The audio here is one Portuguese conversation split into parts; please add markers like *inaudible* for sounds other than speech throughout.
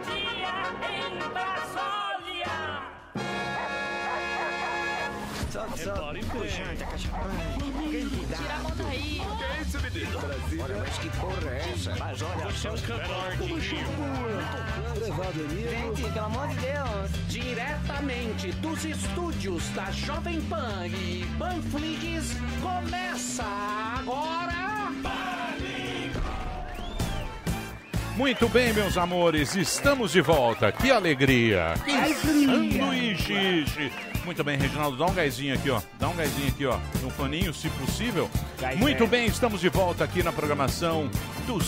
dia em Brasília. Solta, solta. Puxanta, cachapã. Candidata. Tira a mão daí. Que isso, menino? Olha, mas que porra é essa? Mas olha Você é um cantor de Gente, pelo amor de Deus. Diretamente dos estúdios da Jovem Pan e Panflix, começa agora. Muito bem, meus amores, estamos de volta. Que alegria! Que sanduíche! Muito bem, Reginaldo, dá um gásinho aqui, ó. Dá um gásinho aqui, ó. No paninho, se possível. Gás Muito é. bem, estamos de volta aqui na programação do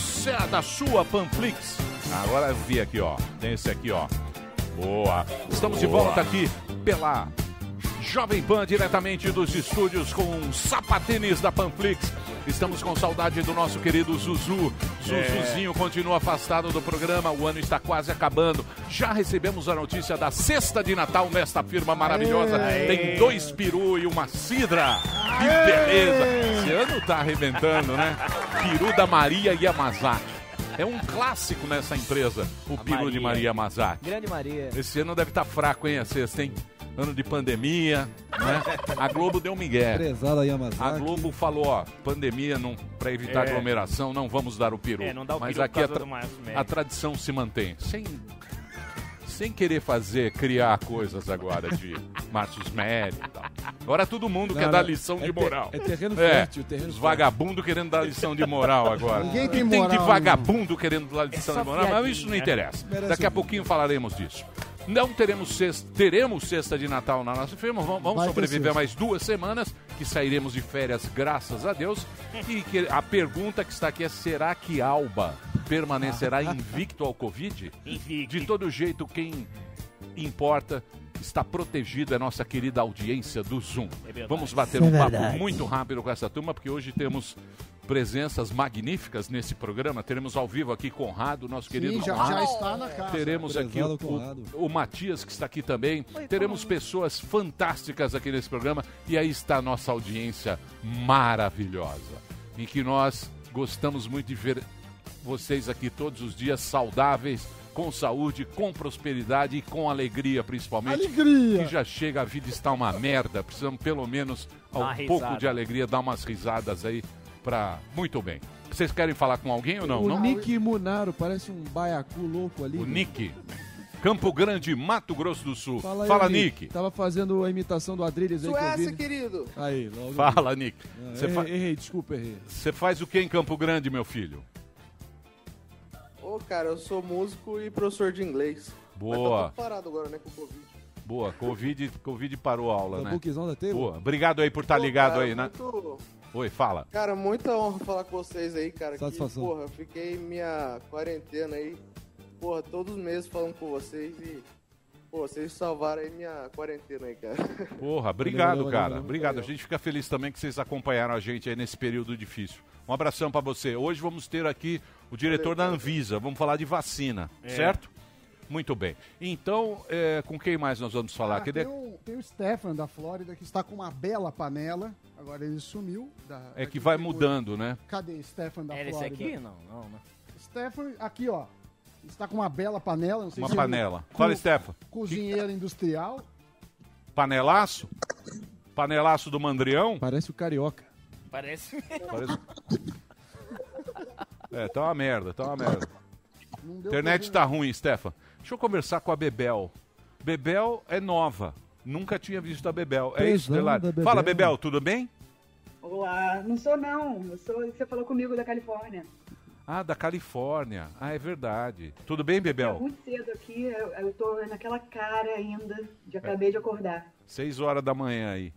da sua Panflix. Agora eu vi aqui, ó. Tem esse aqui, ó. Boa. Estamos de Boa. volta aqui pela Jovem Pan, diretamente dos estúdios com um sapatênis da Panflix. Estamos com saudade do nosso querido Zuzu. Zuzuzinho continua afastado do programa, o ano está quase acabando. Já recebemos a notícia da cesta de Natal nesta firma maravilhosa. Aê. Tem dois peru e uma cidra. Que beleza! Esse ano tá arrebentando, né? Peru da Maria Yamazaki. É um clássico nessa empresa, o peru de Maria Yamazaki. Grande Maria. Esse ano deve estar fraco, hein, a sexta, hein? Ano de pandemia, né? A Globo deu um migué. A Globo falou, ó, pandemia não para evitar É. aglomeração, não vamos dar o peru. É, não dá o Mas peru aqui a, tra- a tradição se mantém. Sem sem querer fazer, criar coisas agora de *laughs* Márcio Médio e tal. Agora todo mundo Não, quer não, dar lição é de moral. é terreno fértil, terreno Os vagabundos querendo dar lição de moral agora. Ninguém tem E de moral, vagabundo querendo dar lição só de moral, mas isso não né? interessa. Merece Daqui a pouquinho falaremos disso. Não teremos cesta, teremos cesta de Natal na nossa firma. Vamos, sobreviver mais duas semanas, que sairemos de férias, graças a Deus. E que a pergunta que está aqui é: será que Alba permanecerá *laughs* invicto ao Covid? Invicto. De todo jeito, quem importa está protegido é a nossa querida audiência do Zoom. É verdade. Vamos bater um papo muito rápido com essa turma, porque hoje temos presenças magníficas nesse programa. Teremos ao vivo aqui Conrado, nosso querido Sim, já, Conrado. já está na casa. Teremos aqui o, o, o Matias, que está aqui também. Teremos pessoas fantásticas aqui nesse programa. E aí está a nossa audiência maravilhosa. Em que nós gostamos muito de ver vocês aqui todos os dias saudáveis, com saúde, com prosperidade e com alegria, principalmente. Alegria. Que já chega, a vida está uma merda. Precisamos pelo menos um pouco de alegria, dar umas risadas aí para muito bem. Vocês querem falar com alguém ou não? o não? Nick Munaro parece um baiacu louco ali. O Nick. Campo Grande, Mato Grosso do Sul. Fala, Fala, aí, Nick. Tava fazendo a imitação do Adriles aí que eu Suécia, vi. querido. Aí, logo. Fala, Nick. Ah, Você errei, fa- errei, desculpa, errei. você faz o que em Campo Grande, meu filho? Ô, cara, eu sou músico e professor de inglês. Mas tá Boa, parado agora, né, com o Covid. boa. Covid, Covid parou a aula, Da né? Boa. Obrigado aí por estar Pô, ligado cara, aí, né? muito- Oi, fala. Cara, muita honra falar com vocês aí, cara. Satisfação. Que, porra, eu fiquei minha quarentena aí, porra, todos os meses falando com vocês e, pô, vocês salvaram aí minha quarentena aí, cara. Porra, obrigado, valeu, cara. valeu. Obrigado. A gente fica feliz também que vocês acompanharam a gente aí nesse período difícil. Um abração pra você. Hoje vamos ter aqui o diretor da Anvisa. Vamos falar de vacina, É. certo? Muito bem. Então, é, com quem mais nós vamos falar? é Ah, tem, o, tem o Stefan da Flórida que está com uma bela panela. Agora ele sumiu. Da, É que vai mudando, né? Cadê Stefan da Era esse Flórida? aqui? Não, não, né? Stefan, aqui ó. Está com uma bela panela. Não sei Uma se é panela. co- Fala, Stefan. Cozinheiro industrial. Panelaço? Panelaço do Mandrião? Parece o Carioca. Parece. Parece- *laughs* É, tá uma merda, tá uma merda. Internet tá ruim, Stefan. Deixa eu conversar com a Bebel. Bebel é nova. Nunca tinha visto a Bebel. É isso, Bebel. Fala, Bebel, tudo bem? Olá, não sou não, eu sou, você falou comigo da Califórnia. Ah, da Califórnia. Ah, é verdade. Tudo bem, É Bebel? muito cedo aqui, eu, eu tô naquela cara ainda, de acabei de acordar. Seis horas da manhã aí.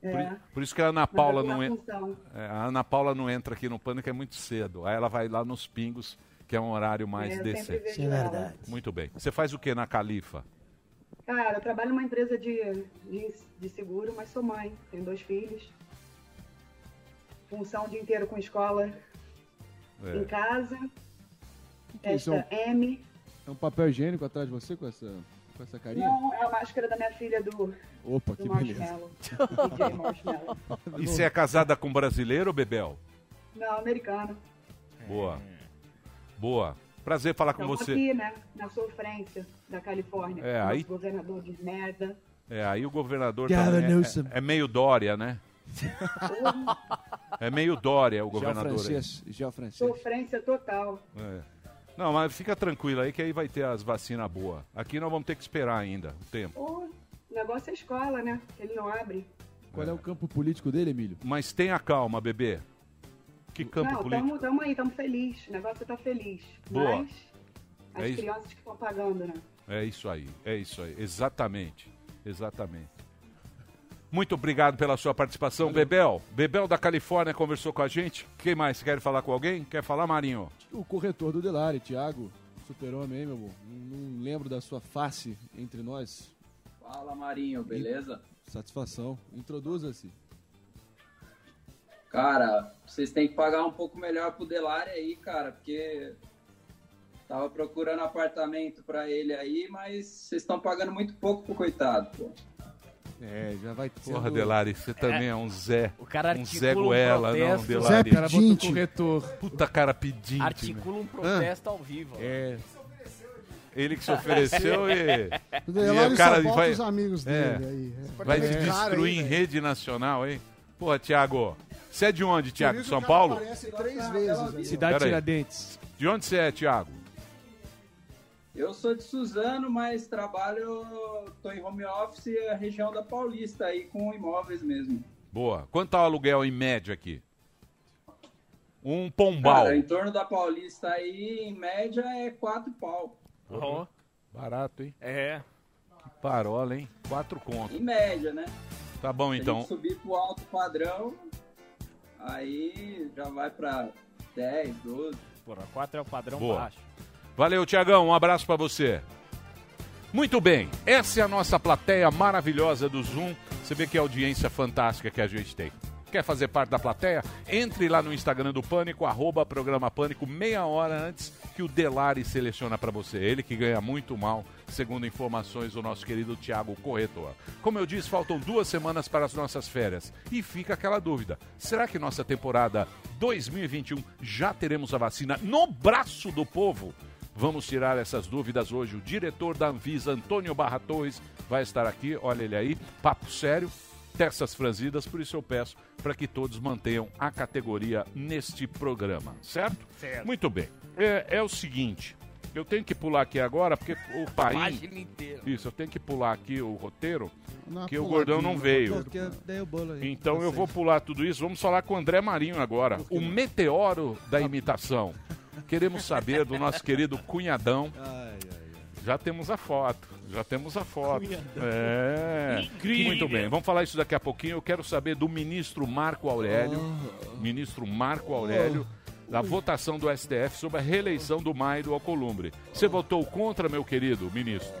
Por, É, por isso que a Ana Paula não entra. É, a Ana Paula não entra aqui no pânico é muito cedo. Aí ela vai lá nos pingos, que é um horário mais É, eu decente. é verdade. Muito bem. Você faz o que na Califa? Cara, eu trabalho numa empresa de, de, de seguro, mas sou mãe, tenho dois filhos. Função o dia inteiro com escola É. em casa. que é isso? Esta M. É um papel higiênico atrás de você com essa, com essa carinha? Não, é a máscara da minha filha do, Opa, do que beleza. Marshmallow. *laughs* Marshmallow. E você é casada com brasileiro, Bebel? Não, americano. Boa. Boa. Prazer falar com Estamos você. aqui, né? Na sofrência da Califórnia. É, aí- governador de merda. É, aí o governador é- Newsom. é, é meio Dória, né? *laughs* É meio Dória o governador. Geofrancês. Sofrência total. É. Não, mas fica tranquilo aí que aí vai ter as vacinas boas. Aqui nós vamos ter que esperar ainda o tempo. O negócio é a escola, né? Ele não abre. Qual é o campo político dele, Emílio? Mas tenha calma, bebê. Que campo não, político? estamos aí, estamos felizes. O negócio tá feliz. Boa. Mas as É isso. crianças que estão pagando, né? É isso aí, é isso aí. Exatamente. Exatamente. Muito obrigado pela sua participação, Bebel. Bebel da Califórnia conversou com a gente. Quem mais? Quer falar com alguém? Quer falar, Marinho? O corretor do Delari, Thiago. Super-homem, hein, meu amor? Não, não lembro da sua face entre nós. Fala Marinho, beleza? Satisfação. Introduza-se. Cara, vocês têm que pagar um pouco melhor pro Delari aí, cara, porque tava procurando apartamento pra ele aí, mas vocês estão pagando muito pouco pro coitado, pô. É, já vai ter. Porra, Delari, você também é um Zé. O cara um Zé um Goela, não, protesto. Delari. Zé cara botou Pedinte. corretor. Puta cara pedinte. Articula um protesto ao vivo. É. Ele que se ofereceu e, *laughs* e o cara vai, os amigos É. dele aí. É. vai É. te destruir em rede nacional, hein? Porra, Thiago. Você é de onde, isso São Paulo? Três vezes. ali. Cidade Pera aí. Tiradentes. De onde você é, Thiago? Eu sou de Suzano, mas trabalho, tô em home office, a região da Paulista aí, com imóveis mesmo. Boa. Quanto tá o aluguel em média aqui? Um pombal. Cara, em torno da Paulista aí, em média, é quatro pau. Ó, Barato, hein? É. Parola, hein? Quatro contos. Em média, né? Tá bom, Se a então. gente subir pro alto padrão, aí já vai pra 10, 12. Porra, 4 é o padrão Boa. baixo. Valeu, Tiagão. Um abraço pra você. Muito bem. Essa é a nossa plateia maravilhosa do Zoom. Você vê que audiência fantástica que a gente tem. Quer fazer parte da plateia? Entre lá no Instagram do Pânico, arroba programa Pânico, meia hora antes que o Delari seleciona pra você. Ele que ganha muito mal, segundo informações do nosso querido Tiago Corretor. Como eu disse, faltam duas semanas para as nossas férias. E fica aquela dúvida: será que nossa temporada 2021 já teremos a vacina no braço do povo? Vamos tirar essas dúvidas hoje. O diretor da Anvisa, Antônio Barra Torres, vai estar aqui. Olha ele aí, papo sério, testas franzidas. Por isso eu peço para que todos mantenham a categoria neste programa, certo? Certo. Muito bem. É, é o seguinte, eu tenho que pular aqui agora porque o país. Página inteira. Isso, eu tenho que pular aqui o roteiro, uma que o gordão não veio. aí. Então eu vou pular tudo isso. Vamos falar com o André Marinho agora, o meteoro da imitação. Queremos saber do nosso querido cunhadão. Já temos a foto. Já temos a foto. É. Incrível. Muito bem. Vamos falar isso daqui a pouquinho. Eu quero saber do ministro Marco Aurélio. Ministro Marco Aurélio. Da votação do STF sobre a reeleição do Maio do Alcolumbre. Você votou contra, meu querido ministro?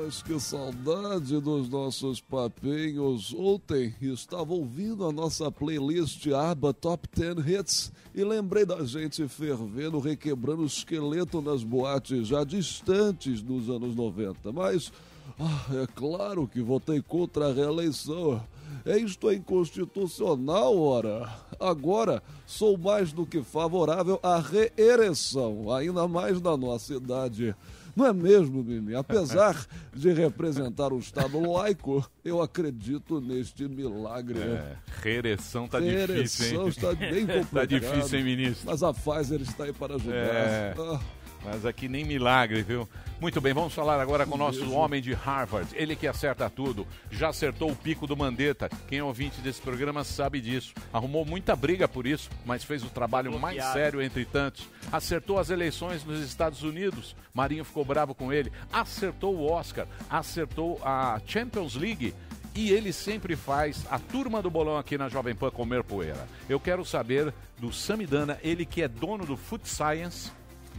Meninas, que saudade dos nossos papinhos. Ontem estava ouvindo a nossa playlist aba Top 10 Hits e lembrei da gente fervendo, requebrando o esqueleto nas boates já distantes dos anos 90. Mas, ah, é claro que votei contra a reeleição. É isto é inconstitucional, ora. Agora sou mais do que favorável à reereção, ainda mais na nossa idade. Não é mesmo, Mimi? Apesar de representar um Estado laico, eu acredito neste milagre. É, reereção tá difícil, hein? Reereção está bem *laughs* complicado. tá difícil, hein, ministro? Mas a Pfizer está aí para ajudar. É. Ah, Mas aqui nem milagre, viu? Muito bem, vamos falar agora com o nosso homem de Harvard. Ele que acerta tudo. Já acertou o pico do Mandetta. Quem é ouvinte desse programa sabe disso. Arrumou muita briga por isso, mas fez o trabalho mais Bloqueado. sério entre tantos. Acertou as eleições nos Estados Unidos. Marinho ficou bravo com ele. Acertou o Oscar. Acertou a Champions League. E ele sempre faz a turma do bolão aqui na Jovem Pan comer poeira. Eu quero saber do Samidana, ele que é dono do Food Science.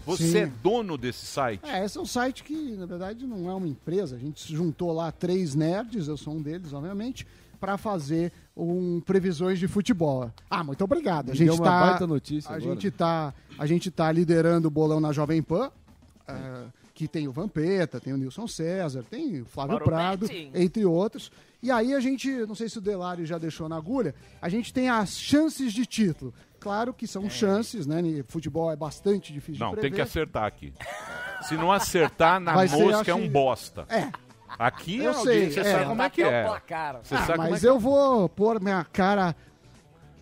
Você Sim. é dono desse site? É, esse é um site que, na verdade, não é uma empresa. A gente se juntou lá três nerds, eu sou um deles, obviamente, para fazer um previsões de futebol. Ah, muito obrigado. A gente deu uma tá, baita notícia a agora. gente tá, a gente tá liderando o bolão na Jovem Pan. eh, que tem o Vampeta, tem o Nilson César, tem o Flávio Para o Prado, betting. entre outros. E aí a gente, não sei se o Delari já deixou na agulha, a gente tem as chances de título. Claro que são chances, né? e Futebol é bastante difícil Não, de tem prever. que acertar aqui. Se não acertar, na Vai ser, mosca acho é um que- bosta. É. Aqui Eu sei, audiência é. sabe como é que é. placar. Você Ah, sabe como é mas que é. eu vou pôr minha cara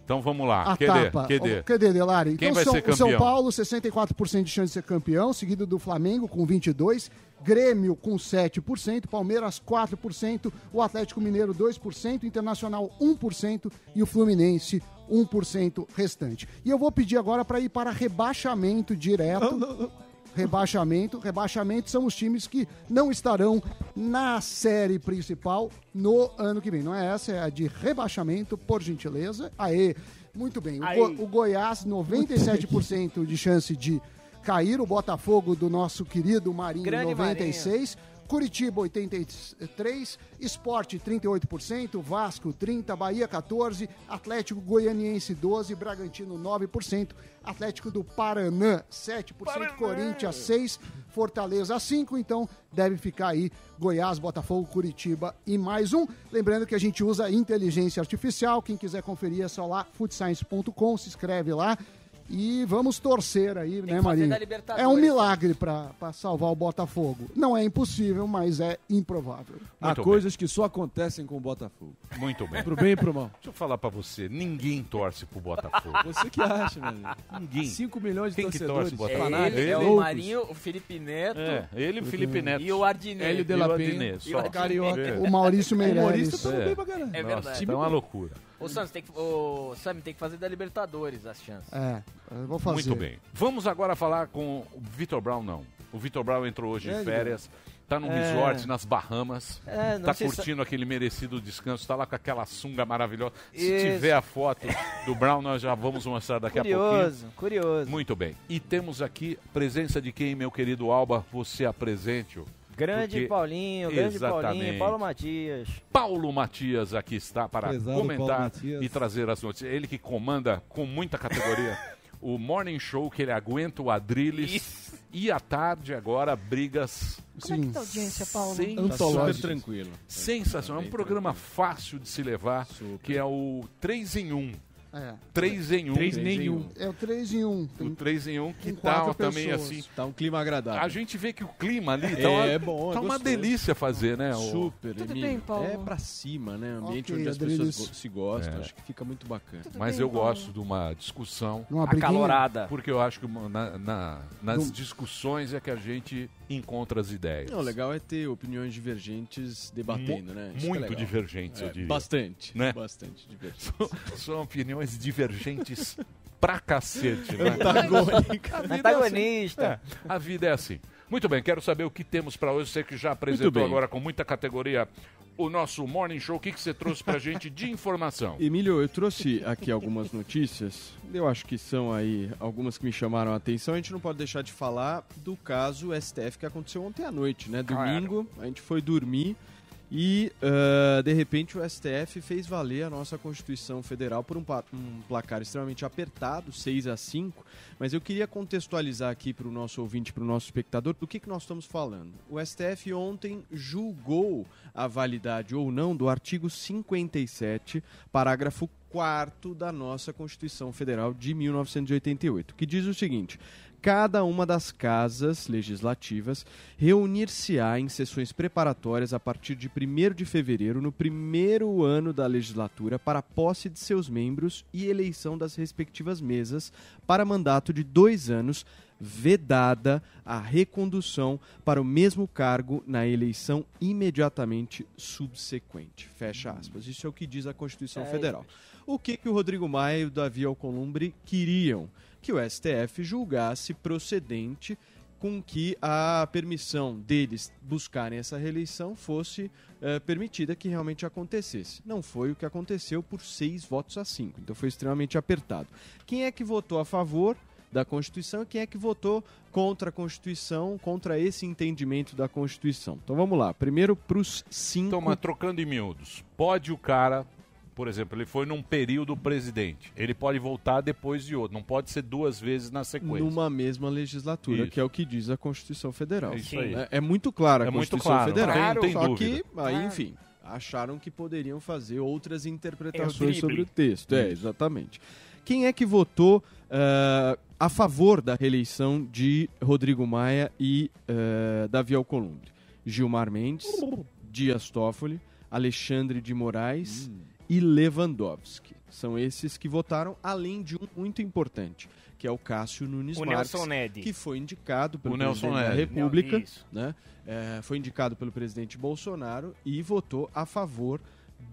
Então vamos lá. a QD, tapa. QD. Delari. Quem então, vai São, ser o São campeão? Paulo, 64% de chance de ser campeão, seguido do Flamengo com 22%, Grêmio com 7%, Palmeiras 4%, o Atlético Mineiro 2%, Internacional 1% e o Fluminense 1% restante. E eu vou pedir agora para ir para rebaixamento direto. Rebaixamento. Rebaixamento são os times que não estarão na série principal no ano que vem. Não é essa, é a de rebaixamento, por gentileza. Aê, muito bem. O, Aí. Go- o Goiás, 97% de chance de cair. O Botafogo do nosso querido Marinho, Grande 96%. Curitiba 83, Esporte 38%, Vasco 30, Bahia 14, Atlético Goianiense 12, Bragantino 9%, Atlético do Paraná 7%, Corinthians 6, Fortaleza 5, então deve ficar aí Goiás, Botafogo, Curitiba e mais um. Lembrando que a gente usa inteligência artificial, quem quiser conferir é só lá foodscience.com, se inscreve lá. E vamos torcer aí, né, que fazer Marinho? É um né? milagre para salvar o Botafogo. Não é impossível, mas é improvável. Há Muito coisas que só acontecem com o Botafogo. Muito bem. Pro bem e pro mal. *laughs* Deixa eu falar pra você, ninguém torce pro Botafogo. *laughs* Você que acha, velho. Ninguém. 5 milhões de Quem que torcedores. torce pro É Botafogo? ele, é o. Marinho, o Felipe Neto É, ele e o Felipe Neto. e o Ardinei. Hélio de E o la Penha. o Carioca. É. O Maurício Humorista Meirelles. tá É. bem pra caramba. É Nossa, verdade. tá uma loucura. Ô, Sam, tem que, ô, Sam, tem que fazer da Libertadores as chances. É, eu vou fazer. Muito bem. Vamos agora falar com o Vitor Brown, não. O Vitor Brown entrou hoje É, em férias, tá num É. resort nas Bahamas, É, não tá sei se- curtindo aquele merecido descanso, tá lá com aquela sunga maravilhosa. Se Isso. tiver a foto do Brown, nós já vamos mostrar daqui a pouquinho. Curioso, curioso. Muito bem. E temos aqui presença de quem, meu querido Alba? Você apresente-o. Grande Porque- Paulinho, grande Exatamente. Paulinho, Paulo Matias. Paulo Matias aqui está para Paulo comentar e trazer as notícias. Ele que comanda com muita categoria *laughs* o Morning Show, que ele aguenta o Adrilles. E à tarde agora, brigas Como é que tá a audiência, Paulo? Super tranquilo. Sensacional. É um programa fácil de se levar, que é o 3 em 1. É. 3 em 1. Três em um. É o 3 em 1. O 3 em 1 que tá também assim. Tá um clima agradável. A gente vê que o clima ali tá, É, uma, é bom, é tá uma gostoso. delícia fazer, né? Super, Tudo Emílio. bem, Paulo? É pra cima, né? Ambiente Ok, onde as pessoas go- se gostam. É. Acho que fica muito bacana. Tudo Mas bem, eu Paulo? gosto de uma discussão, Uma. Acalorada. porque eu acho que uma- na- na- nas discussões é que a gente encontra as ideias. Não, o legal é ter opiniões divergentes debatendo, né? Isso é Muito divergentes, eu É, diria. Bastante, Né? Bastante divergentes. *laughs* São opiniões divergentes pra cacete, né? Antagônica. A vida é Antagonista. assim. É, a vida é assim. Muito bem, quero saber o que temos pra hoje. Você que já apresentou agora com muita categoria o nosso Morning Show. O que, que você trouxe pra gente de informação? Emílio, eu trouxe aqui algumas notícias. Eu acho que são aí algumas que me chamaram a atenção. A gente não pode deixar de falar do caso STF que aconteceu ontem à noite, né? Claro. Domingo, a gente foi dormir e, ah, de repente, o STF fez valer a nossa Constituição Federal por um, um placar extremamente apertado, 6 a 5. Mas eu queria contextualizar aqui para o nosso ouvinte, para o nosso espectador, do que, que nós estamos falando. O STF ontem julgou a validade ou não do artigo 57, parágrafo 4 da nossa Constituição Federal de 1988, que diz o seguinte: cada uma das casas legislativas reunir-se-á em sessões preparatórias a partir de 1 de fevereiro, no primeiro ano da legislatura, para posse de seus membros e eleição das respectivas mesas para mandato de dois anos, vedada a recondução para o mesmo cargo na eleição imediatamente subsequente. Fecha aspas. Isso é o que diz a Constituição É Federal. O que, que o Rodrigo Maia e o Davi Alcolumbre queriam? Que o STF julgasse procedente com que a permissão deles buscarem essa reeleição fosse eh, permitida que realmente acontecesse. Não foi o que aconteceu por seis votos a cinco, então foi extremamente apertado. Quem é que votou a favor da Constituição e quem é que votou contra a Constituição, contra esse entendimento da Constituição? Então vamos lá, primeiro para os cinco... Mas trocando em miúdos, pode o cara, por exemplo, ele foi num período presidente, ele pode voltar depois de outro, não pode ser duas vezes na sequência. numa mesma legislatura, Isso. que é o que diz a Constituição Federal. É isso aí. É, é muito clara a É muito Constituição claro, Federal. não tem- tem Só dúvida. que, aí, enfim, acharam que poderiam fazer outras É o interpretações sobre o texto. É, exatamente. Quem é que votou ah, a favor da reeleição de Rodrigo Maia e ah, Davi Alcolumbre? Gilmar Mendes, Dias Toffoli, Alexandre de Moraes e Lewandowski. São esses que votaram, além de um muito importante, que é o Cássio Nunes O Marques, Nelson Ned. que foi indicado pelo O Nelson presidente da Ned. República, né? É, foi indicado pelo presidente Bolsonaro e votou a favor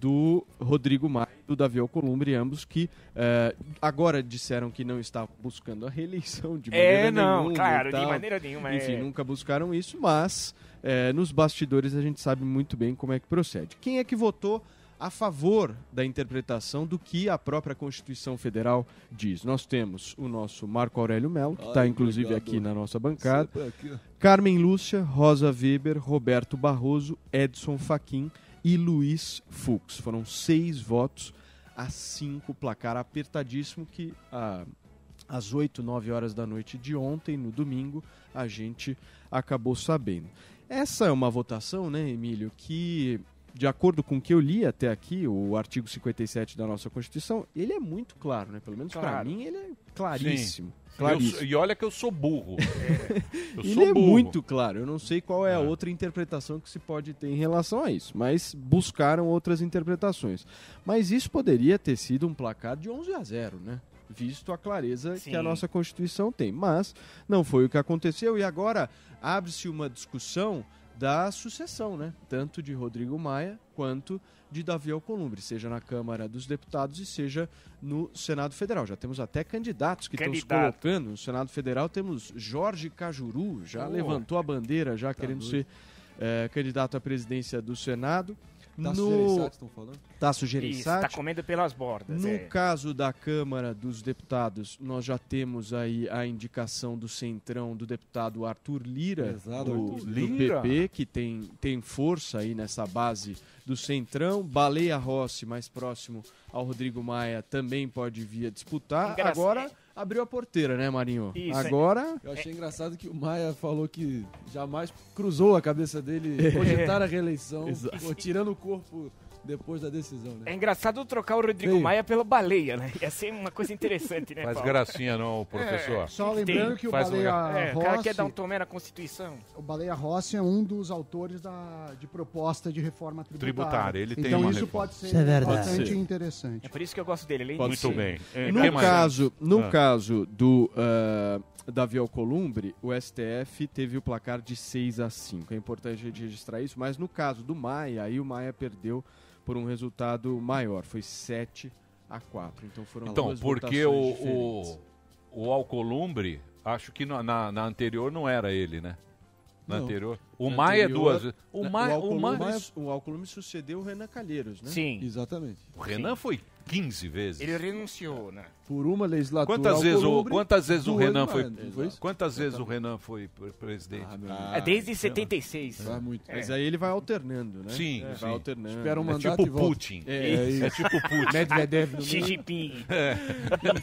do Rodrigo Maia e do Davi Alcolumbre, ambos que é, agora disseram que não estavam buscando a reeleição de maneira É, não, nenhuma claro, de maneira nenhuma. Enfim, é... nunca buscaram isso, mas é, nos bastidores a gente sabe muito bem como é que procede. Quem é que votou a favor da interpretação do que a própria Constituição Federal diz? Nós temos o nosso Marco Aurélio Melo, que está inclusive obrigado. aqui na nossa bancada. Carmen Lúcia, Rosa Weber, Roberto Barroso, Edson Fachin e Luiz Fux. Foram seis votos a cinco, placar apertadíssimo que ah, às 8, 9 horas da noite de ontem, no domingo, a gente acabou sabendo. Essa é uma votação, né, Emílio, que, de acordo com o que eu li até aqui, o artigo 57 da nossa Constituição, ele é muito claro, né? Pelo menos para Claro. mim, ele é claríssimo. Eu Claríssimo. sou- e olha que eu sou burro. *laughs* Eu Ele sou é burro. muito claro. Eu não sei qual é a É. outra interpretação que se pode ter em relação a isso, mas buscaram outras interpretações. Mas isso poderia ter sido um placar de 11 a 0, né? Visto a clareza Sim. que a nossa Constituição tem. Mas não foi o que aconteceu e agora abre-se uma discussão da sucessão, né? Tanto de Rodrigo Maia quanto de Davi Alcolumbre, seja na Câmara dos Deputados e seja no Senado Federal. Já temos até candidatos que estão se Candidato. colocando. No Senado Federal temos Jorge Cajuru, já Oh. levantou a bandeira, já querendo doido. ser eh, candidato à presidência do Senado. Tasso no Gereissati, estão falando? Tasso Gereissati. tá comendo pelas bordas. No é. caso da Câmara dos Deputados, nós já temos aí a indicação do centrão do deputado Arthur Lira, Exato, do, Arthur do. PP, que tem, tem força aí nessa base do centrão. Baleia Rossi, mais próximo ao Rodrigo Maia, também pode vir a disputar. Engraçado. Agora abriu a porteira, né, Marinho? Isso, é- Agora... Eu achei engraçado que o Maia falou que jamais cruzou a cabeça dele *laughs* cogitar a reeleição, Exato. pô, tirando o corpo depois da decisão, né? É engraçado trocar o Rodrigo Feio. Maia pela baleia, né? Ia ser uma coisa interessante, né, Faz Paulo? gracinha não, professor. Só que lembrando tem? que o Faz um Baleia É, o cara quer dar um tomé na Constituição. o Baleia Rossi é um dos autores da, de proposta de reforma tributária. Tributária, ele tem então uma isso reforma. pode ser Isso é verdade. bastante ser. interessante. É por isso que eu gosto dele. Ele é Pode Muito bem. É, No caso, no Ah. caso do ah, Davi Alcolumbre, o STF teve o placar de 6 a 5. É importante a gente registrar isso, mas no caso do Maia, aí o Maia perdeu por um resultado maior, foi 7 a 4. Então foram Então, duas porque votações o, diferentes. o, o Alcolumbre, acho que na, na, na anterior não era ele, né? Na Não. anterior. O Na Maia é anterior, duas vezes. O, Maia, o, o, Alcolumbre, Maia, o Alcolumbre sucedeu o Renan Calheiros, né? Sim. Exatamente. o Renan foi 15 vezes. Ele renunciou, né? Por uma legislatura. Quantas vezes, o, quantas vezes o Renan foi. não foi isso? Quantas vezes o Renan foi pre- presidente? Ah, meu é desde 76. Faz muito. Mas aí ele vai alternando, né? Sim, sim. vai alternando. Espera um É tipo. Putin. É, É, tipo Putin. Medvedev no *laughs* Xi. Jinping.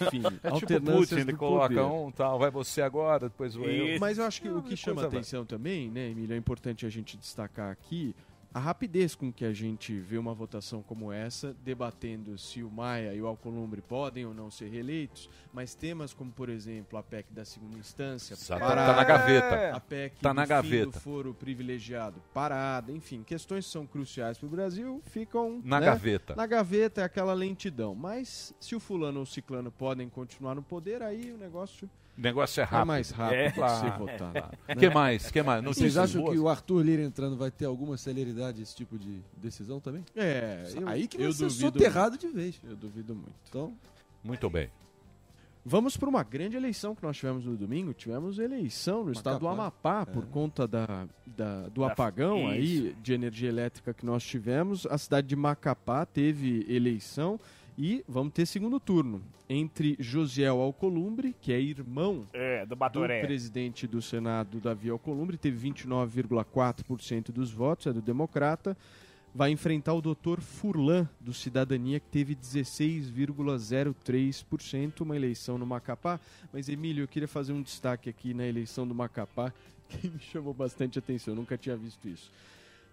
enfim, É tipo Putin, ele coloca poder. um tal, vai você agora, depois vou eu. Isso. Mas eu acho que É o que chama coisa, atenção também, né, Emílio, é importante a gente destacar aqui a rapidez com que a gente vê uma votação como essa, debatendo se o Maia e o Alcolumbre podem ou não ser reeleitos, mas temas como, por exemplo, a PEC da segunda instância, parada, tá na gaveta. a PEC Tá do na gaveta. do foro privilegiado, parada, enfim, questões que são cruciais para o Brasil ficam Na né, gaveta. Na gaveta é aquela lentidão, mas se o fulano ou o ciclano podem continuar no poder, aí o negócio O negócio é é rápido. mais rápido É. ser votado. O que mais? que mais? Vocês acham boas? que o Arthur Lira entrando vai ter alguma celeridade esse tipo de decisão também? É, eu, Aí que vai eu ser duvido soterrado de vez. muito. Eu duvido muito. Então, Muito bem. Vamos para uma grande eleição que nós tivemos no domingo. Tivemos eleição no estado do Amapá por conta da, da- do apagão aí de energia elétrica que nós tivemos. A cidade de Macapá teve eleição e vamos ter segundo turno entre Josiel Alcolumbre, que é irmão É, do do presidente do Senado, Davi Alcolumbre, teve 29,4% dos votos, é do Democrata. Vai enfrentar o doutor Furlan, do Cidadania, que teve 16,03%, uma eleição no Macapá. Mas, Emílio, eu queria fazer um destaque aqui na eleição do Macapá, *laughs* que me chamou bastante atenção, eu nunca tinha visto isso.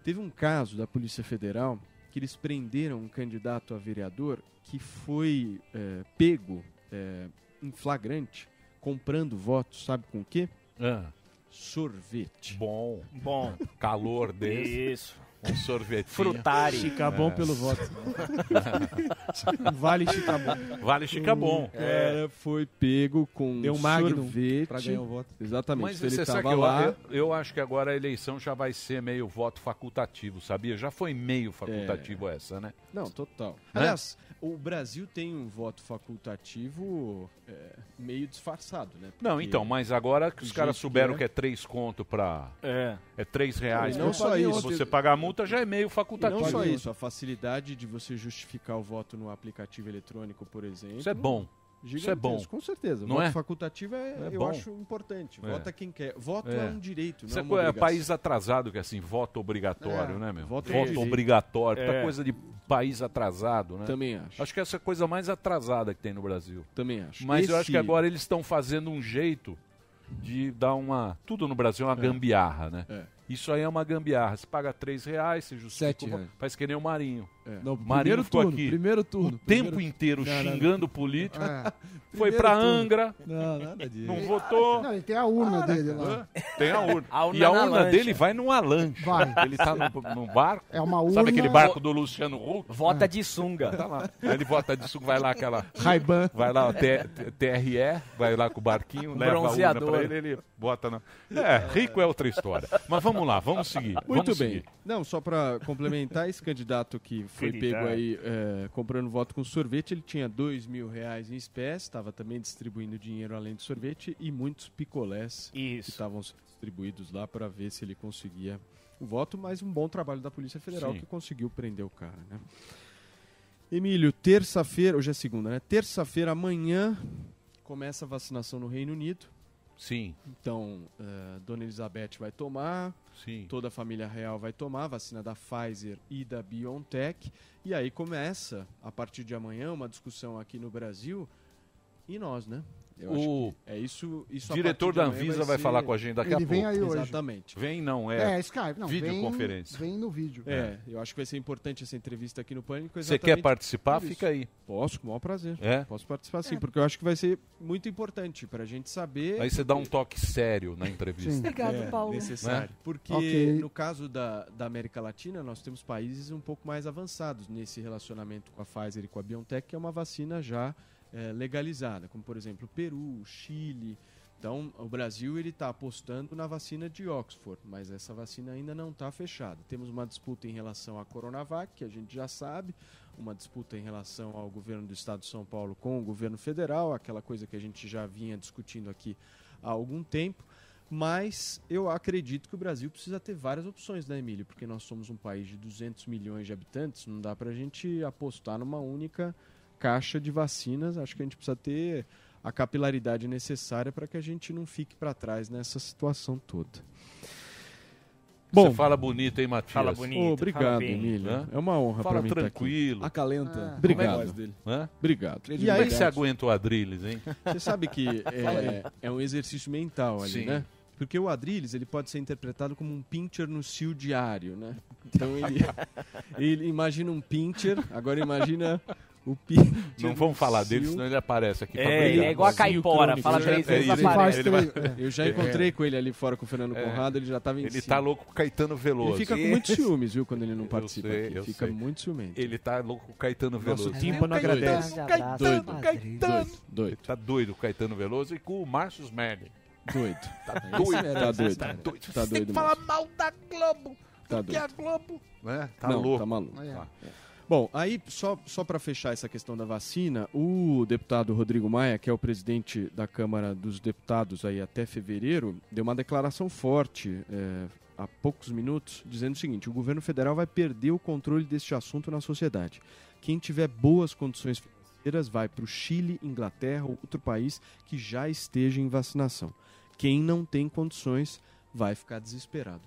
Teve um caso da Polícia Federal que eles prenderam um candidato a vereador que foi eh, pego é, em flagrante, comprando votos, sabe com o quê? Ah. Sorvete. Bom. Bom. Calor desse. Isso. Um sorvete. Frutari. Chicabom pelo voto. *laughs* vale Chicabom. Vale Chicabom. O cara foi pego com Deu um sorvete. pra ganhar o voto. Exatamente. Mas ele você sabe que eu, lá. eu, eu acho que agora a eleição já vai ser meio voto facultativo, sabia? Já foi meio facultativo essa, né? Não, total. Né? Aliás, o Brasil tem um voto facultativo é, meio disfarçado, né? Não, Porque então, mas agora que os caras souberam é- que é três conto pra. É. É três reais. Não pra só isso. você pagar a multa já é meio E facultativo. não só isso, a facilidade de você justificar o voto no aplicativo eletrônico, por exemplo. Isso é bom. Isso é bom. Com certeza. Não voto é? facultativo é, É eu bom. acho importante. É. Vota quem quer. Voto é, um direito, Isso não é, é é país atrasado, que é assim, voto obrigatório, É, né, meu? voto Voto, é obrigatório, tá É. coisa de país atrasado, né? Também acho. Acho que essa é a coisa mais atrasada que tem no Brasil. Também acho. Mas eu acho Esse- que agora eles estão fazendo um jeito de dar uma. Tudo no Brasil é uma É. gambiarra, né? É. Isso aí é uma gambiarra. Você paga três reais, você justifica. Sete reais. Faz que nem o Marinho. É. Não, O Marinho primeiro ficou turno, aqui primeiro turno, o primeiro- tempo inteiro Não, xingando o político. É. Foi pra turno. Angra. Não, nada disso. Não votou. Não, ele tem a urna dele lá. Tem a urna. A urna e a na urna lancha. dele vai numa lancha. Vai. Ele tá no, no barco. É uma urna. Sabe aquele barco do Luciano Huck? Vota de sunga. Tá lá. Aí ele vota disso, vai lá aquela. Ray-Ban. Vai lá, TRE, vai lá com o barquinho, leva a urna Bronzeador. pra ele, ele bota na. É, rico é outra história. Mas vamos lá, vamos seguir. Muito vamos bem. seguir. Não, só para complementar, esse candidato que foi Candidato. pego aí é, comprando voto com sorvete, ele tinha dois mil reais em espécie, estava também distribuindo dinheiro além de sorvete e muitos picolés que Isso. estavam distribuídos lá para ver se ele conseguia o voto, mas um bom trabalho da Polícia Federal Sim. que conseguiu prender o cara, né? Emílio, terça-feira, hoje é segunda, né? Terça-feira, amanhã, começa a vacinação no Reino Unido. Sim, Então, eh, Dona Elizabeth vai tomar, sim. toda a família real vai tomar, vacina da Pfizer e da BioNTech. E aí começa, a partir de amanhã, uma discussão aqui no Brasil e nós, né? Eu acho O que é isso. isso a diretor da Anvisa vai, ser- falar com a gente daqui Ele a vem pouco. aí hoje. Exatamente. Vem não, é. É, Skype. Não, Videoconferência. Vem, vem no vídeo. É, eu acho que vai ser importante essa entrevista aqui no Pânico. Você quer participar? Fica aí. Posso, com o maior prazer. É? Posso participar sim, porque eu acho que vai ser muito importante pra gente saber. Aí você dá um toque sério na entrevista. Obrigado, É, Paulo. necessário. Porque Ok. no caso da, da América Latina, nós temos países um pouco mais avançados nesse relacionamento com a Pfizer e com a BioNTech, que é uma vacina já eh, legalizada, como por exemplo Peru, Chile. Então, o Brasil ele está apostando na vacina de Oxford, mas essa vacina ainda não está fechada. Temos uma disputa em relação à Coronavac, que a gente já sabe, uma disputa em relação ao governo do Estado de São Paulo com o governo federal, aquela coisa que a gente já vinha discutindo aqui há algum tempo. Mas eu acredito que o Brasil precisa ter várias opções, né, Emílio? Porque nós somos um país de 200 milhões de habitantes, não dá para a gente apostar numa única caixa de vacinas. Acho que a gente precisa ter a capilaridade necessária para que a gente não fique para trás nessa situação toda. Bom, Você fala bonito, hein, Matias? Fala bonito. Fala obrigado. Emílio. É uma honra para Fala mim estar aqui. tranquilo. Acalenta. Ah. Obrigado. a voz dele. Hã? Obrigado. E Como é aí, que você aguenta o Adrilles, hein? Você sabe que *laughs* é, é um exercício mental ali, Sim. né? Porque o Adrilles ele pode ser interpretado como um pincher no cio diário, né? Então ele, *laughs* ele imagina um pincher, agora imagina o pincher. Não vamos falar dele, senão ele aparece aqui pra É, brigar. é igual a caipora. Fala eu três vezes é, Ele aparece. vai- é. *laughs* Eu já encontrei com ele ali fora com o Fernando É. Conrado, ele já estava em Ele cima. tá louco com o Caetano Veloso. Ele fica com muitos ciúmes, viu, quando ele não Eu participa sei, aqui. eu Fica sei. muito ciumento. Ele tá louco com o Caetano Nosso Veloso. tímpano agradece. Caetano, Doido. Caetano. Doido, doido, Tá doido com o Caetano Veloso e com o Márcio Smerling. doido. Tá Tá doido. doido. Tá doido. Tá Você tem que doido falar mal da Globo. Tá porque doido. a Globo... Né? Tá louco. tá maluco. Bom, aí só, só para fechar essa questão da vacina, o deputado Rodrigo Maia, que é o presidente da Câmara dos Deputados aí até fevereiro, deu uma declaração forte é, há poucos minutos, dizendo o seguinte: o governo federal vai perder o controle deste assunto na sociedade. Quem tiver boas condições financeiras vai para o Chile, Inglaterra ou outro país que já esteja em vacinação. Quem não tem condições vai ficar desesperado.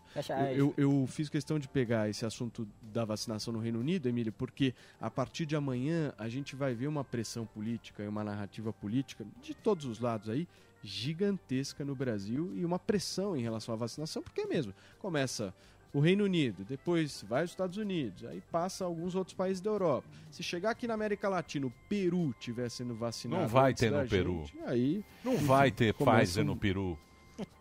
Eu, eu, eu fiz questão de pegar esse assunto da vacinação no Reino Unido, Emílio, porque a partir de amanhã a gente vai ver uma pressão política e uma narrativa política de todos os lados aí gigantesca no Brasil e uma pressão em relação à vacinação, porque é mesmo. Começa o Reino Unido, depois vai aos Estados Unidos, aí passa alguns outros países da Europa. Se chegar aqui na América Latina, o Peru estiver sendo vacinado. Não vai ter no Peru. gente, aí Não vai ter Pfizer um- no Peru.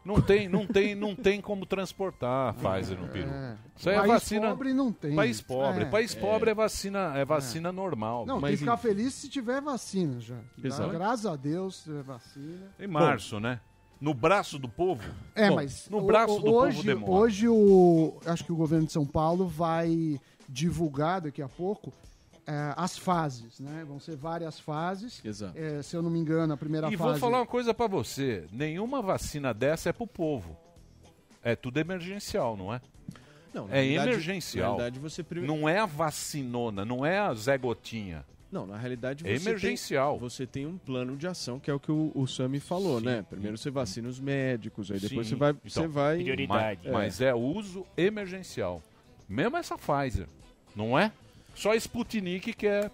Não tem, não tem, não tem como transportar Pfizer no Peru. É. Isso aí é País vacina. pobre não tem. País pobre. É. País pobre é vacina, é vacina normal. Não, tem que ficar feliz se tiver vacina já. Exato. Graças a Deus, se tiver vacina. Em março, né? No braço do povo. É, Bom, mas no braço o- do hoje, povo demora. Hoje o acho que o governo de São Paulo vai divulgar daqui a pouco é, as fases, né? Vão ser várias fases. Exato. É, se eu não me engano, a primeira E fase. vou falar uma coisa pra você: nenhuma vacina dessa é pro povo. É tudo emergencial, não é? Não, na é realidade- emergencial. na realidade, você prime- Não é a vacinona, não é a Zé Gotinha. Não, na realidade É você emergencial. Tem, você tem um plano de ação que é o que o, o Sami falou, né? Primeiro você vacina os médicos, aí depois Sim. você vai, Então, você vai. Mas, mas é uso emergencial. Mesmo essa Pfizer, não é? Só a Sputnik que é.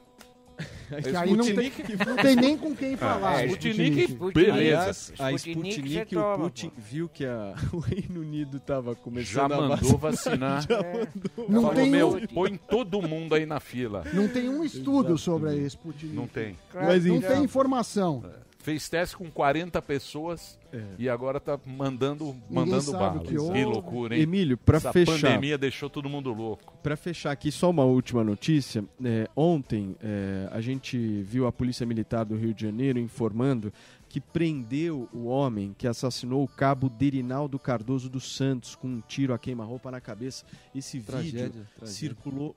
*laughs* Que aí não tem, não tem nem com quem falar. Ah, Sputnik, Sputnik. beleza. A Sputnik Sputnik, você o toma, Putin viu que a- *laughs* o Reino Unido estava começando Já a mandou vacinar. *laughs* Já É. mandou. Não Falou, tem meu, um- põe todo mundo aí na fila. Não tem um estudo sobre a Sputnik. Não tem. Mas não enfim. tem informação. Fez teste com 40 pessoas É. e agora tá mandando, mandando bala. que Que, loucura, hein? Emílio, pra Essa fechar. pandemia deixou todo mundo louco. Para fechar aqui, só uma última notícia. É, ontem é, a gente viu a Polícia Militar do Rio de Janeiro informando que prendeu o homem que assassinou o cabo Derinaldo Cardoso dos Santos com um tiro a queima-roupa na cabeça. Esse Tragédia, vídeo tragédia. circulou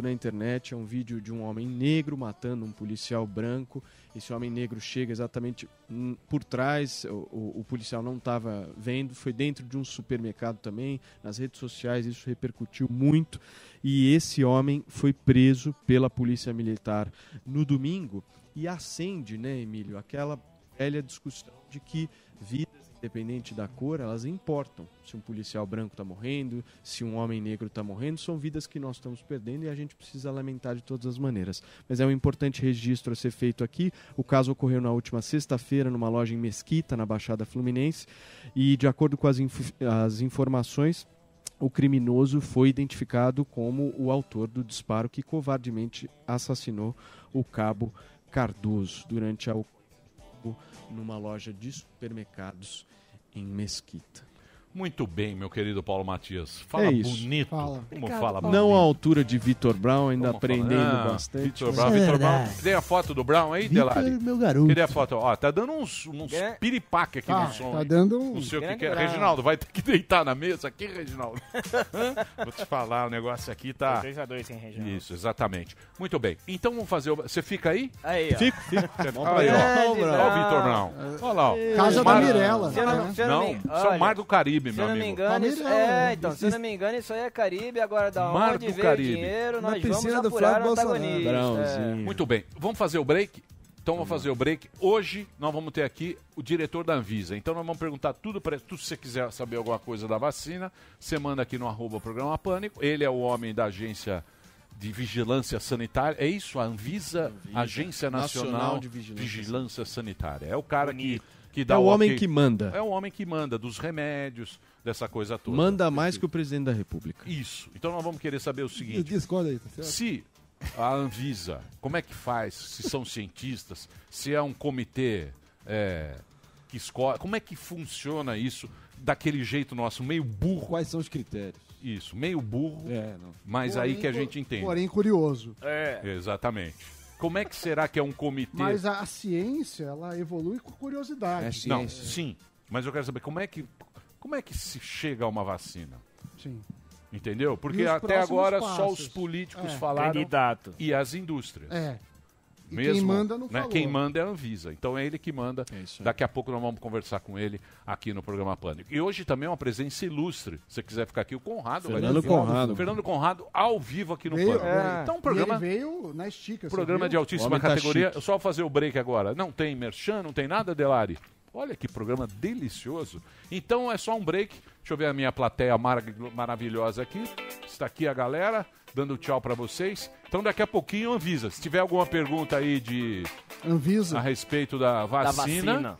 na internet. É um vídeo de um homem negro matando um policial branco. Esse homem negro chega exatamente por trás, o, o- o policial não estava vendo, foi dentro de um supermercado também. Nas redes sociais isso repercutiu muito. E esse homem foi preso pela Polícia Militar no domingo e acende, né, Emílio, aquela velha discussão de que vidas, independente da cor, elas importam. Se um policial branco está morrendo, se um homem negro está morrendo, são vidas que nós estamos perdendo e a gente precisa lamentar de todas as maneiras. Mas é um importante registro a ser feito aqui. O caso ocorreu na última sexta-feira numa loja em Mesquita, na Baixada Fluminense, e de acordo com as, inf- as informações, o criminoso foi identificado como o autor do disparo que covardemente assassinou o cabo Cardoso durante a numa loja de supermercados em Mesquita. Muito bem, meu querido Paulo Matias. Fala É isso. bonito. Fala. Como fala bonito. Não à altura de Vitor Brown, ainda Como aprendendo Ah, bastante. Vitor Brown, Vitor Brown. Tem a foto do Brown aí, Vitor, Delari? meu garoto. Queria a foto. Ó, tá dando uns, uns É. piripaque aqui Tá, no som. tá hein? dando um- Não sei o que, que é. Reginaldo, vai ter que deitar na mesa aqui, Reginaldo. *laughs* Vou te falar, o negócio aqui tá... 2x2 sem região. Isso, exatamente. Muito bem. Então vamos fazer o... Você fica aí? Aí, ó. Fico, fico. *laughs* Olha aí, ó. Olha o. Vitor Brown. Olha lá, ó. Casa da Mar- Mirella. Se eu não, se eu Não, me- isso é o olha, Mar do Caribe, Se meu eu não me amigo. engano, isso, é, né? então, se eu não me engano, isso aí é Caribe, agora da Mar onde do Caribe. dinheiro, Na nós vamos piscina do apurar Flávio o Bolsonaro. antagonista. É. Muito bem. Vamos fazer o break? Então vamos fazer o break. Hoje nós vamos ter aqui o diretor da Anvisa. Então nós vamos perguntar tudo para tu, se você quiser saber alguma coisa da vacina, você manda aqui no arroba programa Pânico. Ele é o homem da agência de vigilância sanitária. É isso, a Anvisa, Agência Nacional, Nacional de de Vigilância, Vigilância Sanitária. É o cara que, que dá É o homem ok- que manda. É o homem que manda dos remédios, dessa coisa toda. Manda mais que o presidente da República. Isso. Então nós vamos querer saber o seguinte. Discorda aí, tá certo? Se a Anvisa, como é que faz? Se são cientistas, se é um comitê é, que escolhe, como é que funciona isso daquele jeito nosso, meio burro? Quais são os critérios? Isso, meio burro, É, não. mas aí que a gente entende. Porém, curioso. É. Exatamente. Como é que será que é um comitê? Mas a, a ciência, ela evolui com curiosidade. É Não, ciência. sim, mas eu quero saber como é que como é que se chega a uma vacina? Sim. Entendeu? Porque até agora só passos? os políticos É. falaram Candidato. e as indústrias. É. E Mesmo, quem manda não né? falou. Quem manda é a Anvisa. Então é ele que manda. É. Daqui a pouco nós vamos conversar com ele aqui no programa Pânico. E hoje também é uma presença ilustre. Se você quiser ficar aqui, o Conrado. vai Fernando vir. Conrado. Fernando Conrado ao vivo aqui no Veio, Pânico. é. Então um E programa, ele veio na estica. programa de altíssima tá categoria. Eu só vou fazer o break agora. Não tem merchan, não tem nada, Delari? Olha que programa delicioso. Então é só um break. Deixa eu ver a minha plateia mara- maravilhosa aqui. Está aqui a galera dando tchau para vocês. Então daqui a pouquinho avisa. Se tiver alguma pergunta aí de Anvisa. a respeito da vacina, vacina.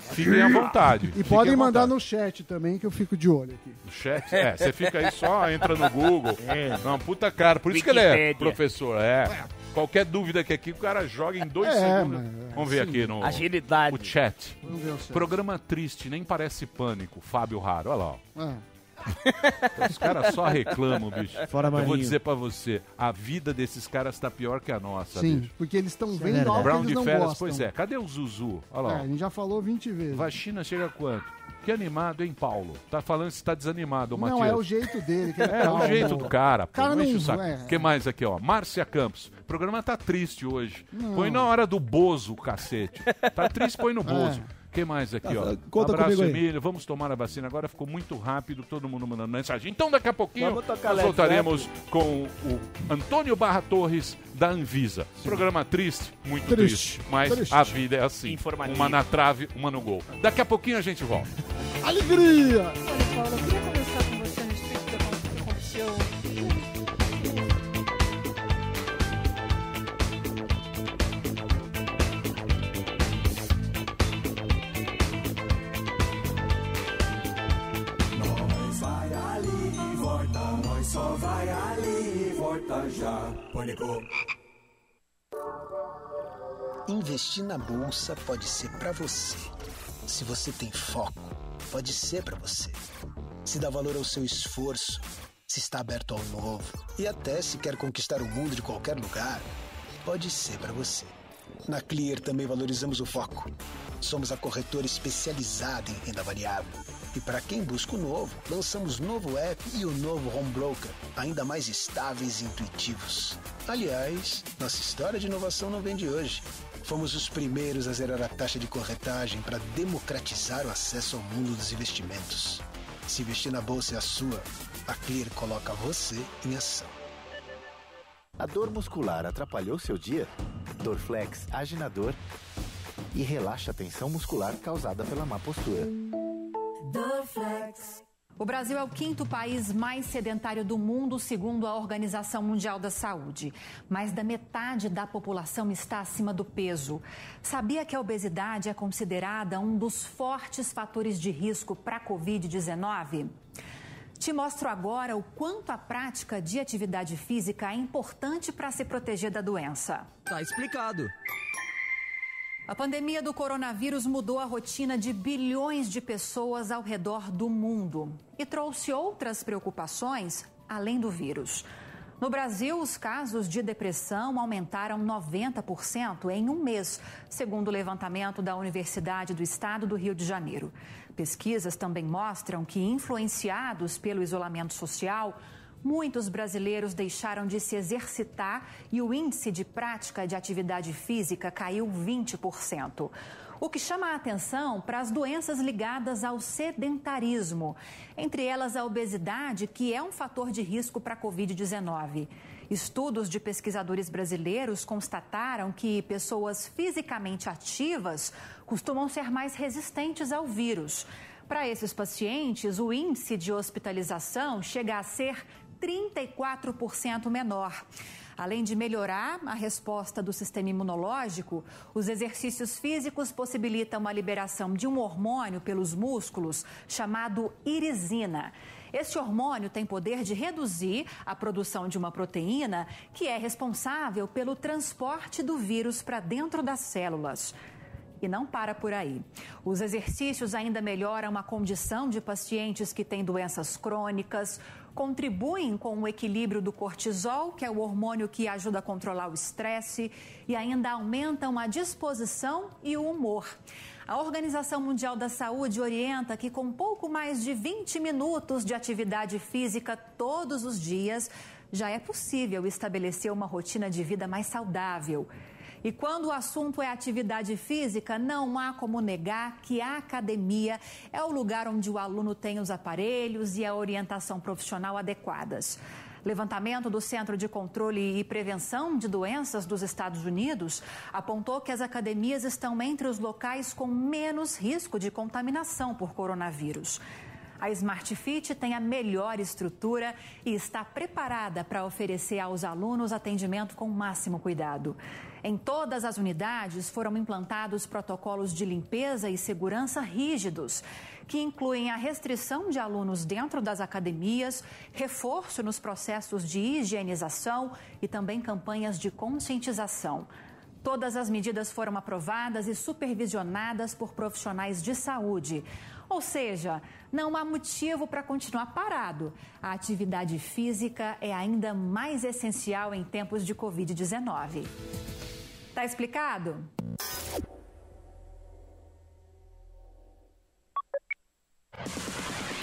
Fiquem à vontade. E podem mandar vontade. no chat também, que eu fico de olho aqui. No chat? É, você fica aí só, entra no Google. É. Não, puta cara. Por isso que ele é professor. É. Qualquer dúvida que aqui o cara joga em dois É, segundos. mas, Vamos ver sim. aqui no Agilidade. o chat. Vamos ver o chat. Programa triste, nem parece pânico. Fábio Raro, olha lá. ó. Ah, Os caras só reclamam, bicho. Fora Eu vou dizer pra você, a vida desses caras tá pior que a nossa, sim, bicho. porque eles estão é vendo algo que Brown eles de não férias, gostam. pois é. Cadê o Zuzu? Olha É, lá. a ó. gente já falou 20 vezes. Vacina chega a quanto? Que animado, hein, Paulo? Tá falando que você tá desanimado, Matias. Não, é o jeito dele. Que ele É, calma. o jeito do cara. Pô, Cara não não- o saco. é. Que mais aqui, ó? Márcia Campos. O programa tá triste hoje. Não. Põe na hora do Bozo, cacete. Tá triste, põe no Bozo. É. O que mais aqui, ó? Tá, conta Abraço. Emílio. Vamos tomar a vacina. Agora ficou muito rápido, todo mundo mandando mensagem. Então, daqui a pouquinho, nós voltaremos com o Antônio Barra Torres, da Anvisa. Programa triste, muito triste. Triste, mas triste. a vida é assim. Uma na trave, uma no gol. Daqui a pouquinho a gente volta. Alegria! Pânico. Investir na bolsa pode ser para você. Se você tem foco, pode ser para você. Se dá valor ao seu esforço, se está aberto ao novo e até se quer conquistar o mundo de qualquer lugar, pode ser para você. Na Clear também valorizamos o foco. Somos a corretora especializada em renda variável. E para quem busca o novo, lançamos novo app e o novo Home Broker, ainda mais estáveis e intuitivos. Aliás, nossa história de inovação não vem de hoje. Fomos os primeiros a zerar a taxa de corretagem para democratizar o acesso ao mundo dos investimentos. Se investir na bolsa é a sua, a Clear coloca você em ação. A dor muscular atrapalhou seu dia? Dorflex age na dor e relaxa a tensão muscular causada pela má postura. O Brasil é o quinto país mais sedentário do mundo, segundo a Organização Mundial da Saúde. Mais da metade da população está acima do peso. Sabia que a obesidade é considerada um dos fortes fatores de risco para a Covid-19? Te mostro agora o quanto a prática de atividade física é importante para se proteger da doença. Tá explicado. A pandemia do coronavírus mudou a rotina de bilhões de pessoas ao redor do mundo e trouxe outras preocupações além do vírus. No Brasil, os casos de depressão aumentaram 90% em um mês, segundo o levantamento da Universidade do Estado do Rio de Janeiro. Pesquisas também mostram que, influenciados pelo isolamento social, Muitos brasileiros deixaram de se exercitar e o índice de prática de atividade física caiu 20%. O que chama a atenção para as doenças ligadas ao sedentarismo, entre elas a obesidade, que é um fator de risco para a Covid-19. Estudos de pesquisadores brasileiros constataram que pessoas fisicamente ativas costumam ser mais resistentes ao vírus. Para esses pacientes, o índice de hospitalização chega a ser 34% menor. Além de melhorar a resposta do sistema imunológico, os exercícios físicos possibilitam a liberação de um hormônio pelos músculos chamado irisina. Esse hormônio tem poder de reduzir a produção de uma proteína que é responsável pelo transporte do vírus para dentro das células. E não para por aí. Os exercícios ainda melhoram a condição de pacientes que têm doenças crônicas, contribuem com o equilíbrio do cortisol, que é o hormônio que ajuda a controlar o estresse, e ainda aumentam a disposição e o humor. A Organização Mundial da Saúde orienta que, com pouco mais de 20 minutos de atividade física todos os dias, já é possível estabelecer uma rotina de vida mais saudável. E quando o assunto é atividade física, não há como negar que a academia é o lugar onde o aluno tem os aparelhos e a orientação profissional adequadas. Levantamento do Centro de Controle e Prevenção de Doenças dos Estados Unidos apontou que as academias estão entre os locais com menos risco de contaminação por coronavírus. A Smart Fit tem a melhor estrutura e está preparada para oferecer aos alunos atendimento com o máximo cuidado. Em todas as unidades foram implantados protocolos de limpeza e segurança rígidos, que incluem a restrição de alunos dentro das academias, reforço nos processos de higienização e também campanhas de conscientização. Todas as medidas foram aprovadas e supervisionadas por profissionais de saúde. Ou seja, não há motivo para continuar parado. A atividade física é ainda mais essencial em tempos de Covid-19. Tá explicado?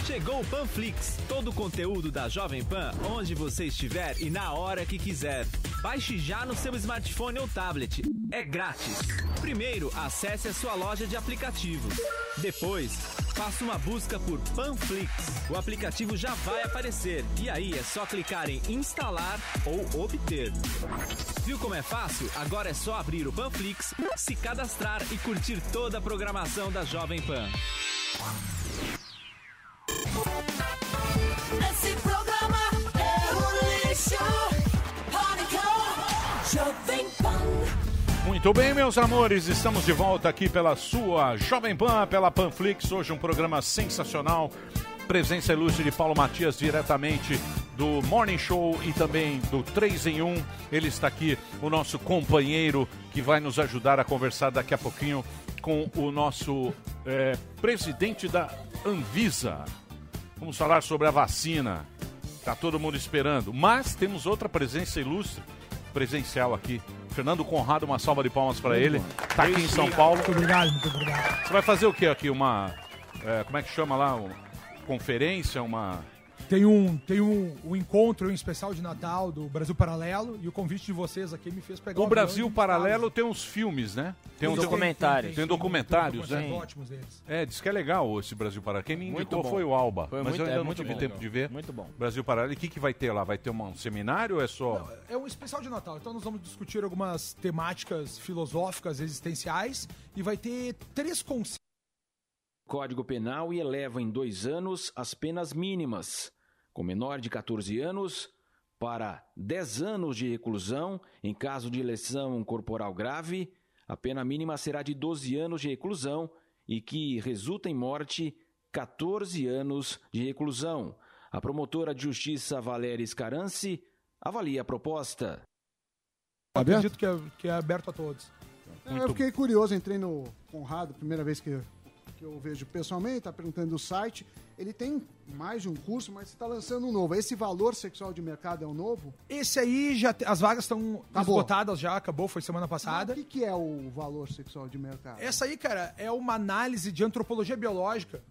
Chegou o Panflix, todo o conteúdo da Jovem Pan, onde você estiver e na hora que quiser. Baixe já no seu smartphone ou tablet. É grátis. Primeiro, acesse a sua loja de aplicativos. Depois, faça uma busca por Panflix. O aplicativo já vai aparecer e aí é só clicar em instalar ou obter. Viu como é fácil? Agora é só abrir o Panflix, se cadastrar e curtir toda a programação da Jovem Pan. Esse programa é um lixo. Pânico, Jovem Pan. Muito bem, meus amores, estamos de volta aqui pela sua Jovem Pan, pela Panflix. Hoje um programa sensacional. Presença ilustre de Paulo Matias, diretamente do Morning Show e também do 3 em 1. Ele está aqui, o nosso companheiro, que vai nos ajudar a conversar daqui a pouquinho com o nosso eh, presidente da Anvisa. Vamos falar sobre a vacina. Tá todo mundo esperando. Mas temos outra presença ilustre, presencial aqui. Fernando Conrado, uma salva de palmas para ele. Tá aqui em São Paulo. Muito obrigado, muito obrigado. Você vai fazer o que aqui? Uma. é, como é que chama lá? Uma conferência? Uma. Tem um, tem um, um encontro um especial de Natal do Brasil Paralelo e o convite de vocês aqui me fez pegar O um Brasil Paralelo tem uns filmes, né? Tem uns documentários. Tem, documentários, Tem né? documentários ótimos deles. É, diz que é legal esse Brasil Paralelo. Quem me Muito indicou bom. foi o Alba. Foi mas muito- eu ainda é não muito tive bom. tempo de ver. Muito bom. Brasil Paralelo. E o que, que vai ter lá? Vai ter um seminário ou é só. É um especial de Natal, então nós vamos discutir algumas temáticas filosóficas, existenciais e vai ter três conceitos. Código Penal e eleva em dois anos as penas mínimas. Com menor de 14 anos para 10 anos de reclusão em caso de lesão corporal grave, a pena mínima será de 12 anos de reclusão e que resulta em morte 14 anos de reclusão. A promotora de justiça Valéria Scarance avalia a proposta. Acredito que é, que é aberto a todos. É, eu fiquei curioso, entrei no Conrado, primeira vez que, que eu vejo pessoalmente, tá perguntando do site. Ele tem mais de um curso, mas está lançando um novo. Esse valor sexual de mercado é o novo? Esse aí já as vagas estão esgotadas já, acabou, foi semana passada. O que, que é o valor sexual de mercado? Essa aí, cara, é uma análise de antropologia biológica.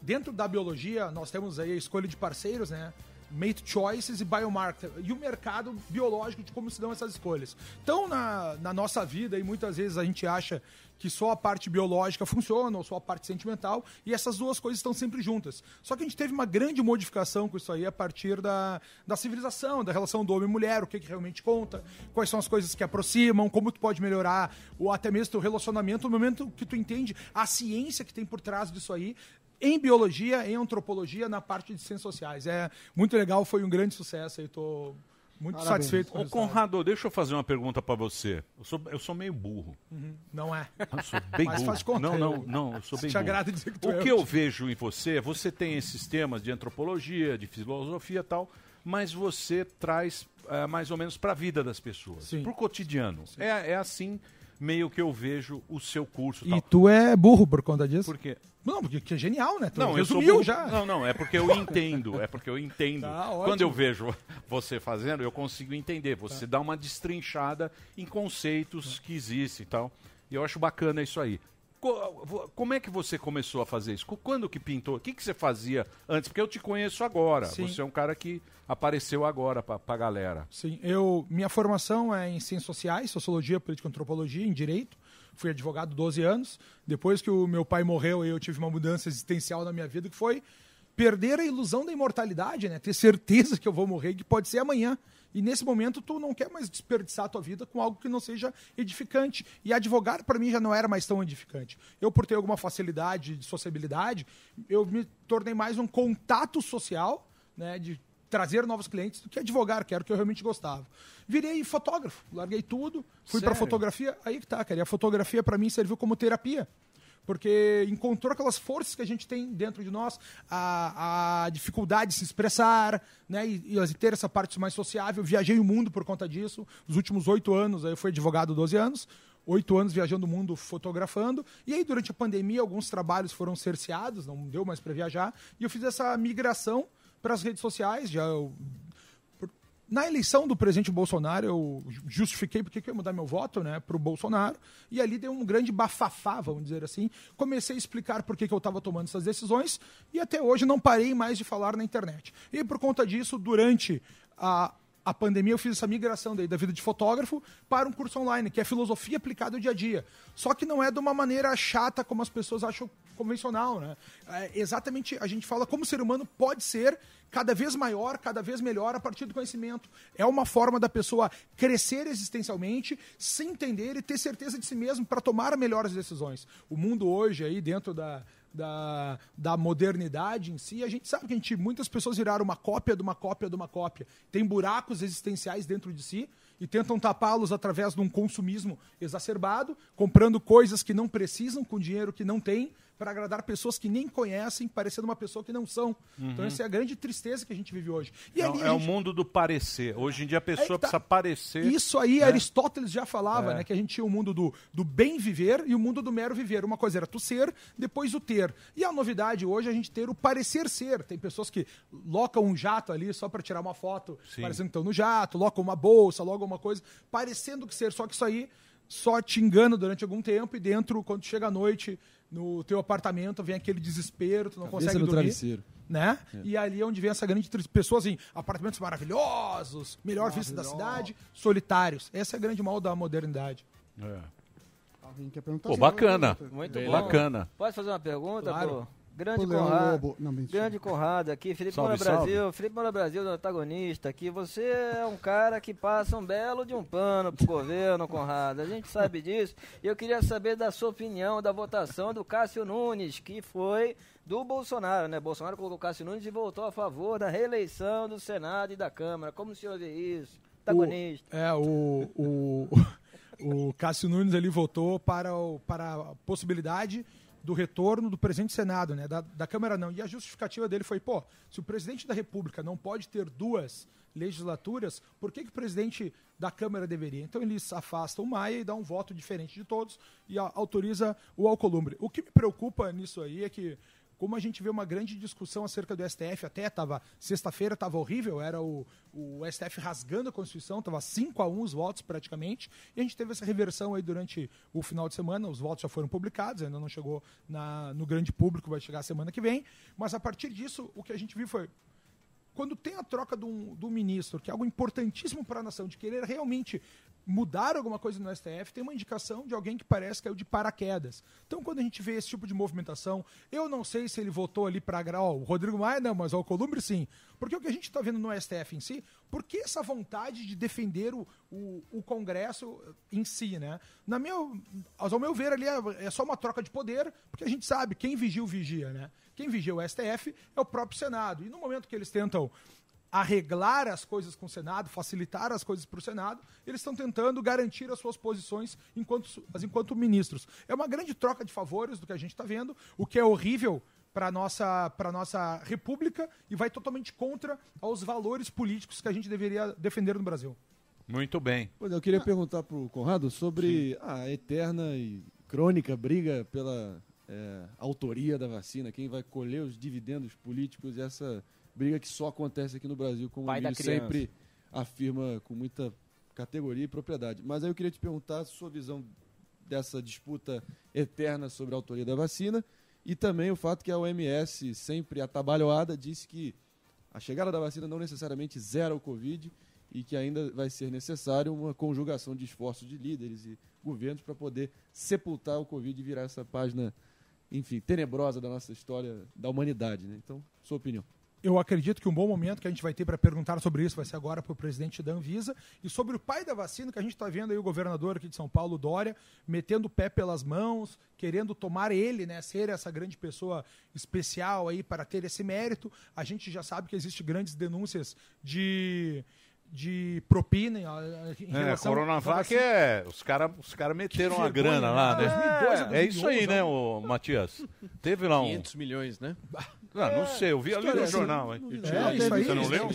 Dentro da biologia, nós temos aí a escolha de parceiros, né? Mate choices e biomarker. E o mercado biológico de como se dão essas escolhas. Então, na, na nossa vida, e muitas vezes a gente acha que só a parte biológica funciona, ou só a parte sentimental, e essas duas coisas estão sempre juntas. Só que a gente teve uma grande modificação com isso aí a partir da, da civilização, da relação do homem e mulher, o que, que realmente conta, quais são as coisas que aproximam, como tu pode melhorar, ou até mesmo teu relacionamento, no momento que tu entende a ciência que tem por trás disso aí, em biologia, em antropologia, na parte de ciências sociais. É muito legal, foi um grande sucesso aí, tô muito satisfeito com Ô, isso. Conrado, deixa eu fazer uma pergunta pra você. Eu sou, eu sou meio burro. Uhum, Não é. Eu sou bem Mas burro. faz conta, não, não, eu- não, eu sou bem te burro. agrada dizer que tu o é, que eu eu vejo em você, você tem esses temas de antropologia, de filosofia e tal, mas você traz eh, mais ou menos para a vida das pessoas, para o cotidiano. É, é assim meio que eu vejo o seu curso. E tal. tu é burro por conta disso? Por quê? Não, porque que é genial, né? Tu Não, eu sou resumiu já. Não, não, é porque eu entendo. É porque eu entendo. *laughs* Tá. Quando eu vejo você fazendo, eu consigo entender. Você dá uma destrinchada em conceitos que existem e tal. E eu acho bacana isso aí. Como é que você começou a fazer isso? Quando que pintou? O que, que você fazia antes? Porque eu te conheço agora. Sim. Você é um cara que apareceu agora pra, pra galera. Sim, eu minha formação é em ciências sociais, sociologia, política, antropologia, em direito. Fui advogado 12 anos. Depois que o meu pai morreu, eu tive uma mudança existencial na minha vida que foi perder a ilusão da imortalidade, né? Ter certeza que eu vou morrer, que pode ser amanhã. E nesse momento tu não quer mais desperdiçar a tua vida com algo que não seja edificante. E advogar para mim já não era mais tão edificante. Eu por ter alguma facilidade de sociabilidade, eu me tornei mais um contato social, né, de trazer novos clientes do que advogar, que era o que eu realmente gostava. Virei fotógrafo, larguei tudo, fui para fotografia, aí que tá, cara. E a fotografia para mim serviu como terapia porque encontrou aquelas forças que a gente tem dentro de nós, a, a dificuldade de se expressar, né, e, e ter essa parte mais sociável. Viajei o mundo por conta disso. Os últimos oito anos, aí eu fui advogado 12 anos, oito anos viajando o mundo fotografando. E aí, durante a pandemia, alguns trabalhos foram cerceados, não deu mais para viajar, e eu fiz essa migração para as redes sociais. Já eu- por- na eleição do presidente Bolsonaro, eu justifiquei porque que eu ia mudar meu voto né, para o Bolsonaro. E ali deu um grande bafafá, vamos dizer assim. Comecei a explicar por que, que eu estava tomando essas decisões e até hoje não parei mais de falar na internet. E por conta disso, durante a, a pandemia, eu fiz essa migração daí da vida de fotógrafo para um curso online, que é filosofia aplicada ao dia a dia. Só que não é de uma maneira chata como as pessoas acham convencional, né? É, exatamente, a gente fala como o ser humano pode ser cada vez maior, cada vez melhor a partir do conhecimento. É uma forma da pessoa crescer existencialmente, se entender e ter certeza de si mesmo para tomar melhores decisões. O mundo hoje aí dentro da da, da modernidade em si, a gente sabe que a gente, muitas pessoas viraram uma cópia de uma cópia de uma cópia. Tem buracos existenciais dentro de si e tentam tapá-los através de um consumismo exacerbado, comprando coisas que não precisam com dinheiro que não tem, para agradar pessoas que nem conhecem, parecendo uma pessoa que não são. Então Uhum. essa é a grande tristeza que a gente vive hoje. E É, ali a é o gente- mundo do parecer. Hoje em dia a pessoa Aí tá. precisa parecer. Isso aí, né? Aristóteles já falava, É. né? Que a gente tinha o mundo do, do bem viver e o mundo do mero viver. Uma coisa era tu ser, depois o ter. E a novidade hoje é a gente ter o parecer ser. Tem pessoas que locam um jato ali só para tirar uma foto, Sim. parecendo que estão no jato, locam uma bolsa, logam uma coisa, parecendo que ser. Só que isso aí só te engana durante algum tempo e dentro, quando chega à noite no teu apartamento, vem aquele desespero, tu não Cabeça consegue no dormir. travesseiro. Né? É. E ali é onde vem essa grande tristeza. Pessoas em apartamentos maravilhosos, melhor vista da cidade, solitários. Essa é a grande mal da modernidade. É. Alguém quer perguntar? Pô, bacana. Muito Bem bom. bacana. Pode fazer uma pergunta, Claro. pô? Grande Leão Conrado. Não. Grande Conrado aqui, Felipe Salve, Moura salve. Brasil. Felipe Moura Brasil, do antagonista aqui. Você é um cara que passa um belo de um pano pro governo, Conrado. A gente sabe disso. E eu queria saber da sua opinião da votação do Cássio Nunes, que foi do Bolsonaro, né? Bolsonaro colocou o Cássio Nunes e votou a favor da reeleição do Senado e da Câmara. Como o senhor vê isso? Antagonista. O, é, o, o, *laughs* o Cássio Nunes ali votou para, o, para a possibilidade do retorno do presidente do Senado, né? Da, da Câmara não. E a justificativa dele foi, pô, se o presidente da República não pode ter duas legislaturas, por que, que o presidente da Câmara deveria? Então eles afastam o Maia e dá um voto diferente de todos e a- autoriza o Alcolumbre. O que me preocupa nisso aí é que como a gente vê uma grande discussão acerca do STF, até tava sexta-feira estava horrível, era o, o STF rasgando a Constituição, estava 5 a 1 os votos praticamente, e a gente teve essa reversão aí durante o final de semana, os votos já foram publicados, ainda não chegou na, no grande público, vai chegar semana que vem, mas a partir disso o que a gente viu foi quando tem a troca do, do ministro, que é algo importantíssimo para a nação, de querer realmente mudar alguma coisa no STF, tem uma indicação de alguém que parece que caiu de paraquedas. Então, quando a gente vê esse tipo de movimentação, eu não sei se ele votou ali para ó, o Rodrigo Maia, não, mas o Alcolumbre sim. Porque o que a gente está vendo no STF em si, por que essa vontade de defender o, o, o Congresso em si, né? Na minha, ao meu ver, ali é, é só uma troca de poder, porque a gente sabe quem vigia o vigia, né? Quem vigia o STF é o próprio Senado. E no momento que eles tentam arreglar as coisas com o Senado, facilitar as coisas para o Senado, eles estão tentando garantir as suas posições enquanto, as- enquanto ministros. É uma grande troca de favores do que a gente está vendo, o que é horrível para a nossa, pra nossa república e vai totalmente contra aos valores políticos que a gente deveria defender no Brasil. Muito bem. Pois é, eu queria perguntar para o Conrado sobre a eterna e crônica briga pela é, autoria da vacina, quem vai colher os dividendos políticos, e essa briga que só acontece aqui no Brasil, como Pai o Emílio sempre afirma com muita categoria e propriedade. Mas aí eu queria te perguntar a sua visão dessa disputa eterna sobre a autoria da vacina e também o fato que a OMS, sempre atabalhoada, disse que a chegada da vacina não necessariamente zera o Covid e que ainda vai ser necessário uma conjugação de esforços de líderes e governos para poder sepultar o Covid e virar essa página enfim, tenebrosa da nossa história da humanidade, né? Então, sua opinião. Eu acredito que um bom momento que a gente vai ter para perguntar sobre isso vai ser agora para o presidente da Anvisa e sobre o pai da vacina, que a gente está vendo aí o governador aqui de São Paulo, Dória, metendo o pé pelas mãos, querendo tomar ele, né, ser essa grande pessoa especial aí para ter esse mérito. A gente já sabe que existe grandes denúncias de de propina em É, relação à Coronavac é. Os caras os cara meteram Que a grana lá, né? 2002 a É, é isso aí, 2011, né, o Matias? Teve lá um. 500 milhões, né? Ah, não sei, eu vi ali no jornal. assim, é, isso aí, Você não leu?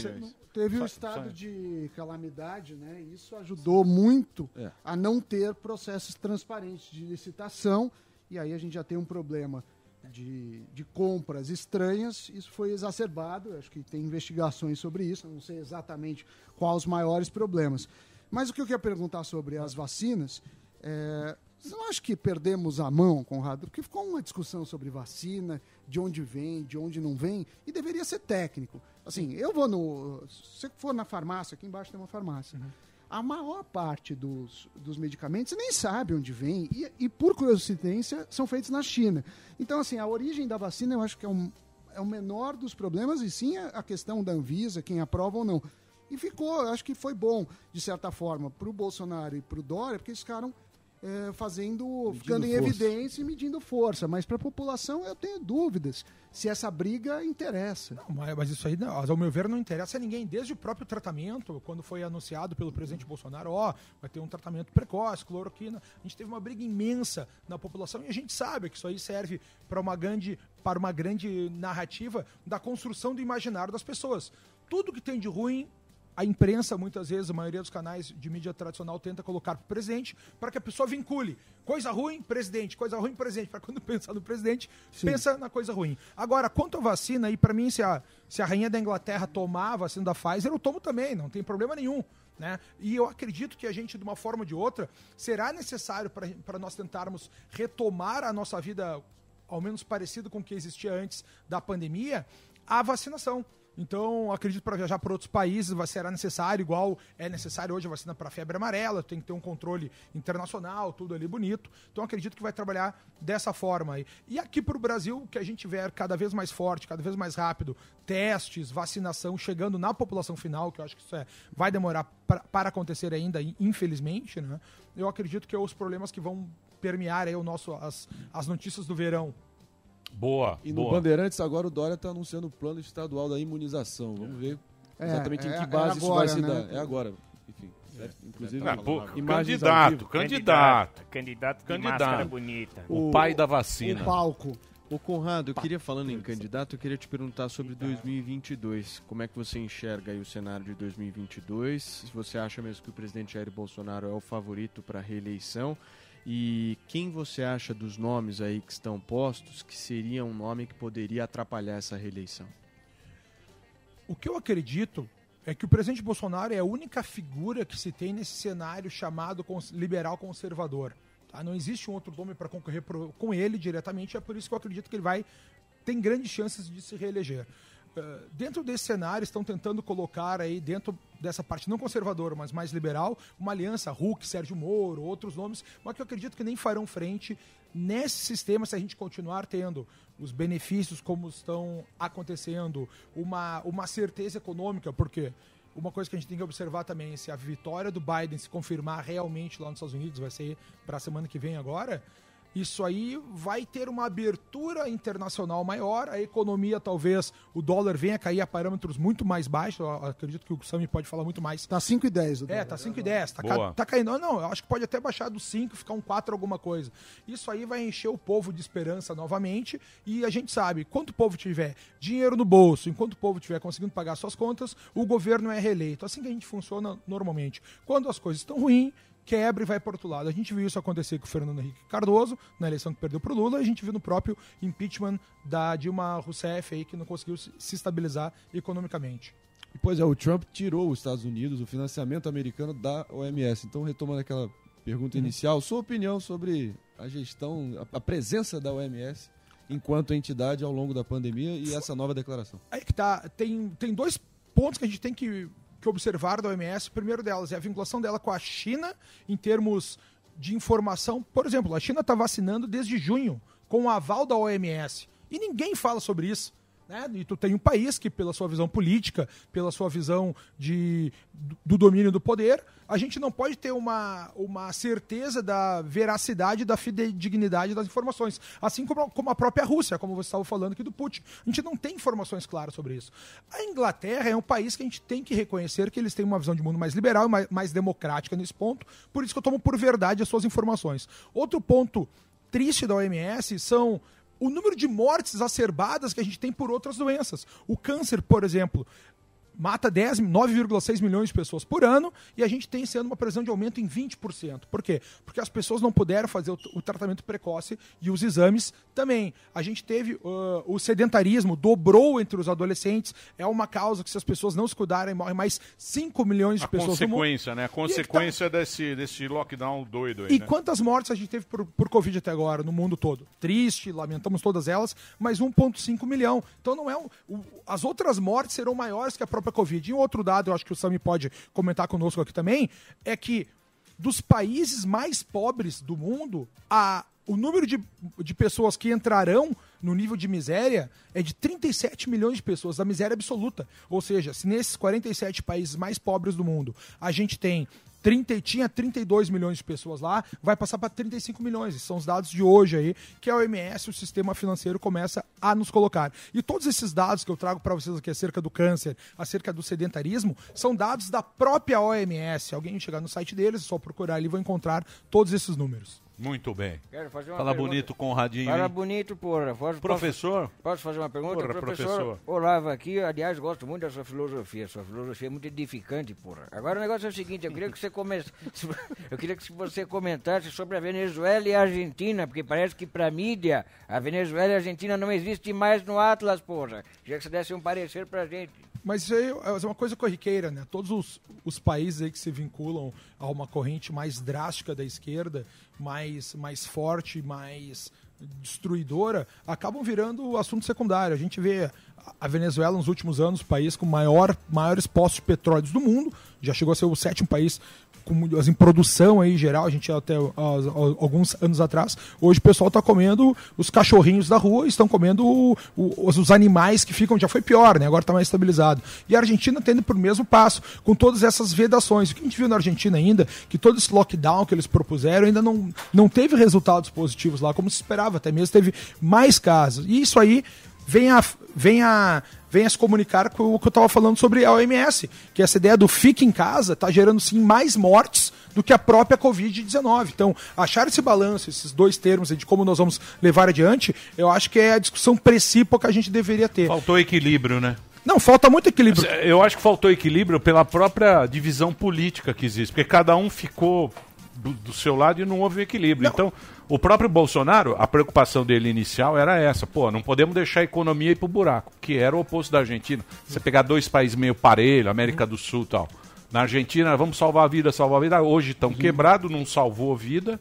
Teve o Só- estado de calamidade, né? Isso ajudou muito É. a não ter processos transparentes de licitação. E aí a gente já tem um problema de, de compras estranhas. Isso foi exacerbado. Acho que tem investigações sobre isso. Não sei exatamente quais os maiores problemas. Mas o que eu queria perguntar sobre as vacinas é. Você não acha que perdemos a mão, Conrado? Porque ficou uma discussão sobre vacina, de onde vem, de onde não vem, e deveria ser técnico. Assim, eu vou no. Se você for na farmácia, aqui embaixo tem uma farmácia. A maior parte dos, dos medicamentos nem sabe onde vem, e, e por coincidência são feitos na China. Então, assim, a origem da vacina eu acho que é, um, é o menor dos problemas, e sim a, a questão da Anvisa, quem aprova ou não. E ficou, eu acho que foi bom, de certa forma, para o Bolsonaro e para o Dória, porque eles ficaram é, fazendo, ficando em força. evidência e medindo força. Mas para a população eu tenho dúvidas se essa briga interessa. Não, mas, mas isso aí, não, ao meu ver, não interessa a ninguém. Desde o próprio tratamento, quando foi anunciado pelo presidente Bolsonaro, ó, vai ter um tratamento precoce, cloroquina. A gente teve uma briga imensa na população e a gente sabe que isso aí serve para uma grande, para uma grande narrativa da construção do imaginário das pessoas. Tudo que tem de ruim a imprensa, muitas vezes, a maioria dos canais de mídia tradicional tenta colocar para o presidente para que a pessoa vincule. Coisa ruim, presidente. Coisa ruim, presidente. Para quando *laughs* pensar no presidente, pensa na coisa ruim. Agora, quanto à vacina, aí para mim, se a, se a rainha da Inglaterra tomar a vacina da Pfizer, eu tomo também, não tem problema nenhum. Né? E eu acredito que a gente, de uma forma ou de outra, será necessário para nós tentarmos retomar a nossa vida, ao menos parecido com o que existia antes da pandemia, a vacinação. Então, acredito para viajar para outros países vai será necessário, igual é necessário hoje a vacina para febre amarela, tem que ter um controle internacional, tudo ali bonito. Então, acredito que vai trabalhar dessa forma aí. E aqui para o Brasil, que a gente tiver cada vez mais forte, cada vez mais rápido, testes, vacinação chegando na população final, que eu acho que isso é, vai demorar pra, para acontecer ainda, infelizmente, né? Eu acredito que é os problemas que vão permear aí o nosso, as, as notícias do verão. Boa, E no boa. Bandeirantes agora o Dória está anunciando o plano estadual da imunização. Vamos ver É, exatamente em é- que é base isso agora, vai se né? dar. É agora. Enfim, inclusive Ah, pô, candidato, candidato. Candidato de Candidato. máscara bonita. O pai da vacina. O palco. Ô Conrado, eu queria, falando em candidato, eu queria te perguntar sobre 2022. Como é que você enxerga aí o cenário de 2022? Se você acha mesmo que o presidente Jair Bolsonaro é o favorito para a reeleição? E quem você acha dos nomes aí que estão postos que seria um nome que poderia atrapalhar essa reeleição? O que eu acredito é que o presidente Bolsonaro é a única figura que se tem nesse cenário chamado liberal conservador. tá? Não existe um outro nome para concorrer com ele diretamente, é por isso que eu acredito que ele vai tem grandes chances de se reeleger. Eh, dentro desse cenário, estão tentando colocar aí, dentro dessa parte não conservadora, mas mais liberal, uma aliança Hulk, Sérgio Moro, outros nomes, mas que eu acredito que nem farão frente nesse sistema se a gente continuar tendo os benefícios como estão acontecendo, uma, uma certeza econômica, porque uma coisa que a gente tem que observar também, se a vitória do Biden se confirmar realmente lá nos Estados Unidos, vai ser para a semana que vem agora, isso aí vai ter uma abertura internacional maior, a economia talvez, o dólar venha a cair a parâmetros muito mais baixos, eu acredito que o Sami pode falar muito mais. Tá 5,10 o É, dólar. tá 5,10, tá, Boa. ca- tá caindo. Não, eu acho que pode até baixar do 5, ficar um 4 alguma coisa. Isso aí vai encher o povo de esperança novamente e a gente sabe, enquanto o povo tiver dinheiro no bolso, enquanto o povo estiver conseguindo pagar suas contas, o governo é reeleito. Assim que a gente funciona normalmente. Quando as coisas estão ruins, quebra e vai para outro lado. A gente viu isso acontecer com o Fernando Henrique Cardoso, na eleição que perdeu para o Lula, a gente viu no próprio impeachment da Dilma Rousseff aí, que não conseguiu se estabilizar economicamente. Pois é, o Trump tirou os Estados Unidos, o financiamento americano da OMS. Então, retomando aquela pergunta inicial, sua opinião sobre a gestão, a, a presença da OMS enquanto entidade ao longo da pandemia e essa nova declaração. Aí que tá. Tem, tem dois pontos que a gente tem que, que observar da OMS. O primeiro delas é a vinculação dela com a China em termos de informação. Por exemplo, a China está vacinando desde junho com o aval da OMS. E ninguém fala sobre isso. Né? E tu tem um país que, pela sua visão política, pela sua visão de, do domínio do poder, a gente não pode ter uma, uma certeza da veracidade, da fidedignidade das informações. Assim como, como a própria Rússia, como você estava falando aqui do Putin. A gente não tem informações claras sobre isso. A Inglaterra é um país que a gente tem que reconhecer que eles têm uma visão de mundo mais liberal mais, mais democrática nesse ponto. Por isso que eu tomo por verdade as suas informações. Outro ponto triste da OMS são o número de mortes exacerbadas que a gente tem por outras doenças. O câncer, por exemplo, mata 10, 9,6 milhões de pessoas por ano e a gente tem sendo uma previsão de aumento em 20%. Por quê? Porque as pessoas não puderam fazer o, o tratamento precoce e os exames também. A gente teve uh, o sedentarismo, dobrou entre os adolescentes, é uma causa que se as pessoas não se cuidarem, morrem mais 5 milhões de A pessoas consequência, né? A consequência desse, desse lockdown doido aí, E né? quantas mortes a gente teve por, por Covid até agora no mundo todo? Triste, lamentamos todas elas, mas 1,5 milhão. Então não é um, o- as outras mortes serão maiores que a própria Covid. E outro dado, eu acho que o Sami pode comentar conosco aqui também, é que dos países mais pobres do mundo, a, o número de, de pessoas que entrarão no nível de miséria é de 37 milhões de pessoas, da miséria absoluta. Ou seja, se nesses 47 países mais pobres do mundo a gente tem 30, e tinha 32 milhões de pessoas lá, vai passar para 35 milhões. São os dados de hoje aí, que a OMS, o sistema financeiro, começa a nos colocar. E todos esses dados que eu trago para vocês aqui acerca do câncer, acerca do sedentarismo, são dados da própria OMS. Alguém chegar no site deles, é só procurar ali, vão encontrar todos esses números. Muito bem. Quero fazer uma Fala pergunta. bonito, Conradinho. Fala hein? bonito, porra. Posso, Professor? Posso, posso fazer uma pergunta? Porra, professor. Olavo aqui, aliás, gosto muito da sua filosofia. Sua filosofia é muito edificante, porra. Agora o negócio é o seguinte, eu queria que você comece... *laughs* eu queria que você comentasse sobre a Venezuela e a Argentina, porque parece que pra mídia a Venezuela e a Argentina não existem mais no Atlas, porra. Queria que você desse um parecer pra gente. Mas isso aí é uma coisa corriqueira, né? Todos os, os países aí que se vinculam a uma corrente mais drástica da esquerda, mais, mais forte, mais destruidora, acabam virando assunto secundário. A gente vê a- Venezuela nos últimos anos, o país com maior, maiores postos de petróleo do mundo, já chegou a ser o sétimo país com, assim, produção aí geral, a gente até ah, ah, alguns anos atrás. Hoje o pessoal está comendo os cachorrinhos da rua, estão comendo o- o- os, animais que ficam, já foi pior, né? Agora está mais estabilizado. E a Argentina tende por mesmo passo, com todas essas vedações. O que a gente viu na Argentina ainda, que todo esse lockdown que eles propuseram ainda não, não teve resultados positivos lá, como se esperava, até mesmo teve mais casos. E isso aí vem a, vem a, vem a se comunicar com o que eu estava falando sobre a OMS, que essa ideia do fique em casa está gerando sim mais mortes do que a própria Covid-19. Então, achar esse balanço, esses dois termos de como nós vamos levar adiante, eu acho que é a discussão principal que a gente deveria ter. Faltou equilíbrio, né? Não, falta muito equilíbrio. Eu acho que faltou equilíbrio pela própria divisão política que existe, porque cada um ficou do, do seu lado e não houve equilíbrio. Então, o próprio Bolsonaro, a preocupação dele inicial era essa: pô, não podemos deixar a economia ir pro buraco, que era o oposto da Argentina. Você pegar dois países meio parelho, América do Sul e tal. Na Argentina, vamos salvar a vida, salvar a vida. Hoje estão quebrados, não salvou a vida.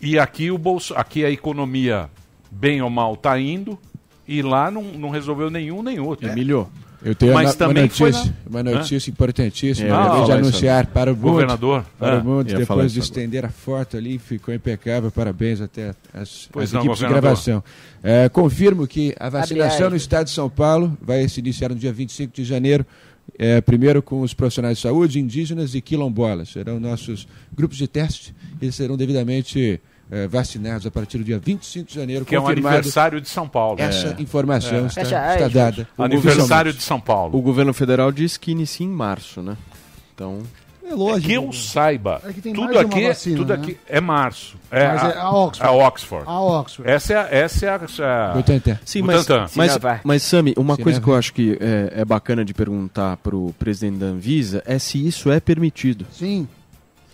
E aqui o bolso, aqui a economia, bem ou mal, tá indo. E lá não, não resolveu nenhum nem outro. Emílio, Eu tenho Mas uma, uma também foi notícia, na- uma Hã? notícia importantíssima. É, Acabei de isso. anunciar para o mundo. Governador. Para Ah, o mundo, ia falar depois de isso agora. estender a foto ali, ficou impecável. Parabéns até Pois às não, equipes de gravação. É, confirmo que a vacinação no estado de São Paulo vai se iniciar no dia 25 de janeiro. É, primeiro com os profissionais de saúde, indígenas e quilombolas. Serão nossos grupos de teste. Eles serão devidamente é, vacinados a partir do dia 25 de janeiro. Que é um aniversário de São Paulo. Essa É. informação É. está, Fecha está aspas. dada. Aniversário de São Paulo. O governo federal diz que inicia em março, né? Então. É lógico. Que eu saiba, É que tem tudo aqui, vacina, tudo né? aqui é março. É Mas a, é a Oxford. a Oxford. A Oxford. Essa é, a- essa é a, essa é a- Butantan. Sim, mas, Butantan. mas, Sinovac. mas Sami, uma Sinovac. coisa que eu acho que é, é bacana de perguntar pro presidente da Anvisa é se isso é permitido. Sim.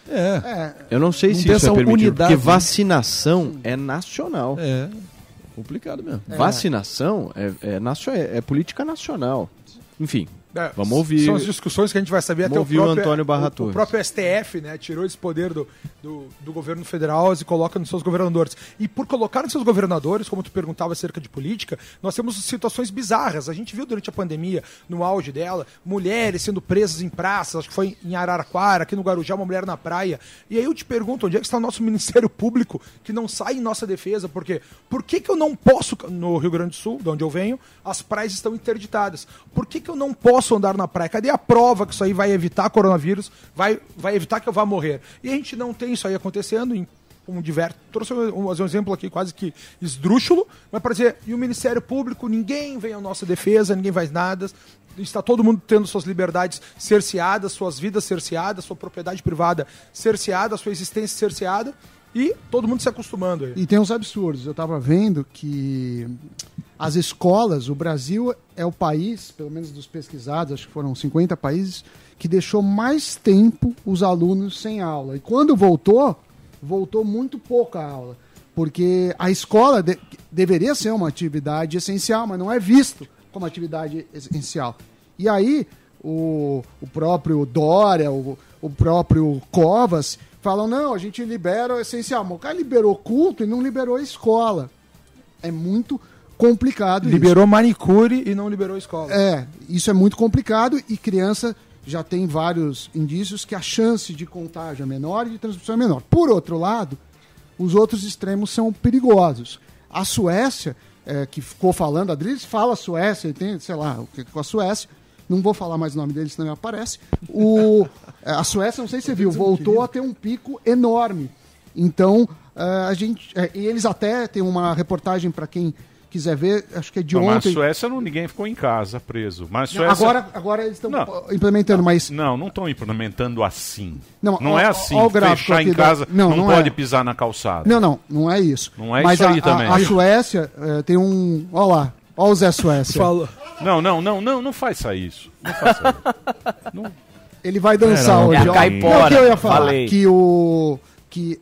É. É. Eu não sei Não se isso é essa permitido, unidade, porque né? vacinação é nacional. É. Complicado mesmo. É. Vacinação é, é, é- é política nacional. Enfim, É, Vamos ouvir. São as discussões que a gente vai saber Vamos até ouvir o o próprio, Antônio Barra o, o próprio STF, né, tirou esse poder do, do, do governo federal e coloca nos seus governadores. E por colocar nos seus governadores, como tu perguntava acerca de política, nós temos situações bizarras. A gente viu durante a pandemia, no auge dela, mulheres sendo presas em praças, acho que foi em Araraquara, aqui no Guarujá, uma mulher na praia. E aí eu te pergunto, onde é que está o nosso *laughs* Ministério Público que não sai em nossa defesa? Porque por que, que eu não posso, no Rio Grande do Sul, de onde eu venho, as praias estão interditadas. Por que, que eu não posso andar na praia? Cadê a prova que isso aí vai evitar coronavírus, vai, vai evitar que eu vá morrer? E a gente não tem isso aí acontecendo em um diverso. Trouxe um, um exemplo aqui quase que esdrúxulo, mas para dizer, e o Ministério Público, ninguém vem à nossa defesa, ninguém faz nada. Está todo mundo tendo suas liberdades cerceadas, suas vidas cerceadas, sua propriedade privada cerceada, sua existência cerceada, e todo mundo se acostumando aí. E tem uns absurdos. Eu estava vendo que as escolas, o Brasil é o país, pelo menos dos pesquisados, acho que foram 50 países, que deixou mais tempo os alunos sem aula. E quando voltou, voltou muito pouca aula. Porque a escola de- deveria ser uma atividade essencial, mas não é visto como atividade essencial. E aí, o, o próprio Dória, o, o próprio Covas, falam: não, a gente libera o essencial. Mas o cara liberou culto e não liberou a escola. É muito complicado Liberou manicure e não liberou escola. é, isso é muito complicado e criança já tem vários indícios que a chance de contágio é menor e de transmissão é menor. Por outro lado, os outros extremos são perigosos. A Suécia, é, que ficou falando, a Drilis fala Suécia, tem, sei lá, o que com a Suécia, não vou falar mais o nome dele, senão ele aparece. O, é, a Suécia, não sei se você viu, voltou a ter um pico enorme. Então, é, a gente. é, e eles até tem uma reportagem para quem quiser ver, acho que é de Não, mas ontem. a Suécia não, ninguém ficou em casa preso. Mas Suécia... agora, agora eles estão implementando, mas. Não, não estão implementando assim. Não, Não, ó, é assim. ó Fechar em da- casa, não, não, não pode é. pisar na calçada. Não, não, não é isso. Não é mas isso a, aí a- também. A, Suécia tem um. Olha lá, olha o Zé Suécia. Não, não, não, não, não faça isso. Não faça isso. *laughs* Ele vai dançar Era, hoje. é a caipora. Não, o que eu ia falar? Falei. Que o. Que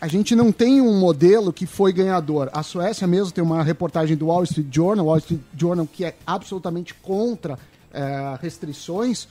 a gente não tem um modelo que foi ganhador. A Suécia mesmo tem uma reportagem do Wall Street Journal, Wall Street Journal que é absolutamente contra eh, restrições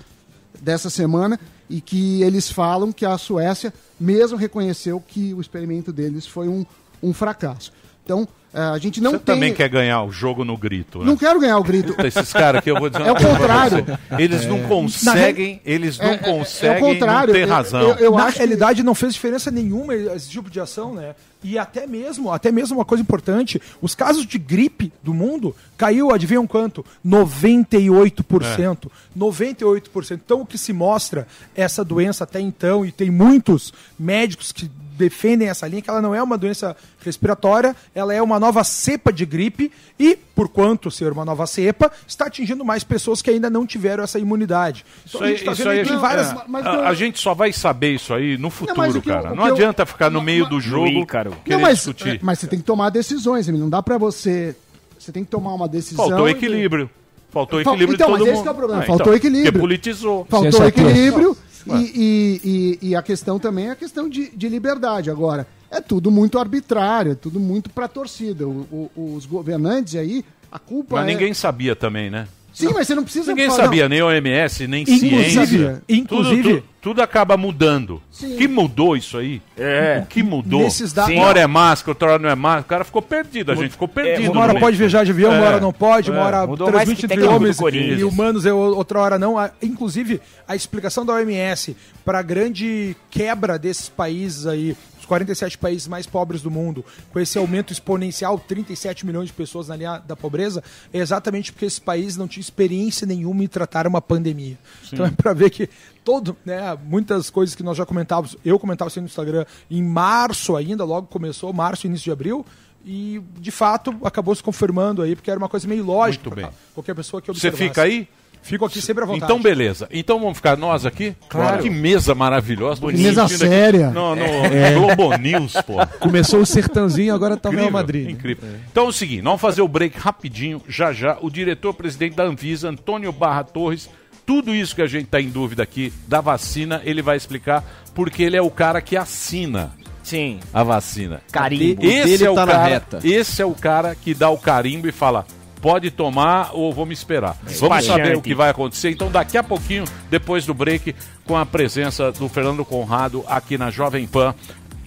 dessa semana e que eles falam que a Suécia mesmo reconheceu que o experimento deles foi um, um fracasso. Então, a gente não Você tem... também quer ganhar o jogo no grito, né? Não quero ganhar o grito. Puta, esses caras aqui, eu vou dizer É o uma coisa pra contrário. você. Eles não conseguem, eles não É- é- é o conseguem contrário. não ter Eu- razão. Eu, eu Na realidade, não fez diferença nenhuma esse tipo de ação, né? E até mesmo, até mesmo uma coisa importante, os casos de gripe do mundo caiu, adivinham quanto? 98%. 98%. Então, o que se mostra essa doença até então, e tem muitos médicos que defendem essa linha, que ela não é uma doença respiratória, ela é uma nova cepa de gripe e, por quanto ser uma nova cepa, está atingindo mais pessoas que ainda não tiveram essa imunidade. Isso Então, aí, a gente tá isso vendo aí a, gente, várias... é, a- a gente só vai saber isso aí no futuro, mas o que cara. não eu- adianta ficar no meio do jogo Ícaro. querer Não, mas, discutir. mas você tem que tomar decisões. Não dá pra você. Você tem que tomar uma decisão. Faltou e- equilíbrio. Faltou Fal- equilíbrio então, de todo mas esse mundo. que é o problema. Ah, Faltou então, equilíbrio. Porque politizou. Faltou equilíbrio. E, e, e, e a questão também é a questão de, de liberdade. Agora, é tudo muito arbitrário, é tudo muito pra torcida. O- o- os governantes aí, a culpa Mas é. ninguém sabia também, né? Sim, mas você não precisa Ninguém falar- sabia, nem OMS, nem Inclusive- ciência. inclusive- Tudo, tudo, tudo acaba mudando. Sim. que mudou isso aí? É. O que mudou? Nesses dados- Uma hora é máscara, outra hora não é máscara. O cara ficou perdido, a gente ficou perdido. uma hora pode viajar de avião, uma É. hora não pode, uma É. hora Mudou transmite entre homens e humanos, e outra hora não. Inclusive, a explicação da OMS para a grande quebra desses países aí, os 47 países mais pobres do mundo, com esse aumento exponencial, 37 milhões de pessoas na linha da pobreza, é exatamente porque esses países não tinham experiência nenhuma em tratar uma pandemia. Sim. Então é para ver que todo, né, muitas coisas que nós já comentávamos, eu comentava assim no Instagram em março ainda, logo começou, março, início de abril, e de fato acabou se confirmando aí, porque era uma coisa meio lógica. Muito bem. pra Qualquer pessoa que Você observasse. fica aí? Fico aqui sempre à vontade. Então, beleza. Então vamos ficar nós aqui? Claro. Que mesa maravilhosa. Que me mesa aqui séria. No, no É. Globo News, pô. Começou o sertãozinho, agora tá o Real Incrível, Madrid. Incrível. Então é o seguinte, vamos fazer o break rapidinho, já já. O diretor-presidente da Anvisa, Antônio Barra Torres, tudo isso que a gente está em dúvida aqui da vacina, ele vai explicar, porque ele é o cara que assina. Sim. A vacina. Carimbo. Esse é o tá na cara, reta. Esse é o cara que dá o carimbo e fala: pode tomar ou vou me esperar. Vamos Despachante. saber o que vai acontecer. Então, daqui a pouquinho, depois do break, com a presença do Fernando Conrado aqui na Jovem Pan.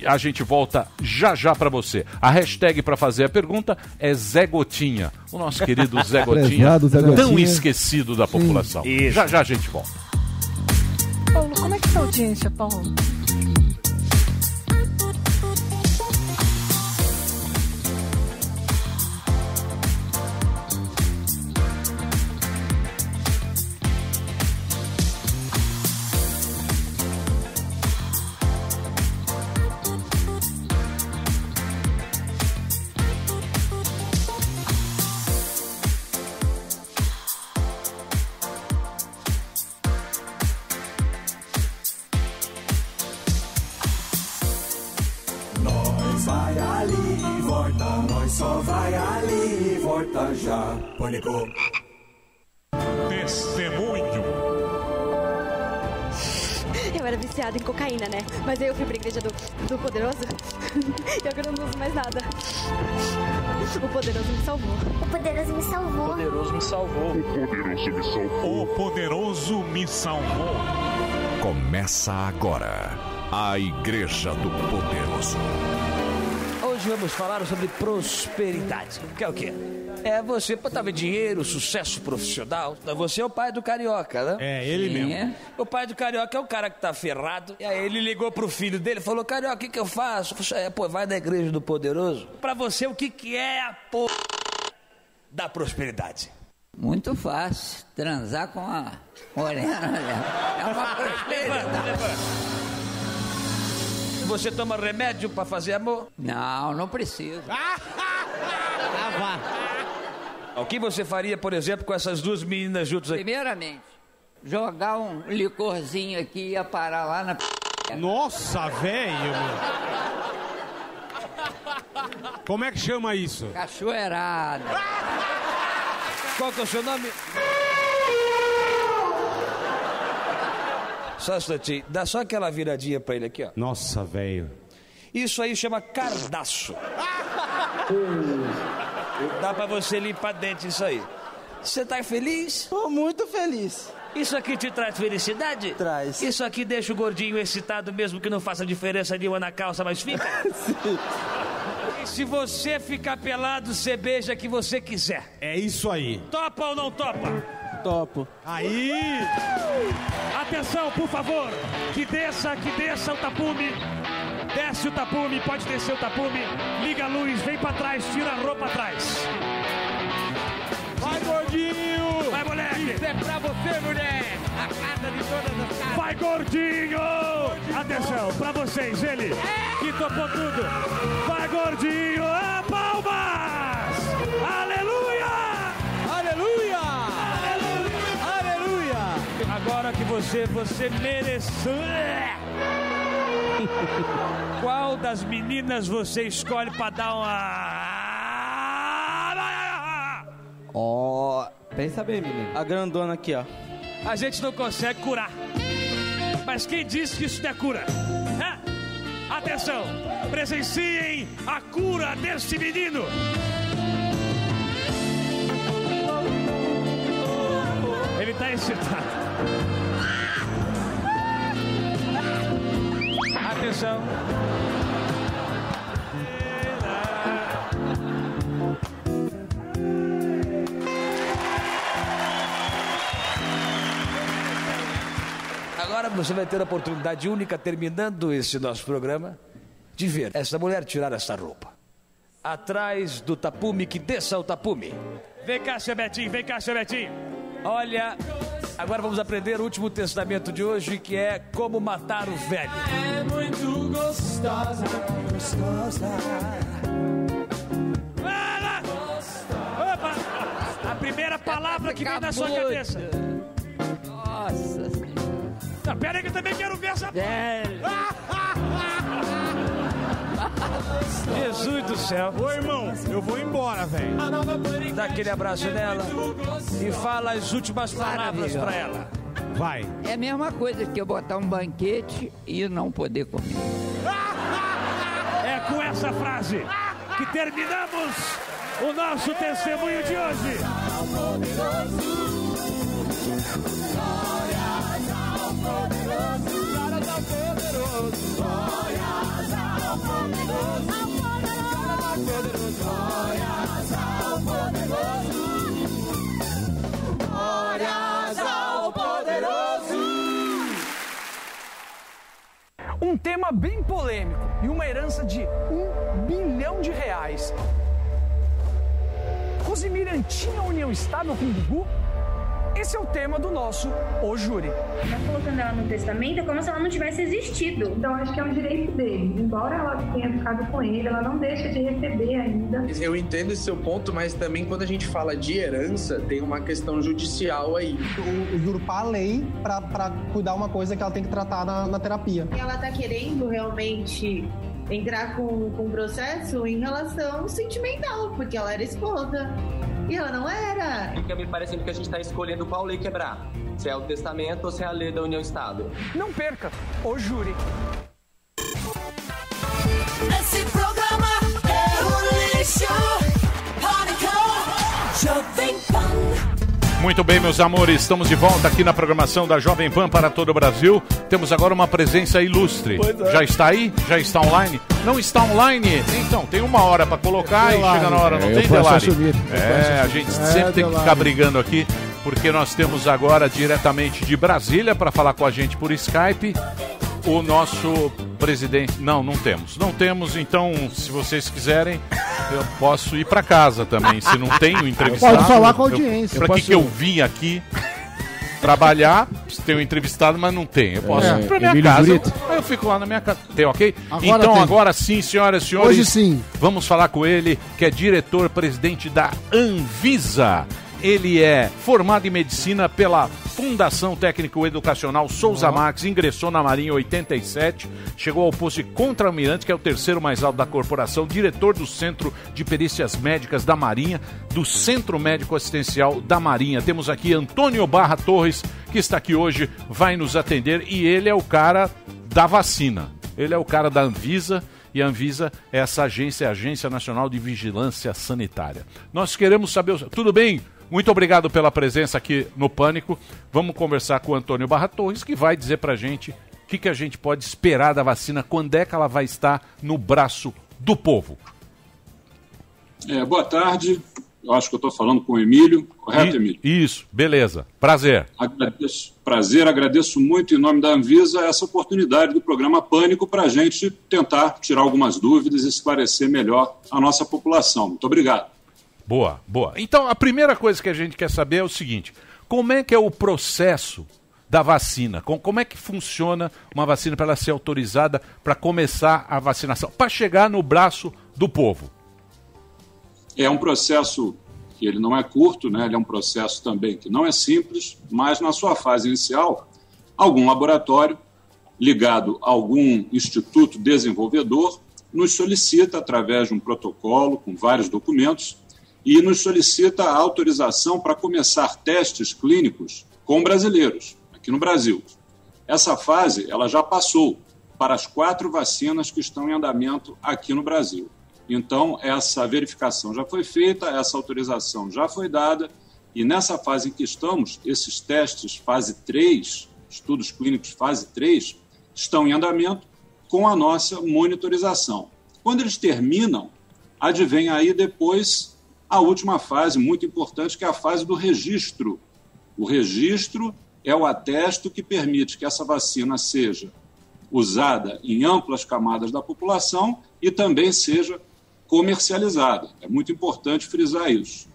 A gente volta já já pra você. A hashtag pra fazer a pergunta é Zé Gotinha. O nosso querido Zé *laughs* Gotinha, Prezado Zé tão Gotinha. esquecido da população. Isso. Já já a gente volta. Paulo, como é que tá a audiência, Paulo? Testemunho. Eu era viciada em cocaína, né? Mas aí eu fui pra igreja do, do poderoso *laughs* e agora eu não uso mais nada. O poderoso me salvou. O poderoso me salvou. O poderoso me salvou. O poderoso me salvou. O poderoso me salvou. Começa agora a Igreja do Poderoso. Hoje vamos falar sobre prosperidade. Que é o quê? É você botar dinheiro, sucesso profissional. Você é o pai do carioca, né? É, ele Sim. mesmo. O pai do carioca é o cara que tá ferrado. E aí ele ligou pro filho dele e falou: Carioca, o que, que eu faço? Eu falei, é, pô, vai na igreja do poderoso. Pra você, o que, que é a porra da prosperidade? Muito fácil. Transar com a morena. né? É uma *laughs* prosperidade. Você toma remédio pra fazer amor? Não, não precisa. *laughs* O que você faria, por exemplo, com essas duas meninas juntas aqui? Primeiramente, jogar um licorzinho aqui e ia parar lá na. Nossa, velho, Como é que chama isso? Cachoeirada. Qual que é o seu nome? Só um instantinho. Dá só aquela viradinha pra ele aqui, ó. Nossa, velho. Isso aí chama cardaço. *laughs* Dá pra você limpar dente isso aí. Você tá feliz? Tô muito feliz. Isso aqui te traz felicidade? Traz. Isso aqui deixa o gordinho excitado mesmo que não faça diferença nenhuma na calça, mas fica? *laughs* Sim. E se você ficar pelado, você beija que você quiser. É isso aí. Topa ou não topa? Topo. Aí! Atenção, por favor. Que desça, que desça o tapume. Desce o tapume, pode descer o tapume. Liga a luz, vem pra trás, tira a roupa atrás. Vai, gordinho! Vai, moleque! Isso é pra você, mulher! A casa de todas as casas. Vai, gordinho! Atenção, pra vocês, ele que topou tudo. Vai, gordinho! Ah, palmas! Aleluia! Você, você mereceu. *laughs* Qual das meninas você escolhe pra dar uma. Ó, pensa bem, menino. A grandona aqui, ó. A gente não consegue curar. Mas quem disse que isso não é cura? É? Atenção! Presenciem a cura desse menino! Ele tá excitado. Atenção. Agora você vai ter a oportunidade única, terminando esse nosso programa, de ver essa mulher tirar essa roupa. Atrás do tapume, que desça o tapume. Vem cá, seu Betinho, vem cá, seu Betinho. Olha, agora vamos aprender o último testamento de hoje, que é como matar o velho. É muito gostosa, gostosa. Opa! A primeira palavra que vem na sua cabeça. Nossa Senhora. Pera aí que eu também quero ver essa... *laughs* Jesus do céu. Ô, irmão, eu vou embora, velho. Dá aquele abraço nela e fala as últimas palavras pra ela. Vai. É a mesma coisa que eu botar um banquete e não poder comer. É com essa frase que terminamos o nosso testemunho de hoje. Glórias ao poderoso. Um tema bem polêmico e uma herança de um bilhão de reais. Rosemiriam tinha união estável com o Gugu? Esse é o tema do nosso O Júri. Tá colocando ela no testamento é como se ela não tivesse existido. Então acho que é um direito dele. Embora ela tenha ficado com ele, ela não deixa de receber ainda. Eu entendo esse seu ponto, mas também quando a gente fala de herança, tem uma questão judicial aí. Usurpar a lei pra, pra cuidar uma coisa que ela tem que tratar na, na terapia. Ela tá querendo realmente entrar com, com um processo em relação sentimental, porque ela era esposa. E ela não era. Fica me parecendo que a gente está escolhendo qual lei quebrar. Se é o testamento ou se é a lei da união estável. Não perca O Júri. Esse programa é um lixo. Pânico, Jovem Pan. Muito bem, meus amores, estamos de volta aqui na programação da Jovem Pan para todo o Brasil. Temos agora uma presença ilustre. Pois é. Já está aí? Já está online? Não está online? Então, tem uma hora para colocar e chega na hora, não É, tem, Delari? É, a gente É, sempre tem que ficar brigando aqui, porque nós temos agora diretamente de Brasília para falar com a gente por Skype o nosso presidente. Não, não temos. Não temos, então, se vocês quiserem, eu posso ir para casa também. Se não tenho entrevistado. Pode falar com a audiência. Eu que, que eu vim aqui? Trabalhar, tenho um entrevistado, mas não tem. Eu posso É, ir pra minha Emílio casa. Aí eu fico lá na minha casa. Tem, ok? Agora então, tem. agora sim, senhoras e senhores. Hoje sim. Vamos falar com ele, que é diretor-presidente da Anvisa. Ele é formado em medicina pela Fundação Técnico Educacional Souza Marques, ingressou na Marinha em 87, chegou ao posto de contra-almirante, que é o terceiro mais alto da corporação, diretor do Centro de Perícias Médicas da Marinha, do Centro Médico Assistencial da Marinha. Temos aqui Antônio Barra Torres, que está aqui hoje, vai nos atender e ele é o cara da vacina. Ele é o cara da Anvisa e a Anvisa é essa agência, é a Agência Nacional de Vigilância Sanitária. Nós queremos saber. Tudo bem? Muito obrigado pela presença aqui no Pânico. Vamos conversar com o Antônio Barra Torres, que vai dizer pra gente o que, que a gente pode esperar da vacina, quando é que ela vai estar no braço do povo. É, boa tarde. Eu acho que eu estou falando com o Emílio, correto, I- Emílio? Isso, beleza. Prazer. Agradeço, prazer, agradeço muito em nome da Anvisa essa oportunidade do programa Pânico para a gente tentar tirar algumas dúvidas e esclarecer melhor a nossa população. Muito obrigado. Boa, boa. Então, a primeira coisa que a gente quer saber é o seguinte: como é que é o processo da vacina? Com- Como é que funciona uma vacina para ela ser autorizada para começar a vacinação? Para chegar no braço do povo. É um processo que ele não é curto, né? ele é um processo também que não é simples, mas na sua fase inicial, algum laboratório ligado a algum instituto desenvolvedor nos solicita, através de um protocolo com vários documentos, e nos solicita a autorização para começar testes clínicos com brasileiros, aqui no Brasil. Essa fase ela já passou para as quatro vacinas que estão em andamento aqui no Brasil. Então, essa verificação já foi feita, essa autorização já foi dada, e nessa fase em que estamos, esses testes fase 3, estudos clínicos fase 3, estão em andamento com a nossa monitorização. Quando eles terminam, advém aí depois a última fase, muito importante, que é a fase do registro. O registro é o atesto que permite que essa vacina seja usada em amplas camadas da população e também seja comercializada. É muito importante frisar isso.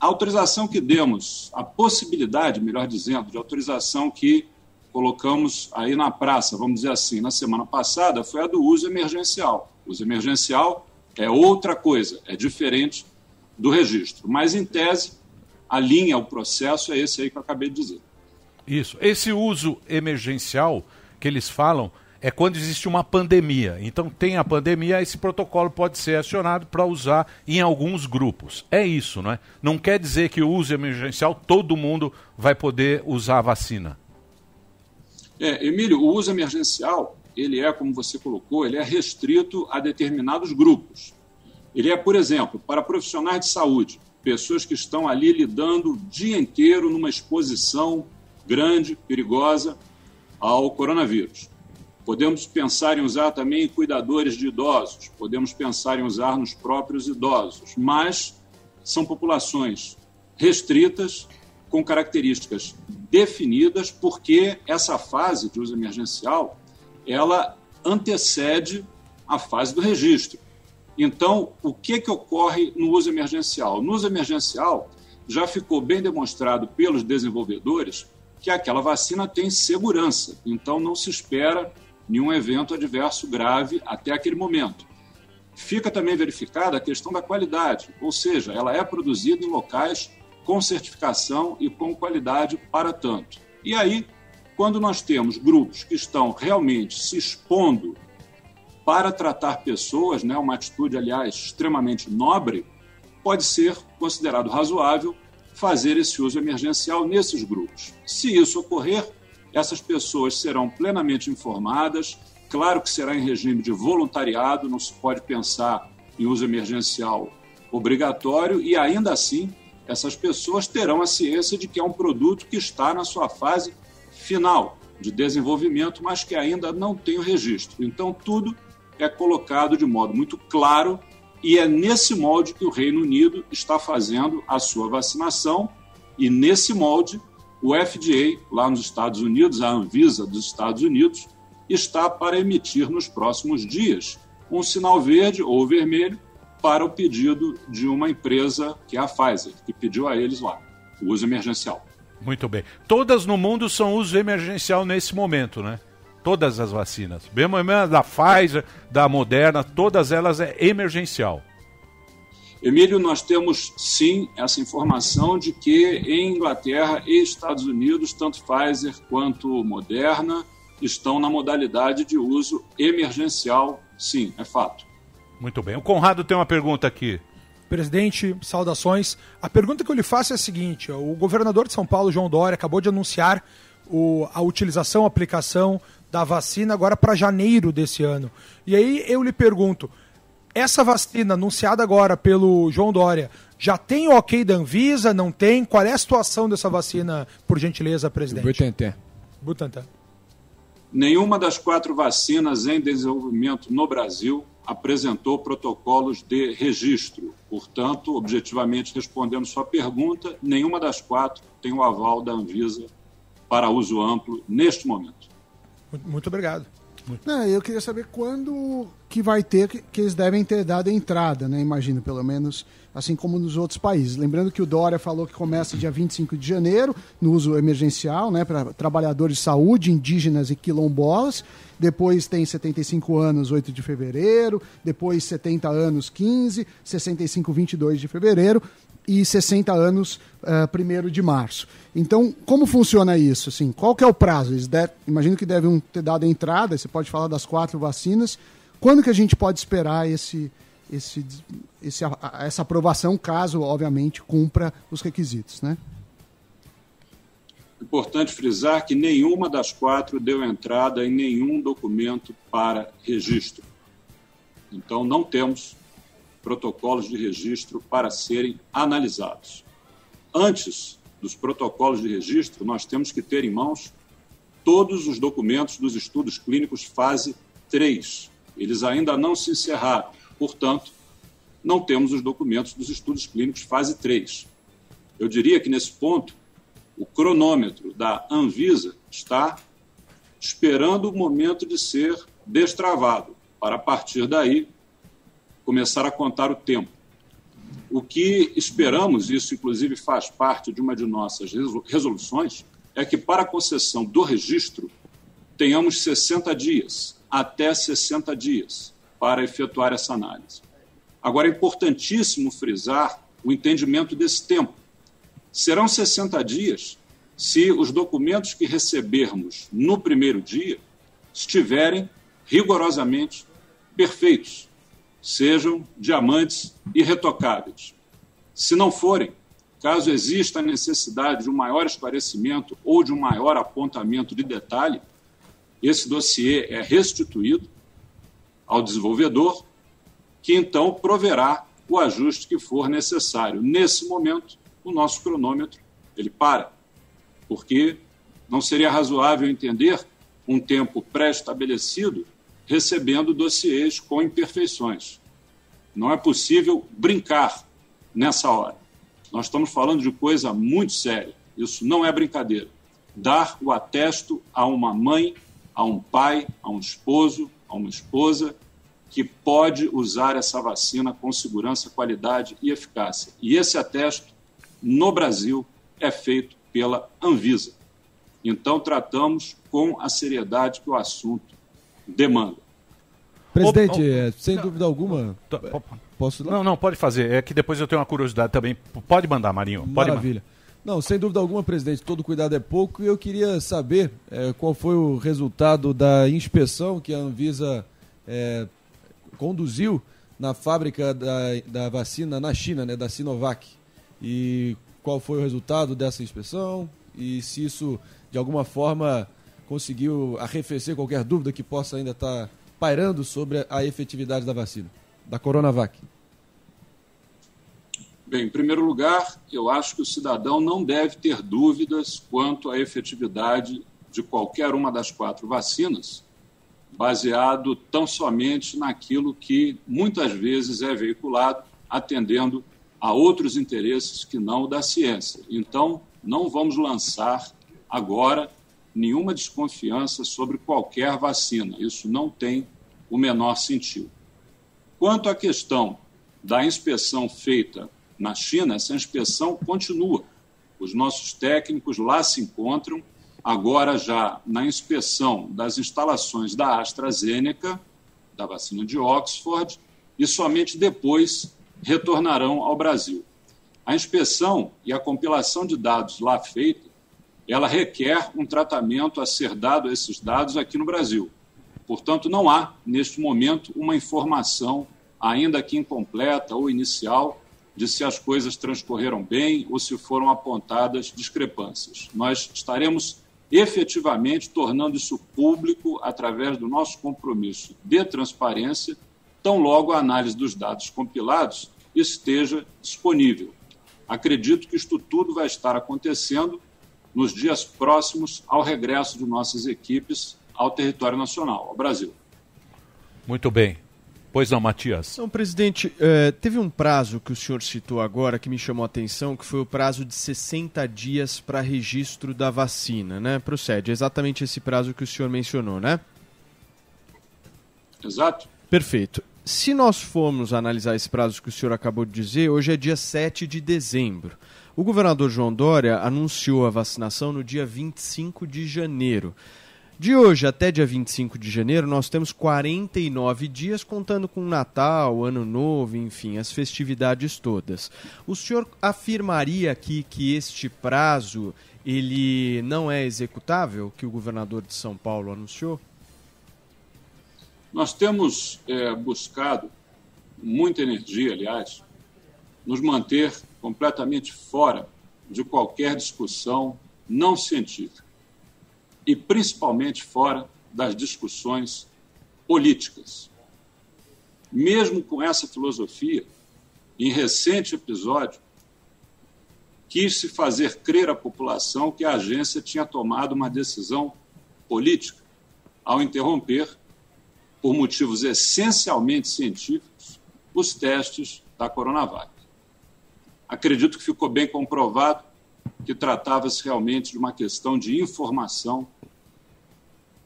A autorização que demos, a possibilidade, melhor dizendo, de autorização que colocamos aí na praça, vamos dizer assim, na semana passada, foi a do uso emergencial. O uso emergencial é outra coisa, é diferente do registro. Mas, em tese, a linha, o processo é esse aí que eu acabei de dizer. Isso. Esse uso emergencial que eles falam é quando existe uma pandemia. Então tem a pandemia, esse protocolo pode ser acionado para usar em alguns grupos. É isso, não é? Não quer dizer que o uso emergencial todo mundo vai poder usar a vacina. É, Emílio, o uso emergencial, ele é, como você colocou, ele é restrito a determinados grupos. Ele é, por exemplo, para profissionais de saúde, pessoas que estão ali lidando o dia inteiro numa exposição grande, perigosa ao coronavírus. Podemos pensar em usar também cuidadores de idosos, podemos pensar em usar nos próprios idosos, mas são populações restritas, com características definidas, porque essa fase de uso emergencial ela antecede a fase do registro. Então, o que, que ocorre no uso emergencial? No uso emergencial, já ficou bem demonstrado pelos desenvolvedores que aquela vacina tem segurança, então não se espera nenhum evento adverso grave até aquele momento. Fica também verificada a questão da qualidade, ou seja, ela é produzida em locais com certificação e com qualidade para tanto. E aí, quando nós temos grupos que estão realmente se expondo para tratar pessoas, né, uma atitude, aliás, extremamente nobre, pode ser considerado razoável fazer esse uso emergencial nesses grupos. Se isso ocorrer, essas pessoas serão plenamente informadas. Claro que será em regime de voluntariado, não se pode pensar em uso emergencial obrigatório, e ainda assim, essas pessoas terão a ciência de que é um produto que está na sua fase final de desenvolvimento, mas que ainda não tem o registro. Então, tudo é colocado de modo muito claro e é nesse molde que o Reino Unido está fazendo a sua vacinação e nesse molde o FDA lá nos Estados Unidos, a Anvisa dos Estados Unidos, está para emitir nos próximos dias um sinal verde ou vermelho para o pedido de uma empresa que é a Pfizer, que pediu a eles lá o uso emergencial. Muito bem. Todas no mundo são uso emergencial nesse momento, né? Todas as vacinas. Mesmo da Pfizer, da Moderna, todas elas é emergencial. Emílio, nós temos sim essa informação de que em Inglaterra e Estados Unidos, tanto Pfizer quanto Moderna estão na modalidade de uso emergencial. Sim, é fato. Muito bem. O Conrado tem uma pergunta aqui. Presidente, saudações. A pergunta que eu lhe faço é a seguinte: o governador de São Paulo, João Dória, acabou de anunciar o, a utilização, a aplicação da vacina agora para janeiro desse ano. E aí eu lhe pergunto: essa vacina anunciada agora pelo João Dória já tem o ok da Anvisa? Não tem? Qual é a situação dessa vacina, por gentileza, presidente? Butantan. Butantan. Nenhuma das quatro vacinas em desenvolvimento no Brasil apresentou protocolos de registro. Portanto, objetivamente respondendo sua pergunta, nenhuma das quatro tem o aval da Anvisa para uso amplo neste momento. Muito obrigado. Não, eu queria saber quando que vai ter, que, que eles devem ter dado a entrada, né? Imagino, pelo menos, assim como nos outros países. Lembrando que o Dória falou que começa dia 25 de janeiro, no uso emergencial, né? Para trabalhadores de saúde, indígenas e quilombolas. Depois tem 75 anos, 8 de fevereiro. Depois 70 anos, 15. 65, 22 de fevereiro e 60 anos, uh, eh, 1 de março. Então, como funciona isso? Assim, qual que é o prazo? Eles deve, imagino que devem ter dado a entrada, você pode falar das quatro vacinas. Quando que a gente pode esperar esse, esse, esse, essa aprovação, caso, obviamente, cumpra os requisitos, né? Importante frisar que nenhuma das quatro deu entrada em nenhum documento para registro. Então, não temos protocolos de registro para serem analisados. Antes dos protocolos de registro, nós temos que ter em mãos todos os documentos dos estudos clínicos fase 3. Eles ainda não se encerraram, portanto, não temos os documentos dos estudos clínicos fase 3. Eu diria que nesse ponto, o cronômetro da Anvisa está esperando o momento de ser destravado, para a partir daí começar a contar o tempo. O que esperamos, isso inclusive faz parte de uma de nossas resoluções, é que para a concessão do registro tenhamos 60 dias, até 60 dias, para efetuar essa análise. Agora, é importantíssimo frisar o entendimento desse tempo. Serão 60 dias se os documentos que recebermos no primeiro dia estiverem rigorosamente perfeitos, sejam diamantes irretocáveis. Se não forem, caso exista a necessidade de um maior esclarecimento ou de um maior apontamento de detalhe, esse dossiê é restituído ao desenvolvedor, que então proverá o ajuste que for necessário. Nesse momento, o nosso cronômetro ele para, porque não seria razoável entender um tempo pré-estabelecido recebendo dossiês com imperfeições. Não é possível brincar nessa hora. Nós estamos falando de coisa muito séria. Isso não é brincadeira. Dar o atesto a uma mãe, a um pai, a um esposo, a uma esposa que pode usar essa vacina com segurança, qualidade e eficácia. E esse atesto, no Brasil, é feito pela Anvisa. Então, tratamos com a seriedade que o assunto demanda. Presidente, é, sem dúvida alguma. Posso Não, não, pode fazer. É que depois eu tenho uma curiosidade também. Pode mandar, Marinho. Pode Maravilha. Não, sem dúvida alguma, presidente, todo cuidado é pouco. E eu queria saber é, qual foi o resultado da inspeção que a Anvisa é, conduziu na fábrica da, da vacina na China, né, da Sinovac. E qual foi o resultado dessa inspeção e se isso, de alguma forma, conseguiu arrefecer qualquer dúvida que possa ainda estar pairando sobre a efetividade da vacina, da Coronavac. Bem, em primeiro lugar, eu acho que o cidadão não deve ter dúvidas quanto à efetividade de qualquer uma das quatro vacinas, baseado tão somente naquilo que muitas vezes é veiculado, atendendo a outros interesses que não o da ciência. Então, não vamos lançar agora nenhuma desconfiança sobre qualquer vacina. Isso não tem o menor sentido. Quanto à questão da inspeção feita na China, essa inspeção continua. Os nossos técnicos lá se encontram, agora já na inspeção das instalações da AstraZeneca, da vacina de Oxford, e somente depois retornarão ao Brasil. A inspeção e a compilação de dados lá feita, ela requer um tratamento a ser dado a esses dados aqui no Brasil. Portanto, não há, neste momento, uma informação, ainda que incompleta ou inicial, de se as coisas transcorreram bem ou se foram apontadas discrepâncias. Nós estaremos efetivamente tornando isso público através do nosso compromisso de transparência tão logo a análise dos dados compilados esteja disponível. Acredito que isto tudo vai estar acontecendo nos dias próximos ao regresso de nossas equipes ao território nacional, ao Brasil. Muito bem. Pois não, Matias. Então, presidente, eh, teve um prazo que o senhor citou agora que me chamou a atenção, que foi o prazo de 60 dias para registro da vacina, né? Procede, é exatamente esse prazo que o senhor mencionou, né? Exato. Perfeito. Se nós formos analisar esse prazo que o senhor acabou de dizer, hoje é dia 7 de dezembro. O governador João Dória anunciou a vacinação no dia 25 de janeiro. De hoje até dia 25 de janeiro, nós temos 49 dias, contando com Natal, Ano Novo, enfim, as festividades todas. O senhor afirmaria aqui que este prazo ele não é executável, que o governador de São Paulo anunciou? Nós temos é, buscado muita energia, aliás, nos manter completamente fora de qualquer discussão não científica e principalmente fora das discussões políticas. Mesmo com essa filosofia, em recente episódio, quis se fazer crer à população que a agência tinha tomado uma decisão política ao interromper por motivos essencialmente científicos, os testes da Coronavac. Acredito que ficou bem comprovado que tratava-se realmente de uma questão de informação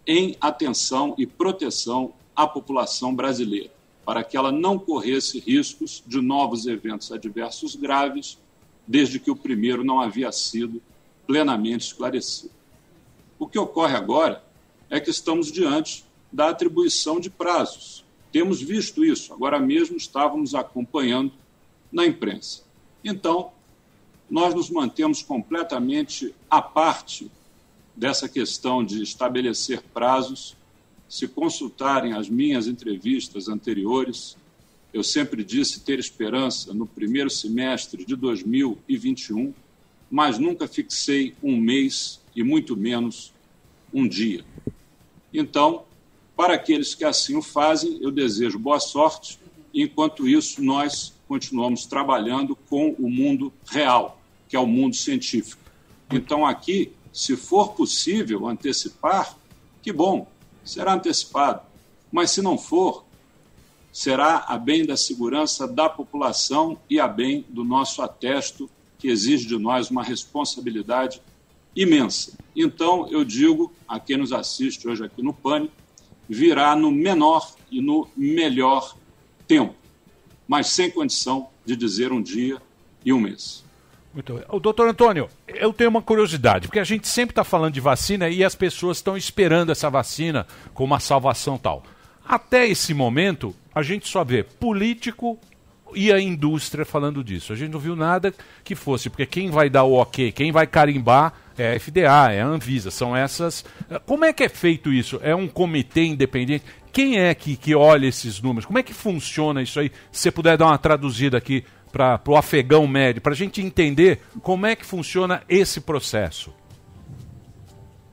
em atenção e proteção à população brasileira, para que ela não corresse riscos de novos eventos adversos graves, desde que o primeiro não havia sido plenamente esclarecido. O que ocorre agora é que estamos diante da atribuição de prazos. Temos visto isso, agora mesmo estávamos acompanhando na imprensa. Então, nós nos mantemos completamente à parte dessa questão de estabelecer prazos. Se consultarem as minhas entrevistas anteriores, eu sempre disse ter esperança no primeiro semestre de 2021, mas nunca fixei um mês e muito menos um dia. Então, para aqueles que assim o fazem, eu desejo boa sorte Enquanto isso, nós continuamos trabalhando com o mundo real, que é o mundo científico. Então, aqui, se for possível antecipar, que bom, será antecipado. Mas se não for, será a bem da segurança da população e a bem do nosso atesto, que exige de nós uma responsabilidade imensa. Então, eu digo a quem nos assiste hoje aqui no Pânico, virá no menor e no melhor tempo, mas sem condição de dizer um dia e um mês. Muito bem. O doutor Antônio, eu tenho uma curiosidade, porque a gente sempre está falando de vacina e as pessoas estão esperando essa vacina com uma salvação tal. Até esse momento, a gente só vê político e a indústria falando disso. A gente não viu nada que fosse, porque quem vai dar o ok, quem vai carimbar é a FDA, é a Anvisa, são essas. Como é que é feito isso? É um comitê independente? Quem é que, que olha esses números? Como é que funciona isso aí? Se você puder dar uma traduzida aqui para o afegão médio, para a gente entender como é que funciona esse processo.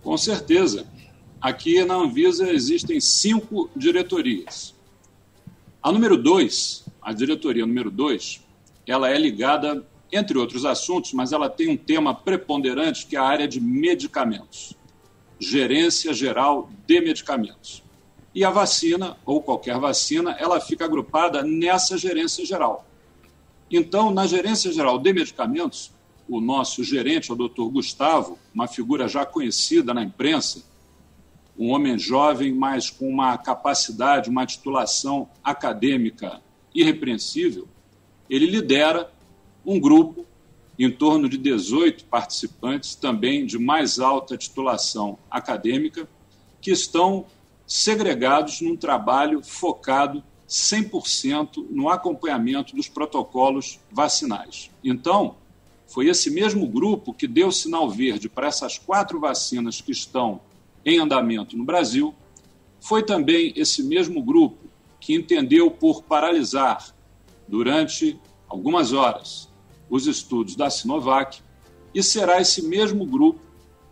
Com certeza. Aqui na Anvisa existem cinco diretorias. A número dois, a diretoria número dois, ela é ligada, entre outros assuntos, mas ela tem um tema preponderante que é a área de medicamentos. Gerência geral de medicamentos. E a vacina, ou qualquer vacina, ela fica agrupada nessa gerência geral. Então, na gerência geral de medicamentos, o nosso gerente, o doutor Gustavo, uma figura já conhecida na imprensa, um homem jovem, mas com uma capacidade, uma titulação acadêmica irrepreensível, ele lidera um grupo em torno de 18 participantes, também de mais alta titulação acadêmica, que estão segregados num trabalho focado 100% no acompanhamento dos protocolos vacinais. Então, foi esse mesmo grupo que deu sinal verde para essas quatro vacinas que estão em andamento no Brasil. Foi também esse mesmo grupo que entendeu por paralisar durante algumas horas os estudos da Sinovac, e será esse mesmo grupo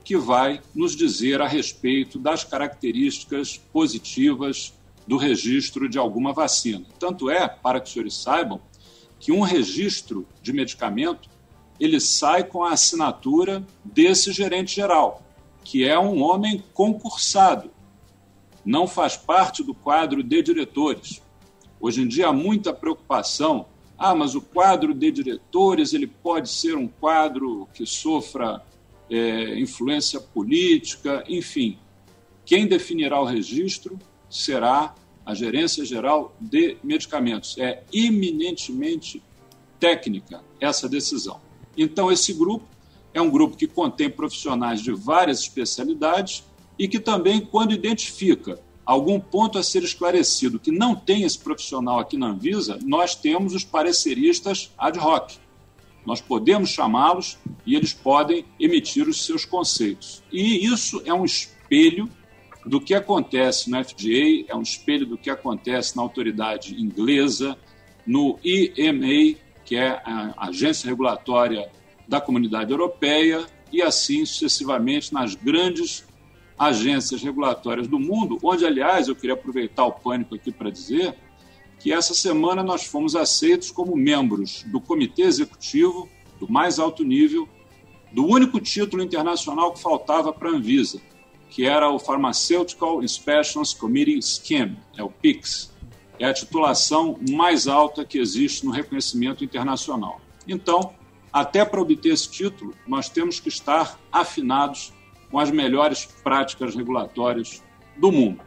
que vai nos dizer a respeito das características positivas do registro de alguma vacina. Tanto é, para que os senhores saibam, que um registro de medicamento ele sai com a assinatura desse gerente geral, que é um homem concursado, não faz parte do quadro de diretores. Hoje em dia há muita preocupação. Ah, mas o quadro de diretores ele pode ser um quadro que sofra é, influência política, enfim. Quem definirá o registro será a Gerência Geral de Medicamentos. É eminentemente técnica essa decisão. Então, esse grupo é um grupo que contém profissionais de várias especialidades e que também, quando identifica algum ponto a ser esclarecido que não tem esse profissional aqui na Anvisa, nós temos os pareceristas ad hoc. Nós podemos chamá-los e eles podem emitir os seus conceitos. E isso é um espelho do que acontece no FDA, é um espelho do que acontece na autoridade inglesa, no EMA, que é a agência regulatória da comunidade europeia, e assim sucessivamente nas grandes agências regulatórias do mundo, onde, aliás, eu queria aproveitar o pânico aqui para dizer que essa semana nós fomos aceitos como membros do comitê executivo do mais alto nível do único título internacional que faltava para a Anvisa, que era o Pharmaceutical Inspections Committee Scheme, é o PICS. É a titulação mais alta que existe no reconhecimento internacional. Então, até para obter esse título, nós temos que estar afinados com as melhores práticas regulatórias do mundo.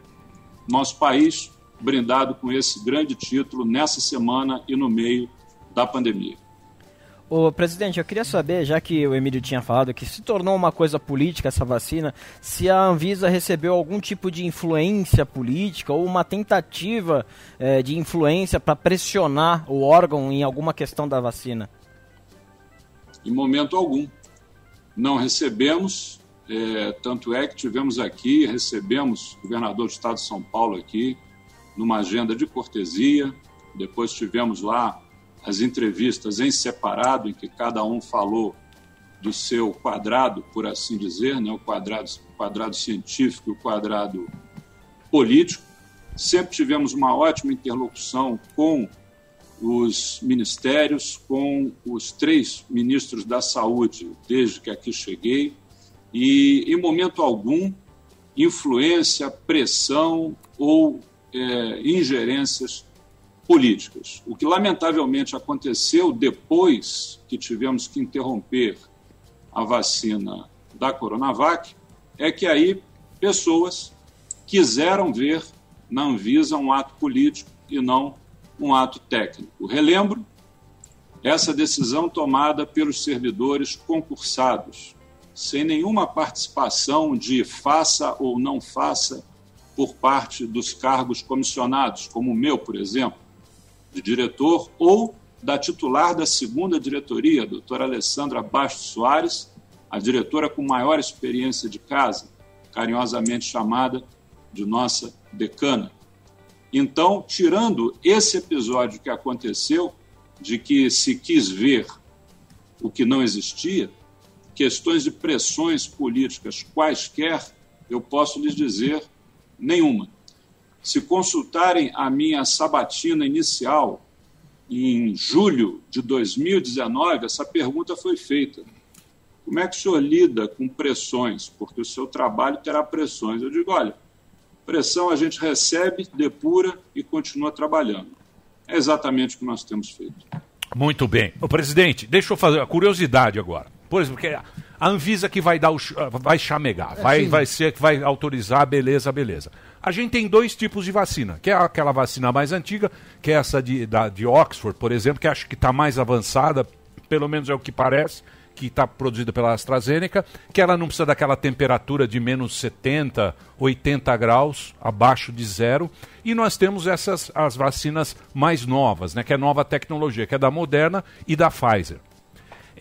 Nosso país brindado com esse grande título nessa semana e no meio da pandemia. Ô, presidente, eu queria saber, já que o Emílio tinha falado que se tornou uma coisa política essa vacina, se a Anvisa recebeu algum tipo de influência política ou uma tentativa eh, de influência para pressionar o órgão em alguma questão da vacina. Em momento algum. Não recebemos, é, tanto é que tivemos aqui, recebemos o governador do estado de São Paulo aqui, numa agenda de cortesia, depois tivemos lá as entrevistas em separado, em que cada um falou do seu quadrado, por assim dizer, né? o, quadrado, o quadrado científico e o quadrado político. Sempre tivemos uma ótima interlocução com os ministérios, com os três ministros da saúde, desde que aqui cheguei, e em momento algum influência, pressão ou é, ingerências políticas. O que lamentavelmente aconteceu depois que tivemos que interromper a vacina da Coronavac é que aí pessoas quiseram ver na Anvisa um ato político e não um ato técnico. Relembro essa decisão tomada pelos servidores concursados, sem nenhuma participação de faça ou não faça por parte dos cargos comissionados, como o meu, por exemplo, de diretor, ou da titular da segunda diretoria, doutora Alessandra Bastos Soares, a diretora com maior experiência de casa, carinhosamente chamada de nossa decana. Então, tirando esse episódio que aconteceu, de que se quis ver o que não existia, questões de pressões políticas quaisquer, eu posso lhes dizer nenhuma. Se consultarem a minha sabatina inicial, em julho de 2019, essa pergunta foi feita. Como é que o senhor lida com pressões? Porque o seu trabalho terá pressões. Eu digo, olha, pressão a gente recebe, depura e continua trabalhando. É exatamente o que nós temos feito. Muito bem. O presidente, deixa eu fazer a curiosidade agora. Por exemplo, que a Anvisa que vai dar o, ch- vai chamegar, É, vai, sim. vai ser que vai autorizar, beleza, beleza. A gente tem dois tipos de vacina, que é aquela vacina mais antiga, que é essa de, da, de Oxford, por exemplo, que acho que está mais avançada, pelo menos é o que parece, que está produzida pela AstraZeneca, que ela não precisa daquela temperatura de menos 70, 80 graus, abaixo de zero. E nós temos essas as vacinas mais novas, né, que é nova tecnologia, que é da Moderna e da Pfizer.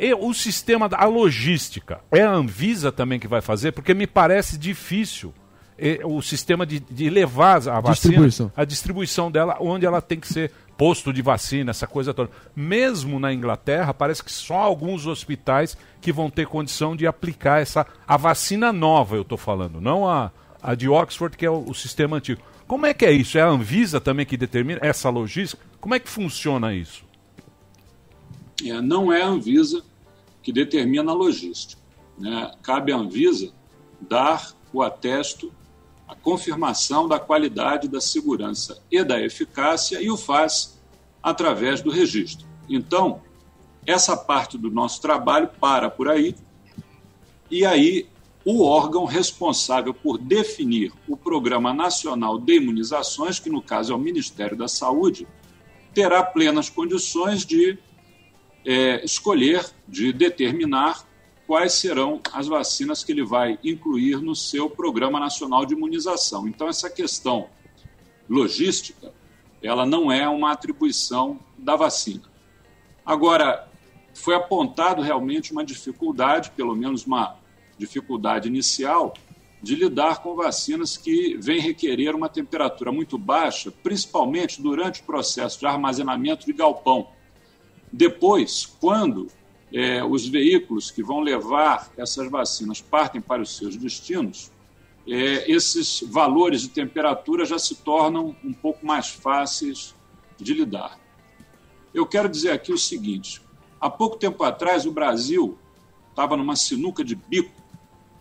E o sistema, da a logística, é a Anvisa também que vai fazer, porque me parece difícil eh, o sistema de, de levar a vacina, Distribuição. a distribuição dela, onde ela tem que ser posto de vacina, essa coisa toda. Mesmo na Inglaterra, parece que só alguns hospitais que vão ter condição de aplicar essa a vacina nova, eu estou falando, não a, a de Oxford, que é o, o sistema antigo. Como é que é isso? É a Anvisa também que determina essa logística? Como é que funciona isso? É, não é a Anvisa que determina a logística. né? Cabe à Anvisa dar o atesto, a confirmação da qualidade, da segurança e da eficácia e o faz através do registro. Então, essa parte do nosso trabalho para por aí e aí o órgão responsável por definir o Programa Nacional de Imunizações, que no caso é o Ministério da Saúde, terá plenas condições de é, escolher, de determinar quais serão as vacinas que ele vai incluir no seu Programa Nacional de Imunização. Então, essa questão logística, ela não é uma atribuição da vacina. Agora, foi apontado realmente uma dificuldade, pelo menos uma dificuldade inicial, de lidar com vacinas que vêm requerer uma temperatura muito baixa, principalmente durante o processo de armazenamento de galpão. Depois, quando eh, os veículos que vão levar essas vacinas partem para os seus destinos, eh, esses valores de temperatura já se tornam um pouco mais fáceis de lidar. Eu quero dizer aqui o seguinte: há pouco tempo atrás, o Brasil estava numa sinuca de bico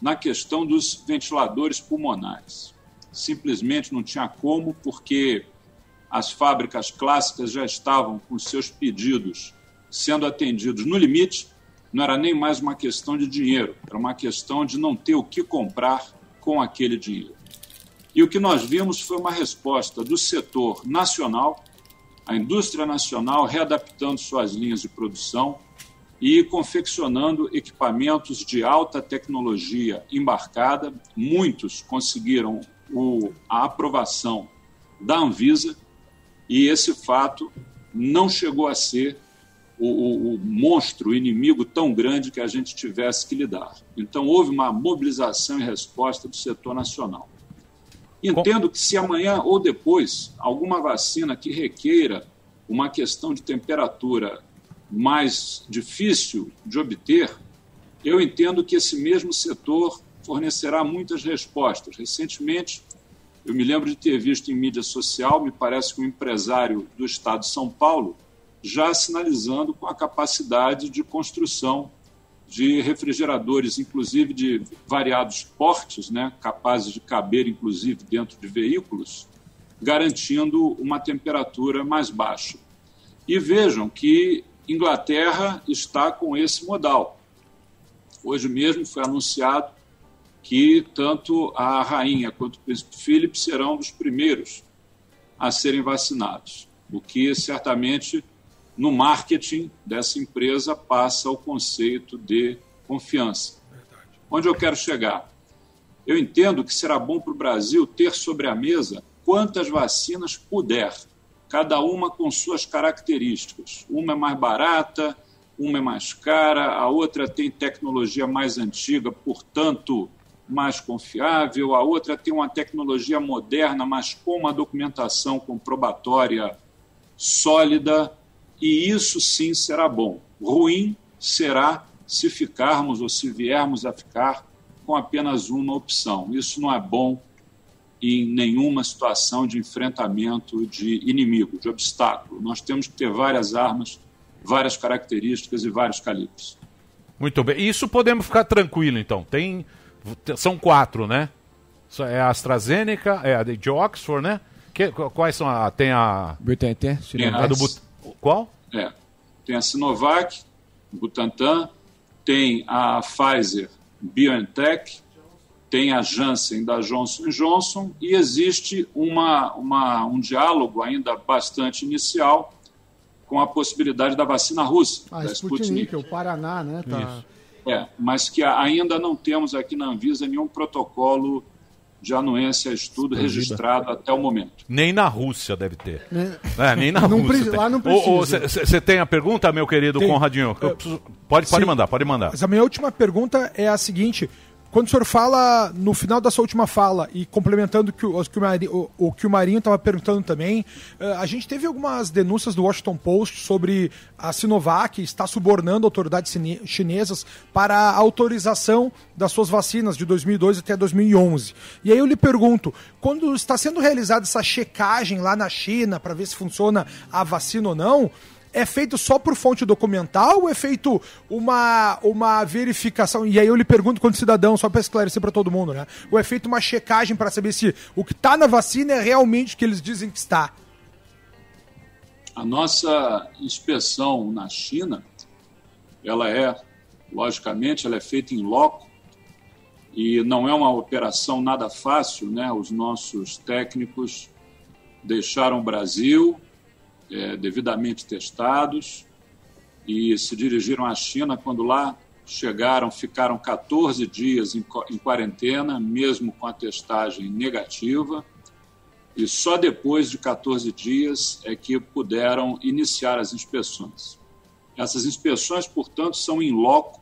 na questão dos ventiladores pulmonares. Simplesmente não tinha como, porque as fábricas clássicas já estavam com seus pedidos sendo atendidos no limite, não era nem mais uma questão de dinheiro, era uma questão de não ter o que comprar com aquele dinheiro. E o que nós vimos foi uma resposta do setor nacional, a indústria nacional readaptando suas linhas de produção e confeccionando equipamentos de alta tecnologia embarcada. Muitos conseguiram o, a aprovação da Anvisa e esse fato não chegou a ser o, o, o monstro, o inimigo tão grande que a gente tivesse que lidar. Então, houve uma mobilização e resposta do setor nacional. Entendo que se amanhã ou depois alguma vacina que requeira uma questão de temperatura mais difícil de obter, eu entendo que esse mesmo setor fornecerá muitas respostas. Recentemente, eu me lembro de ter visto em mídia social, me parece que um empresário do estado de São Paulo já sinalizando com a capacidade de construção de refrigeradores, inclusive de variados portes, né, capazes de caber, inclusive, dentro de veículos, garantindo uma temperatura mais baixa. E vejam que Inglaterra está com esse modal. Hoje mesmo foi anunciado que tanto a rainha quanto o príncipe Philip serão dos primeiros a serem vacinados, o que certamente no marketing dessa empresa passa o conceito de confiança. Onde eu quero chegar? Eu entendo que será bom para o Brasil ter sobre a mesa quantas vacinas puder, cada uma com suas características. Uma é mais barata, uma é mais cara, a outra tem tecnologia mais antiga, portanto, mais confiável, a outra tem uma tecnologia moderna, mas com uma documentação comprobatória sólida, e isso sim será bom. Ruim será se ficarmos ou se viermos a ficar com apenas uma opção. Isso não é bom em nenhuma situação de enfrentamento de inimigo, de obstáculo. Nós temos que ter várias armas, várias características e vários calibres. Muito bem. Isso podemos ficar tranquilo, então. Tem são quatro, né? É a AstraZeneca, é a de Oxford, né? Que, quais são a tem a Butantan, a do But... qual? É. Tem a Sinovac, Butantan, tem a Pfizer BioNTech, tem a Janssen da Johnson Johnson e existe uma, uma, um diálogo ainda bastante inicial com a possibilidade da vacina russa, Ah, da Sputnik, Sputnik. o Paraná, né? Tá... É, mas que ainda não temos aqui na Anvisa nenhum protocolo de anuência a estudo Expandido. registrado até o momento. Nem na Rússia deve ter. Né? É, nem na Não Rússia. tem. lá não precisa. Você tem a pergunta, meu querido Tem. Conradinho? Preciso- Pode, pode Sim. mandar, pode mandar. Mas a minha última pergunta é a seguinte: quando o senhor fala no final da sua última fala e complementando que o, que o, Mari- o- o que o Marinho estava perguntando também, eh, a gente teve algumas denúncias do Washington Post sobre a Sinovac estar subornando autoridades chinesas para a autorização das suas vacinas de 2002 até 2011. E aí eu lhe pergunto, quando está sendo realizada essa checagem lá na China para ver se funciona a vacina ou não, é feito só por fonte documental ou é feito uma, uma verificação? E aí eu lhe pergunto quanto cidadão, só para esclarecer para todo mundo, né? Ou é feito uma checagem para saber se o que está na vacina é realmente o que eles dizem que está? A nossa inspeção na China, ela é, logicamente, ela é feita em loco e não é uma operação nada fácil, né? Os nossos técnicos deixaram o Brasil é, devidamente testados e se dirigiram à China quando lá chegaram, ficaram 14 dias em, em quarentena, mesmo com a testagem negativa e só depois de 14 dias é que puderam iniciar as inspeções. Essas inspeções, portanto, são em loco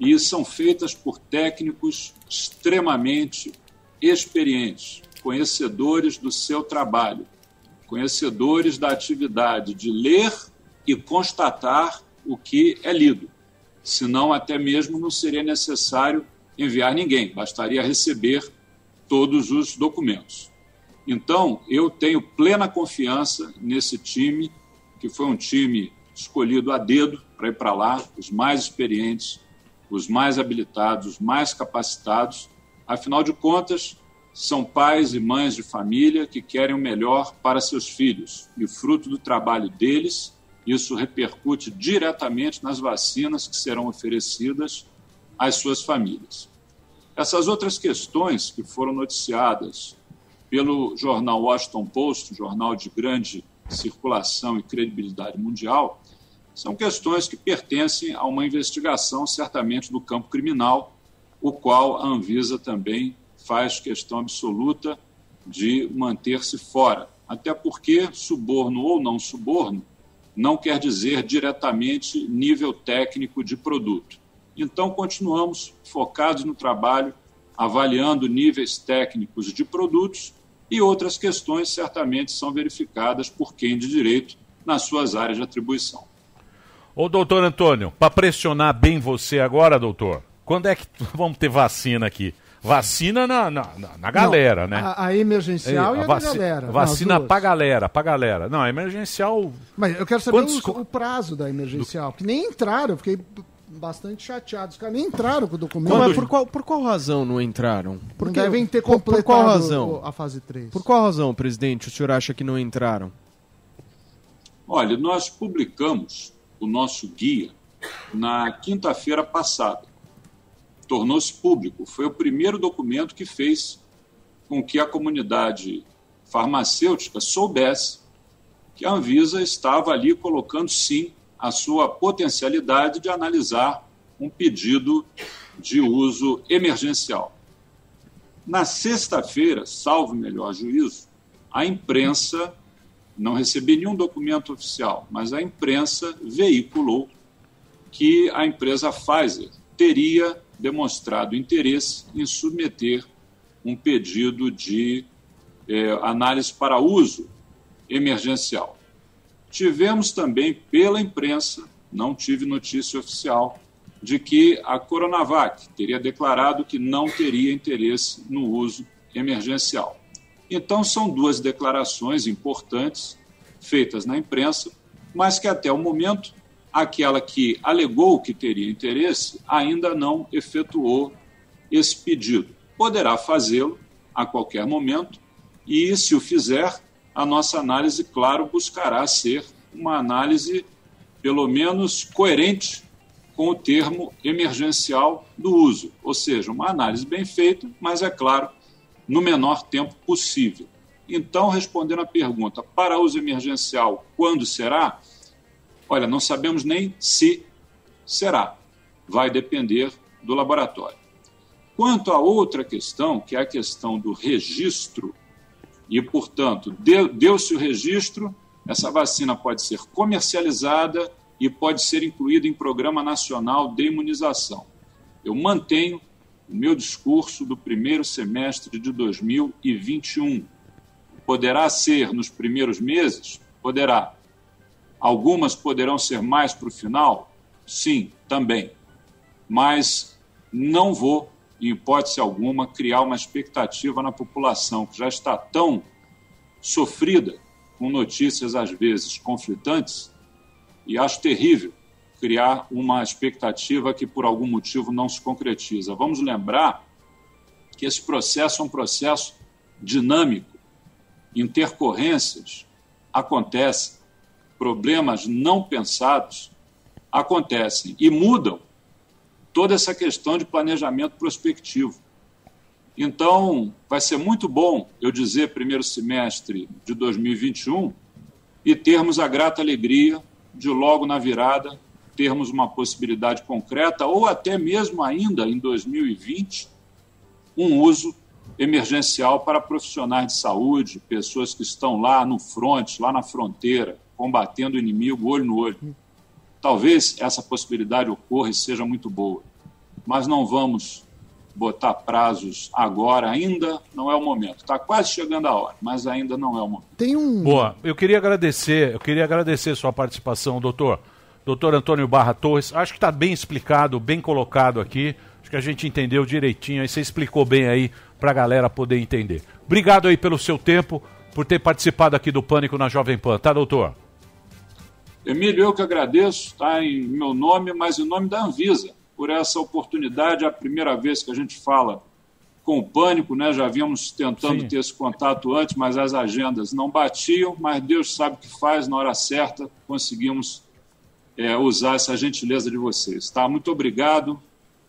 e são feitas por técnicos extremamente experientes, conhecedores do seu trabalho, conhecedores da atividade de ler e constatar o que é lido. Senão, até mesmo não seria necessário enviar ninguém, bastaria receber todos os documentos. Então, eu tenho plena confiança nesse time, que foi um time escolhido a dedo para ir para lá, os mais experientes, os mais habilitados, os mais capacitados. Afinal de contas, são pais e mães de família que querem o melhor para seus filhos. E fruto do trabalho deles, isso repercute diretamente nas vacinas que serão oferecidas às suas famílias. Essas outras questões que foram noticiadas pelo jornal Washington Post, jornal de grande circulação e credibilidade mundial, são questões que pertencem a uma investigação, certamente, do campo criminal, o qual a Anvisa também faz questão absoluta de manter-se fora. Até porque suborno ou não suborno não quer dizer diretamente nível técnico de produto. Então, continuamos focados no trabalho, avaliando níveis técnicos de produtos e outras questões certamente são verificadas por quem de direito nas suas áreas de atribuição. Ô, doutor Antônio, para pressionar bem você agora, doutor, quando é que *laughs* vamos ter vacina aqui? Vacina na, na, na- galera, Não, né? a- a emergencial e a vaci- galera. Vacina pra galera, pra galera. Não, a emergencial. Mas eu quero saber Quantos o, o prazo da emergencial, porque nem entraram, eu fiquei bastante chateado. Os caras nem entraram com o documento. Não, mas por qual, por qual razão não entraram? Não devem ter por, por completado qual razão? a fase 3. Por qual razão, presidente, o senhor acha que não entraram? Olha, nós publicamos o nosso guia na quinta-feira passada. Tornou-se público. Foi o primeiro documento que fez com que a comunidade farmacêutica soubesse que a Anvisa estava ali colocando, sim, a sua potencialidade de analisar um pedido de uso emergencial. Na sexta-feira, salvo melhor juízo, a imprensa não recebi nenhum documento oficial, mas a imprensa veiculou que a empresa Pfizer teria demonstrado interesse em submeter um pedido de eh, análise para uso emergencial. Tivemos também pela imprensa, não tive notícia oficial, de que a Coronavac teria declarado que não teria interesse no uso emergencial. Então, são duas declarações importantes feitas na imprensa, mas que até o momento, aquela que alegou que teria interesse ainda não efetuou esse pedido. Poderá fazê-lo a qualquer momento e, se o fizer, a nossa análise, claro, buscará ser uma análise, pelo menos, coerente com o termo emergencial do uso, ou seja, uma análise bem feita, mas, é claro, no menor tempo possível. Então, respondendo à pergunta, para uso emergencial, quando será? Olha, não sabemos nem se será. Vai depender do laboratório. Quanto à outra questão, que é a questão do registro, e, portanto, deu- deu-se o registro, essa vacina pode ser comercializada e pode ser incluída em programa nacional de imunização. Eu mantenho o meu discurso do primeiro semestre de 2021. Poderá ser nos primeiros meses? Poderá. Algumas poderão ser mais para o final? Sim, também. Mas não vou, em hipótese alguma, criar uma expectativa na população que já está tão sofrida com notícias às vezes conflitantes e acho terrível criar uma expectativa que por algum motivo não se concretiza. Vamos lembrar que esse processo é um processo dinâmico, intercorrências acontecem, problemas não pensados acontecem e mudam toda essa questão de planejamento prospectivo. Então, vai ser muito bom eu dizer primeiro semestre de 2021 e termos a grata alegria de logo na virada termos uma possibilidade concreta ou até mesmo ainda em 2020 um uso emergencial para profissionais de saúde, pessoas que estão lá no fronte, lá na fronteira, combatendo o inimigo olho no olho. Talvez essa possibilidade ocorra e seja muito boa, mas não vamos botar prazos agora, ainda não é o momento. Está quase chegando a hora, mas ainda não é o momento. Tem um. Boa, eu queria agradecer, eu queria agradecer sua participação, doutor. Doutor Antônio Barra Torres, acho que está bem explicado, bem colocado aqui. Acho que a gente entendeu direitinho, aí você explicou bem aí para a galera poder entender. Obrigado aí pelo seu tempo, por ter participado aqui do Pânico na Jovem Pan, tá, doutor? Emílio, eu que agradeço, está em meu nome, mas em nome da Anvisa, por essa oportunidade. É a primeira vez que a gente fala com o Pânico, né? Já vínhamos tentando Sim. ter esse contato antes, mas as agendas não batiam. Mas Deus sabe o que faz, na hora certa conseguimos é, usar essa gentileza de vocês. Tá? Muito obrigado,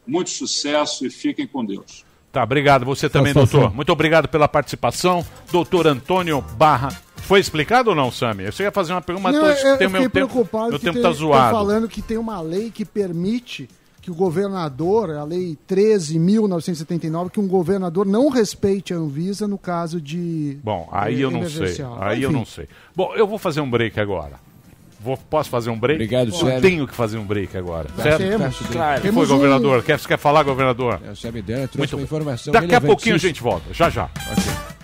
muito sucesso e fiquem com Deus. Tá, obrigado. Você também, Satisfação. doutor. Muito obrigado pela participação. Doutor Antônio Barra. Foi explicado ou não, Sami? Você ia fazer uma pergunta, Não, mas eu, tô- eu o meu tempo, preocupado meu que tempo tem, tá zoado. falando que tem uma lei que permite que o governador, a lei 13.979, que um governador não respeite a Anvisa no caso de Bom, aí eu não sei. Aí eu Enfim. não sei. Bom, eu vou fazer um break agora. Vou, posso fazer um break? Obrigado, Eu Sérgio. tenho que fazer um break agora. Tá, certo? temos. Claro. O que Temos foi, um- governador? Quer, você quer falar, governador? É, o Sami Dana trouxe Muito uma informação Daqui a pouquinho a gente volta. Já, já. nós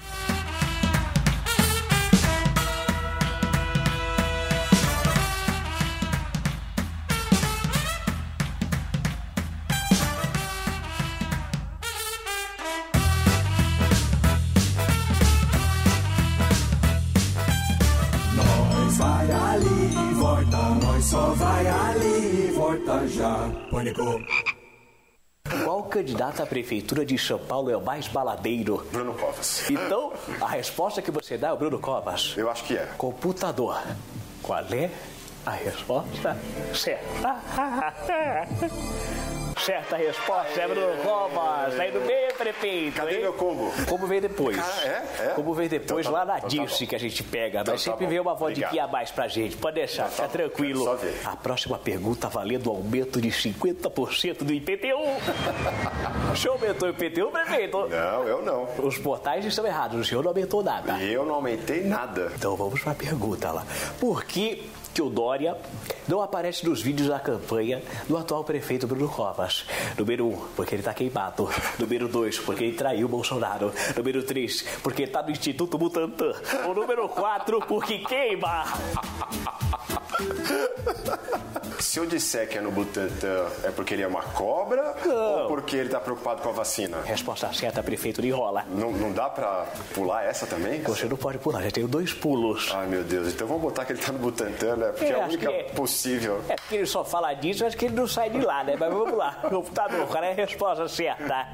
volta já. Pânico. Qual candidato à prefeitura de São Paulo é o mais baladeiro? Bruno Covas. Então, a resposta que você dá é o Bruno Covas. Eu acho que é. Computador. Qual é a resposta certa? *laughs* Certa resposta é Bruno Covas. Aí no meio, prefeito. Cadê hein? meu combo? Como vem depois? Cara, é? É? Como vem depois Então tá lá na então tá Dirce bom. que a gente pega. Então mas tá sempre bom. vem uma Obrigado. a mais pra gente. Pode deixar, fica tranquilo. Só ver. A próxima pergunta valendo um aumento de 50% do IPTU. *laughs* o senhor aumentou o IPTU, prefeito? Não, eu não. Os portais estão errados, o senhor não aumentou nada. Eu não aumentei nada. Então vamos para a pergunta lá. Por que, que o Dória não aparece nos vídeos da campanha do atual prefeito Bruno Covas? Número 1, um, porque ele está queimado. Número 2, porque ele traiu o Bolsonaro. Número 3, porque está no Instituto Butantan. O número 4, porque queima. Se eu disser que é no Butantan, é porque ele é uma cobra ou porque ele tá preocupado com a vacina? Resposta certa, prefeito, de rola. Não, não dá pra pular essa também? Você não pode pular, já tenho dois pulos. Ai, meu Deus. Então vamos botar que ele tá no Butantan, né? Porque é, É, a única é. possível. É porque ele só fala disso, acho que ele não sai de lá, né? Mas vamos lá. *laughs* Computador, qual é a resposta certa?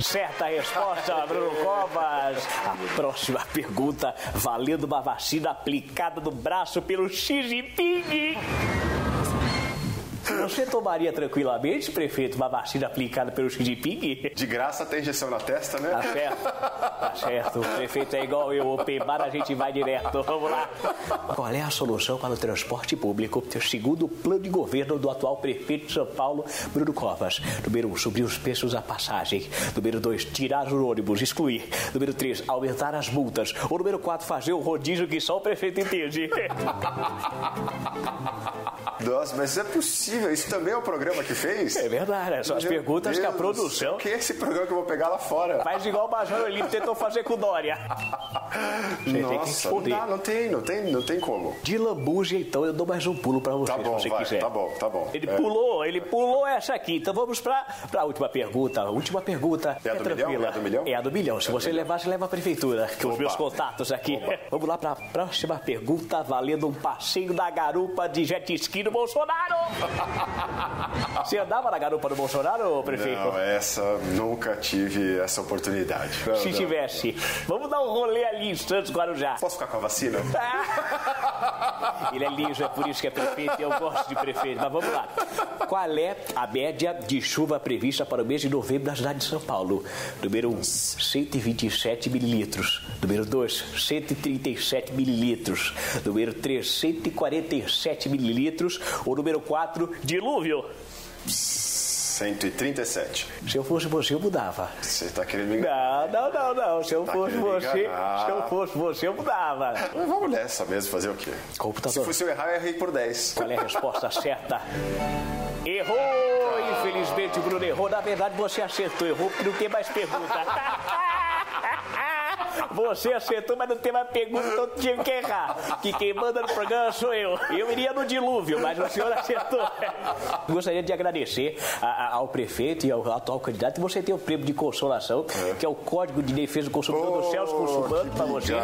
Certa resposta, Bruno Covas. A próxima pergunta, valendo uma vacina aplicada no braço pelo Xi Jinping. Você tomaria tranquilamente, prefeito, uma vacina aplicada pelo Xi Jinping? De graça tem injeção na testa, né? Tá certo, tá certo. O prefeito é igual eu, open bar, a gente vai direto. Vamos lá. Qual é a solução para o transporte público? Segundo o plano de governo do atual prefeito de São Paulo, Bruno Covas. Número 1, um, subir os preços da passagem. Número 2, tirar os ônibus, excluir. Número 3, aumentar as multas. O número 4, fazer o rodízio que só o prefeito entende. Nossa, mas é possível. Isso também é o programa que fez? É verdade, são as Meu perguntas que a Deus produção- Que é esse programa que eu vou pegar lá fora? Faz igual o Major Olímpio tentou fazer com o Dória. *laughs* Nossa, não, dá, não tem, não tem, não tem como. De lambuja, então, eu dou mais um pulo pra você, Tá bom, se você vai, quiser. tá bom, tá bom. Ele É. pulou, ele pulou essa aqui. Então vamos pra, pra última pergunta. A última pergunta É a do milhão? tranquila. É a do milhão? É a do milhão. Se você levar, você leva a prefeitura, que os Opa. meus contatos aqui. *laughs* Vamos lá pra próxima pergunta, valendo um passeio na garupa de jet ski do Bolsonaro. *laughs* *laughs* Você andava na garupa do Bolsonaro, prefeito? Não, essa nunca tive essa oportunidade. Não, Se não. tivesse. Vamos dar um rolê ali em Santos, Guarujá. Posso ficar com a vacina? *laughs* Ele é liso, é por isso que é prefeito e eu gosto de prefeito. Mas vamos lá. Qual é a média de chuva prevista para o mês de novembro na cidade de São Paulo? Número 1, 127 mililitros. Número 2, 137 mililitros. Número 3, 147 mililitros. Ou número 4, dilúvio. 137. Se eu fosse você, eu mudava. Você tá querendo me enganar? Não, não, não, não. Se eu Tá fosse você, se eu fosse você, eu mudava. Mas Vamos nessa mesmo, fazer o quê? Computador. Se fosse eu errar, eu errei por 10. Qual é a resposta *laughs* certa? Errou! Infelizmente o Bruno errou. Na verdade, você acertou. Errou porque não tem mais pergunta. *laughs* Você acertou, mas não tem mais pergunta, então tive que errar. Que quem manda no programa sou eu. Eu iria no dilúvio, mas o senhor acertou. Gostaria de agradecer a- a- ao prefeito e ao atual candidato. Você tem o prêmio de consolação, que é o Código de Defesa do Consumidor do Celso Russumano, para você.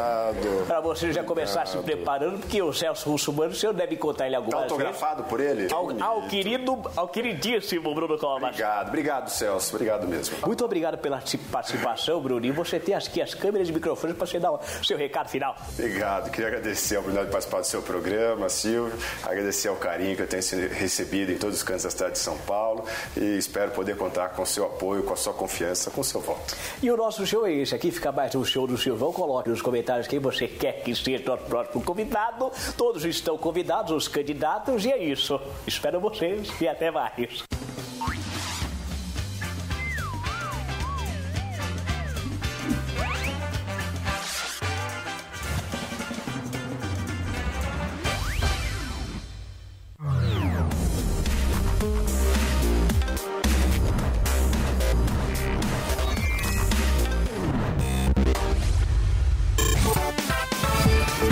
Para você já começar se preparando, porque o Celso Russumano, o senhor deve contar ele Tá algumas vezes. autografado por ele? Ao, ao querido, ao queridíssimo Bruno Covas. Obrigado, obrigado, Celso. Obrigado mesmo. Muito obrigado pela parti- participação, Bruno. E você tem aqui as câmeras e microfones para você dar o seu recado final. Obrigado. Queria agradecer a oportunidade de participar do seu programa, Silvio. Agradecer ao carinho que eu tenho recebido em todos os cantos da cidade de São Paulo. E espero poder contar com o seu apoio, com a sua confiança, com o seu voto. E o nosso show é esse aqui, fica mais um show do Silvão. Coloque nos comentários quem você quer que seja nosso próximo convidado. Todos estão convidados, os candidatos, e é isso. Espero vocês e até mais.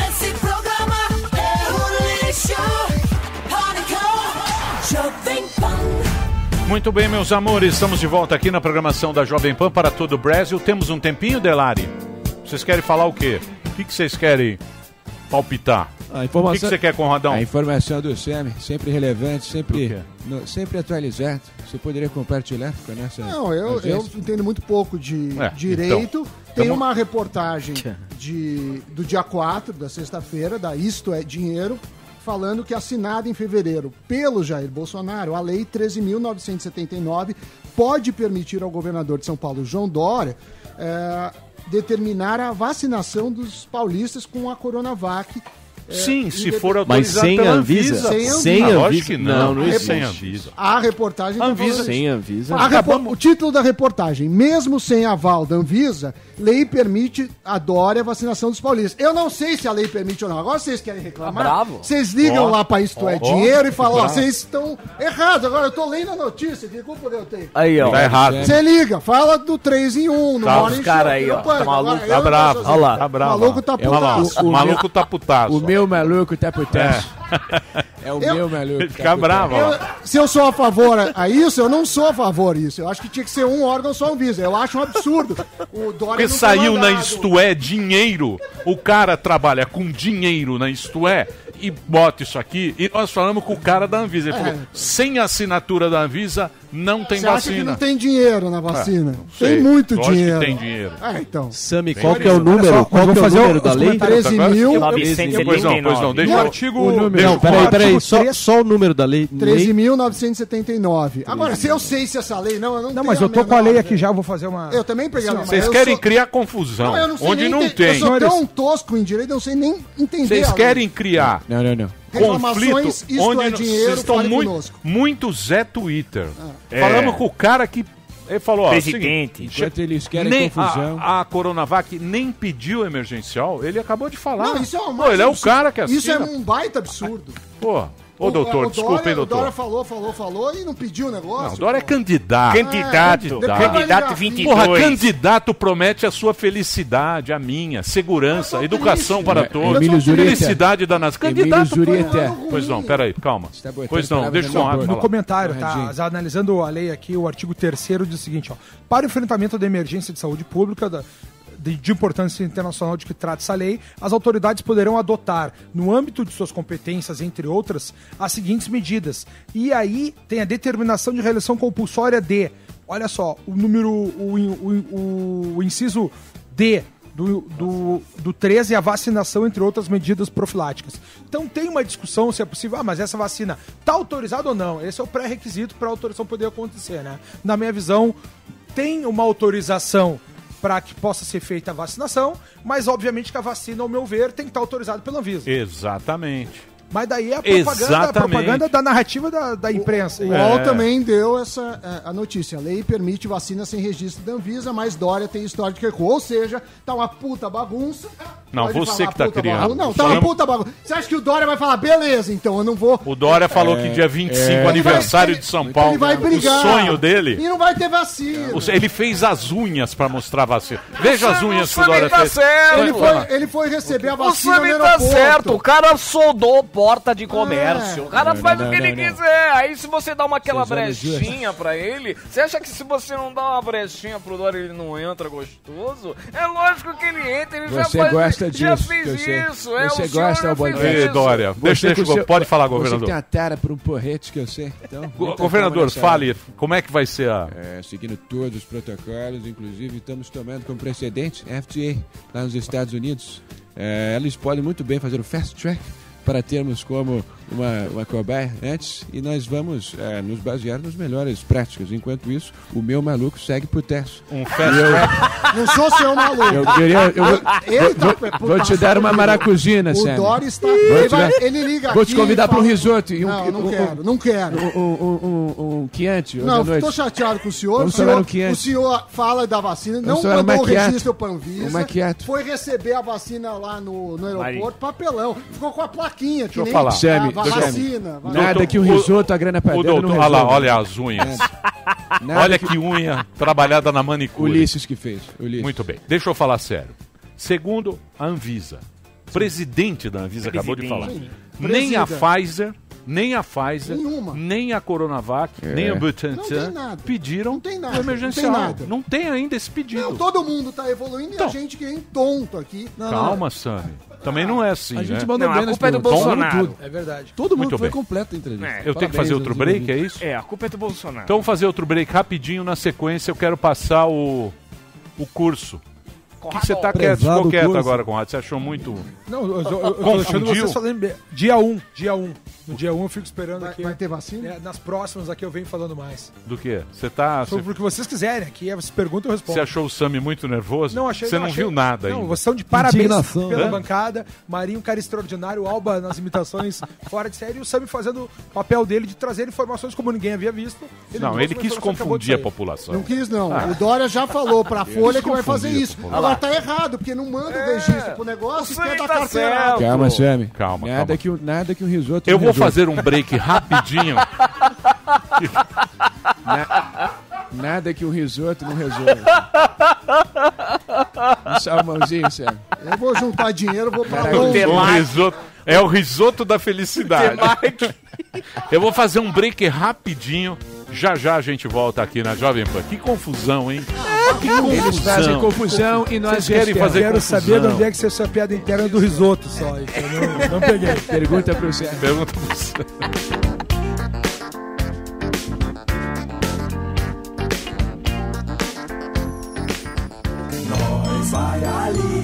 Esse programa é um lixo. Pânico, Jovem Pan. Muito bem, meus amores, estamos de volta aqui na programação da Jovem Pan para todo o Brasil. Temos um tempinho, Delari? Vocês querem falar o quê? O que, que vocês querem? palpitar? A informação, O que, que você quer, Conradão? A informação do SEMI, sempre relevante, sempre, no- sempre atualizado. Você poderia compartilhar com a nossa Não, eu, eu entendo muito pouco de É, direito. então, Tem uma reportagem de, do dia 4, da sexta-feira, da Isto é Dinheiro, falando que assinada em fevereiro pelo Jair Bolsonaro, a Lei 13.979 pode permitir ao governador de São Paulo, João Dória, eh, determinar a vacinação dos paulistas com a Coronavac. Eh, Sim, se independ- for autorizado pela Anvisa. Sem Sem Anvisa. Lógico que não, não A existe sem Anvisa. A reportagem tá Anvisa. Sem. Anvisa. A repor- Acabamos- O título da reportagem, mesmo sem aval da Anvisa, lei permite a Dória a vacinação dos paulistas. Eu não sei se a lei permite ou não. Agora vocês querem reclamar? Tá bravo. Vocês ligam Ó, lá para Isto é ó, Dinheiro e falam, ó, vocês estão errados. Agora eu tô lendo a notícia, que culpa eu tenho? Aí, ó. Tá errado. Você liga, fala do 3 em 1, no Tá, Morning cara aí, ó, tá maluco, Agora tá eu não bravo. Olha lá, tá bravo. O maluco tá É, olha lá, putaço. o maluco tá putaço. Meu maluco tá putaço. É o Eu- meu maluco. Ele tá fica bravo, putaço. ó. Eu- se eu sou a favor a isso, eu não sou a favor disso. Eu acho que tinha que ser um órgão só Anvisa. Eu acho um absurdo. O Dória Porque saiu na. Isto É dinheiro. O cara trabalha com dinheiro na Isto É e bota isso aqui. E nós falamos com o cara da Anvisa. Ele É. falou: sem assinatura da Anvisa, não tem Você acha que vacina. não tem dinheiro na vacina? É, não sei. tem muito Lógico que dinheiro. tem dinheiro. É, então. Sami, Tem qual que é o número? Só, Qual que é o fazer número da lei? comentários agora. 13.000. Pois não, pois não. Deixa eu- artigo- O número. deixa Não, peraí, peraí. Só, o número da lei. Lei- 13.979. Agora, se eu sei se essa lei não, eu não Não, mas eu tô com a lei aqui já, eu vou fazer uma. Eu também peguei a lei, mas Vocês querem criar confusão. Não, eu não sei onde não tem. Eu sou tão tosco em direito, eu não sei nem entender. Vocês querem criar Não, não, não. Reclamações, conflito isto onde é dinheiro, vocês estão muito, conosco. muito Zé Twitter. É. Falamos com o cara que ele falou, ó, Presidente. seguinte, Enquanto eles querem nem confusão. A, a Coronavac nem pediu emergencial, ele acabou de falar. Não, isso é uma Pô, ele é o cara que assina. Isso é um baita absurdo. Pô, ô doutor, o desculpa, Dória, hein, O Dória doutor. falou, falou, falou e não pediu o negócio. Não, o Dória é candidato. Candidato. Depois vai Candidato ligar 22. fim. Porra, candidato promete a sua felicidade, a minha, segurança, educação triste. para É, todos, Emílio felicidade da nação. Candidato. Pô. Pois não, peraí, calma. Tá Pois não, deixa Conrado boca. No comentário, Conradinho. tá? Analisando a lei aqui, o artigo 3 diz o seguinte, ó. Para o enfrentamento da emergência de saúde pública, da- de, de importância internacional de que trata essa lei, as autoridades poderão adotar, no âmbito de suas competências, entre outras, as seguintes medidas. E aí tem a determinação de realização compulsória de, olha só, o número, o, o, o inciso D do, do, do 13 a vacinação, entre outras medidas profiláticas. Então tem uma discussão se é possível, ah, mas essa vacina tá autorizada ou não? Esse é o pré-requisito para a autorização poder acontecer, né? Na minha visão, tem uma autorização para que possa ser feita a vacinação, mas obviamente que a vacina, ao meu ver, tem que estar autorizada pela Anvisa. Exatamente. Mas daí é a propaganda, a propaganda da narrativa da, da imprensa. O UOL também deu essa é, a notícia. A lei permite vacina sem registro da Anvisa, mas Dória tem história de recuo. Ou seja, tá uma puta bagunça. Não, Pode você que tá criando. bagunça. Não, tá uma puta bagunça. Você acha que o Dória vai falar, beleza, então eu não vou. O Dória falou É, que dia 25, é. aniversário Ele de São Paulo, Ele vai brigar. o sonho dele. E não vai ter vacina. o- Ele fez as unhas pra mostrar a vacina. Veja as unhas que o Dória tá fez. certo. Ele foi, ele foi receber a O vacina no Sami tá certo, o cara soldou porta de comércio. O cara Não, faz não, o que não, ele não. quiser. Aí se você dá uma aquela brechinha pra ele, você acha que se você não dá uma brechinha pro Dória ele não entra gostoso? É lógico que ele entra, ele já Você faz, gosta já disso, fez eu sei. isso. É, Você o senhor gosta, já Albolinha. fez Ei, isso. Dória, deixa, deixa, seu- pode falar, Você governador. tem uma tara um porrete, que eu sei. Então, Go- governador, fale, como é que vai ser a... É, seguindo todos os protocolos, inclusive estamos tomando como precedente a FDA lá nos Estados Unidos. É, eles podem muito bem fazer o fast track para termos como uma, uma cobaia antes e nós vamos é, nos basear nas melhores práticas. Enquanto isso, o meu maluco segue pro teste. Um fast track. Não sou seu maluco. Eu queria. Eu vou, Ele tá- vou- vou te dar uma maracujina, O Sam. Dória está. Vou Ele, te vai- dar- ele liga Vou aqui te convidar para um risoto. E um, Não, não um- quero, não quero. Um, um, um, um hoje Não, estou chateado com o senhor. Vamos o, senhor falar Chianti. o senhor fala da vacina, não falar mandou o macchiato. registro para Anvisa. O. Foi receber a vacina lá no, no aeroporto, papelão. Ficou com a plaquinha, que Deixa eu nem falar. a Sammy, eu- vacina. vacina. Nada que o risoto, a grana pra O dentro olha lá, olha as unhas. Nada olha que- que unha trabalhada na manicure. Ulisses que fez. Ulisses. Muito bem, deixa eu falar sério. Segundo a Anvisa, presidente da Anvisa acabou de falar, Sim. nem a. Pfizer, nem a Pfizer, nem a Coronavac, É. nem a Não Butantan pediram Não tem nada, o emergencial. não tem nada. Não tem ainda esse pedido. Não, todo mundo tá evoluindo Então. e a gente que nem tonto aqui. Calma, Sami. Também não é assim, A gente né? mandou bem nas perguntas. Falamos tudo. É verdade. Todo mundo Muito foi bem. completo a entrevista. Eu tenho que Parabéns fazer outro break, é isso? É, a culpa é do Bolsonaro. Então vamos fazer outro break rapidinho. Na sequência, eu quero passar o, o curso. O que você tá quieto, ficou quieto curso. agora, Conrado? Você achou muito... Não, eu, eu, eu, eu tô deixando Confundiu? Dia 1, dia 1. No dia 1 eu fico esperando aqui. Vai ter vacina? É, nas próximas aqui eu venho falando mais. Do quê? Você tá... Sobre o que vocês quiserem. Aqui é, você pergunta eu respondo. Você achou o Sami muito nervoso? Não, achei Você não, achei- viu nada Não, ainda. vocês são de parabéns Indignação. pela Hã? bancada. Marinho, um cara extraordinário. Alba nas imitações *laughs* fora de série. E o Sami fazendo o papel dele de trazer informações como ninguém havia visto. Não, trouxe ele quis confundir a população. Não quis, não. Ah. O Dória já falou pra *laughs* Folha que vai fazer isso. Agora tá errado, porque não manda o registro pro negócio e quer dar carteirada. Calma, Sammy. Calma, nada calma. Que, um- nada que um risoto. Eu não vou resolva. fazer um break rapidinho. *laughs* Na- Nada que um risoto não resolva. Um salmãozinho, Sammy. Eu vou juntar dinheiro, vou pra Caraca. O risoto- é o risoto da felicidade. Eu vou fazer um break rapidinho. Já já a gente volta aqui na Jovem Pan. Que confusão, hein? Que Eles fazem confusão e nós Vocês querem fazer Quero confusão. saber de onde é que você essa piada interna do risoto só. não, não peguei. Pergunta pro Sammy. Pergunta pro você. Nós vai ali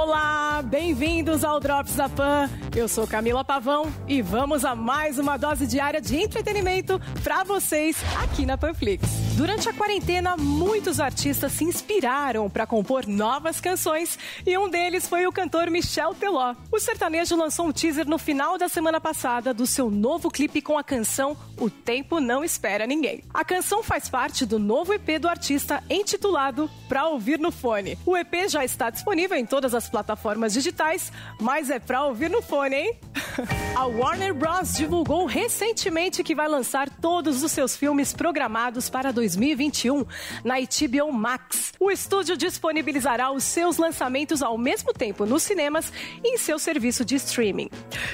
Olá, bem-vindos ao Drops da Pan. Eu sou Camila Pavão e vamos a mais uma dose diária de entretenimento para vocês aqui na Panflix. Durante a quarentena, muitos artistas se inspiraram para compor novas canções e um deles foi o cantor Michel Teló. O sertanejo lançou um teaser no final da semana passada do seu novo clipe com a canção O Tempo Não Espera Ninguém. A canção faz parte do novo EP do artista intitulado Pra Ouvir no Fone. O EP já está disponível em todas as plataformas digitais, mas é pra ouvir no fone, hein? A Warner Bros. divulgou recentemente que vai lançar todos os seus filmes programados para 2021 na HBO Max. O estúdio disponibilizará os seus lançamentos ao mesmo tempo nos cinemas e em seu serviço de streaming.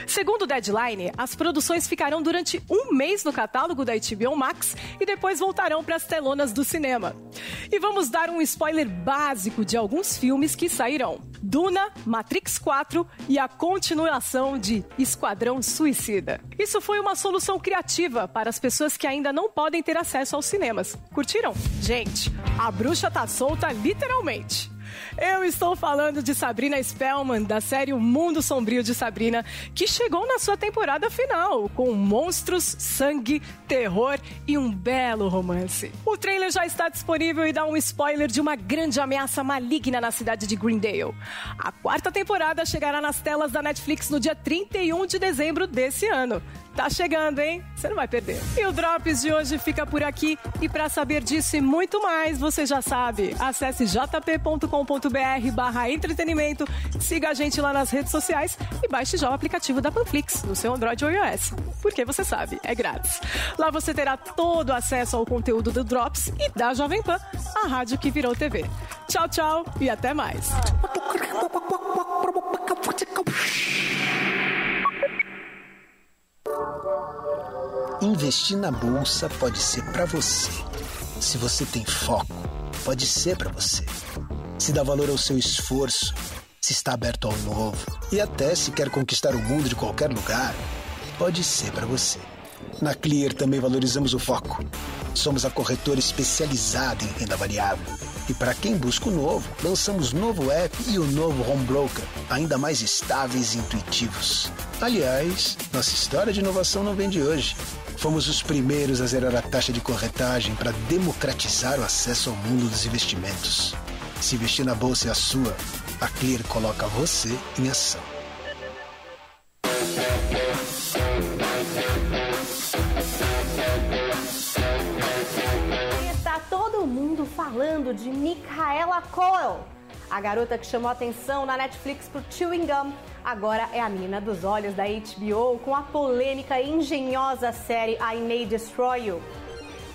Segundo o Deadline, as produções ficarão durante um mês no catálogo da HBO Max e depois voltarão para as telonas do cinema. E vamos dar um spoiler básico de alguns filmes que sairão. Duna, Matrix 4 e a continuação de Esquadrão Suicida. Isso foi uma solução criativa para as pessoas que ainda não podem ter acesso aos cinemas. Curtiram? Gente, a bruxa tá solta literalmente. Eu estou falando de Sabrina Spellman, da série O Mundo Sombrio de Sabrina, que chegou na sua temporada final, com monstros, sangue, terror e um belo romance. O trailer já está disponível e dá um spoiler de uma grande ameaça maligna na cidade de Greendale. A quarta temporada chegará nas telas da Netflix no dia 31 de dezembro desse ano. Tá chegando, hein? Você não vai perder. E o Drops de hoje fica por aqui. E para saber disso e muito mais, você já sabe. Acesse jp.com.br barra entretenimento, siga a gente lá nas redes sociais e baixe já o aplicativo da Panflix no seu Android ou iOS. Porque você sabe, é grátis. Lá você terá todo acesso ao conteúdo do Drops e da Jovem Pan, a rádio que virou TV. Tchau, tchau e até mais. Investir na bolsa pode ser para você. Se você tem foco, pode ser para você. Se dá valor ao seu esforço, se está aberto ao novo e até se quer conquistar o mundo de qualquer lugar, pode ser para você. Na Clear também valorizamos o foco. Somos a corretora especializada em renda variável. E para quem busca o novo, lançamos novo app e o novo Home Broker, ainda mais estáveis e intuitivos. Aliás, nossa história de inovação não vem de hoje. Fomos os primeiros a zerar a taxa de corretagem para democratizar o acesso ao mundo dos investimentos. Se investir na bolsa é a sua, a Clear coloca você em ação. Falando de Micaela Coel. A garota que chamou atenção na Netflix por Chewing Gum agora é a menina dos olhos da HBO com a polêmica e engenhosa série I May Destroy You.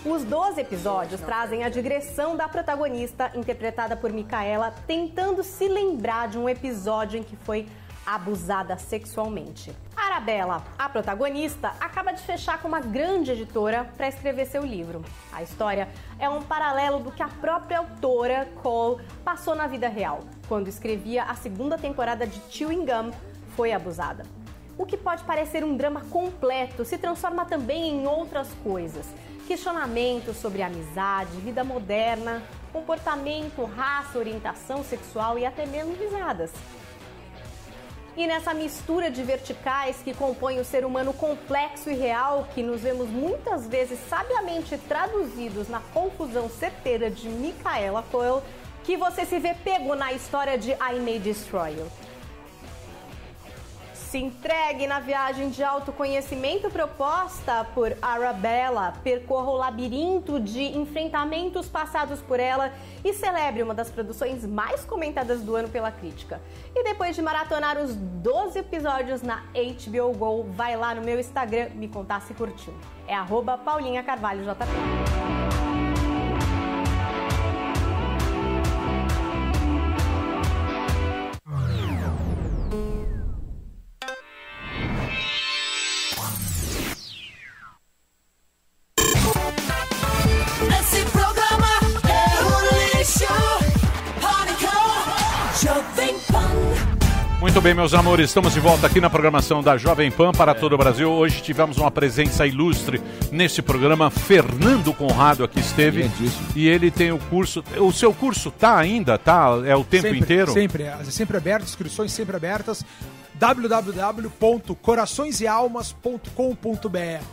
Os 12 episódios trazem a digressão da protagonista, interpretada por Micaela, tentando se lembrar de um episódio em que foi abusada sexualmente. Arabella, a protagonista, acaba de fechar com uma grande editora para escrever seu livro. A história é um paralelo do que a própria autora, Cole, passou na vida real, quando escrevia a segunda temporada de Chewing Gum, foi abusada. O que pode parecer um drama completo se transforma também em outras coisas. Questionamentos sobre amizade, vida moderna, comportamento, raça, orientação sexual e até mesmo risadas. E nessa mistura de verticais que compõe o ser humano complexo e real, que nos vemos muitas vezes sabiamente traduzidos na confusão certeira de Micaela Coel, que você se vê pego na história de I May Destroy You. Se entregue na viagem de autoconhecimento proposta por Arabella, percorra o labirinto de enfrentamentos passados por ela e celebre uma das produções mais comentadas do ano pela crítica. E depois de maratonar os 12 episódios na HBO Go, vai lá no meu Instagram me contar se curtiu. É arroba Paulinha Muito bem, meus amores, estamos de volta aqui na programação da Jovem Pan para todo o Brasil. Hoje tivemos uma presença ilustre nesse programa. Fernando Conrado aqui esteve. E ele tem o curso. O seu curso tá ainda, tá? É o tempo sempre, inteiro? Sempre, é sempre aberto, inscrições sempre abertas. www.coraçõesealmas.com.br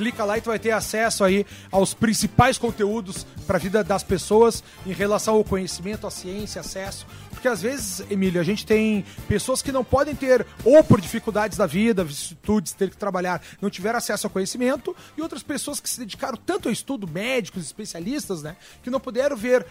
Clica lá e tu vai ter acesso aí aos principais conteúdos para a vida das pessoas em relação ao conhecimento, à ciência, acesso. Porque às vezes, Emílio, a gente tem pessoas que não podem ter, ou por dificuldades da vida, vicissitudes, ter que trabalhar, não tiveram acesso ao conhecimento, e outras pessoas que se dedicaram tanto ao estudo, médicos, especialistas, né, que não puderam ver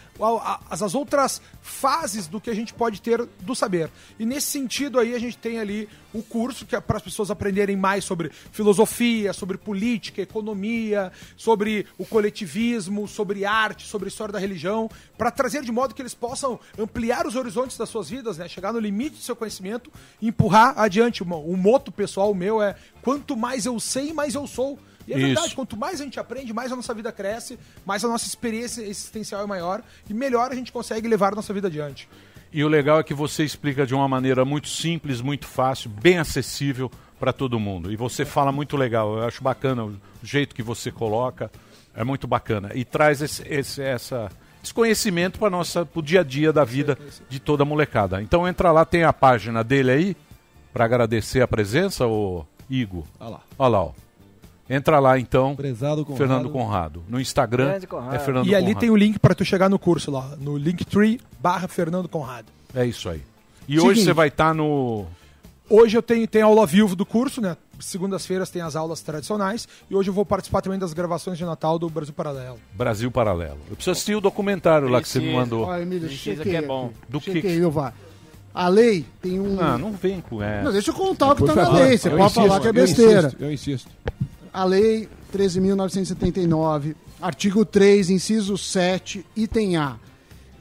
as, as outras fases do que a gente pode ter do saber. E nesse sentido aí a gente tem ali o curso que é para as pessoas aprenderem mais sobre filosofia, sobre política, economia, sobre o coletivismo, sobre arte, sobre história da religião, para trazer de modo que eles possam ampliar os horizontes das suas vidas, né? chegar no limite do seu conhecimento e empurrar adiante. O moto pessoal meu é quanto mais eu sei, mais eu sou. E é Isso. verdade, quanto mais a gente aprende, mais a nossa vida cresce, mais a nossa experiência existencial é maior e melhor a gente consegue levar a nossa vida adiante. E o legal é que você explica de uma maneira muito simples, muito fácil, bem acessível para todo mundo. E você fala muito legal. Eu acho bacana o jeito que você coloca. É muito bacana. E traz esse, esse, essa, esse conhecimento para nossa pro dia a dia da vida de toda a molecada. Então entra lá, tem a página dele aí para agradecer a presença, o Igor. Olha lá. Olha lá, ó. Entra lá então, Prezado Conrado. Fernando Conrado. No Instagram Conrado. é Fernando e ali Conrado. tem o link para tu chegar no curso lá, no Linktree barra Fernando Conrado. É isso aí. E Seguinte. hoje você vai estar no Hoje eu tenho, tenho aula vivo do curso, né? Segundas-feiras tem as aulas tradicionais e hoje eu vou participar também das gravações de Natal do Brasil Paralelo. Brasil Paralelo. Eu preciso assistir o documentário lá que você me mandou. Ó, Emílio, chequei aqui. Do que Chequei, que... viu, Vá? A lei tem um... Ah, não vem com essa. Não, deixa eu contar o que tá na lei. Você eu pode insisto, falar que é eu besteira. insisto, Eu insisto. A lei 13.979, artigo 3, inciso 7, item A.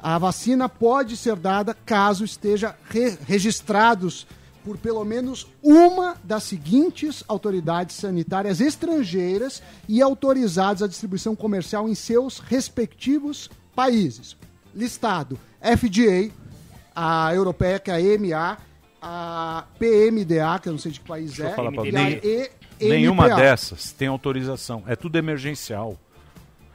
A vacina pode ser dada caso esteja re- registrados por pelo menos uma das seguintes autoridades sanitárias estrangeiras e autorizados à distribuição comercial em seus respectivos países. Listado FDA, a europeia, que é a EMA, a PMDA, que eu não sei de que país Deixa é, e a Nenhuma MPA. dessas tem autorização. É tudo emergencial.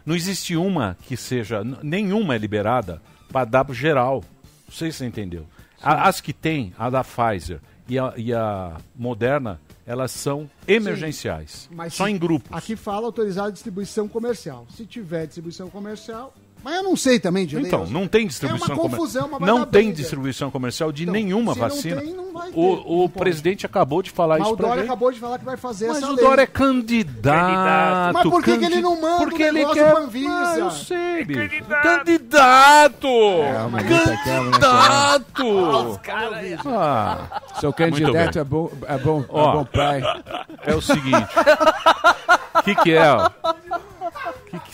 Não existe uma que seja. Nenhuma é liberada para dar geral. Não sei se você entendeu. A- as que tem, a da Pfizer e a, e a Moderna, elas são emergenciais. Mas Só se- em grupos. Aqui fala autorizado distribuição comercial. Se tiver distribuição comercial. Mas eu não sei também lei. Então, não tem distribuição É uma comercial. confusão, mas vai Não dar tem briga. distribuição comercial de Então, nenhuma se não vacina. tem, não vai ter, o não o presidente acabou de falar Mas isso o Dória gente. acabou de falar que vai fazer Mas essa o lei. Dória é candidato. Mas por que, que candi- ele não manda Porque o ele quer... Ah, eu sei, bicho. Candidato! Candidato! Ah, Seu candidato é bom, é bom, é Ó, bom pai. É o seguinte. O que, que é? ó?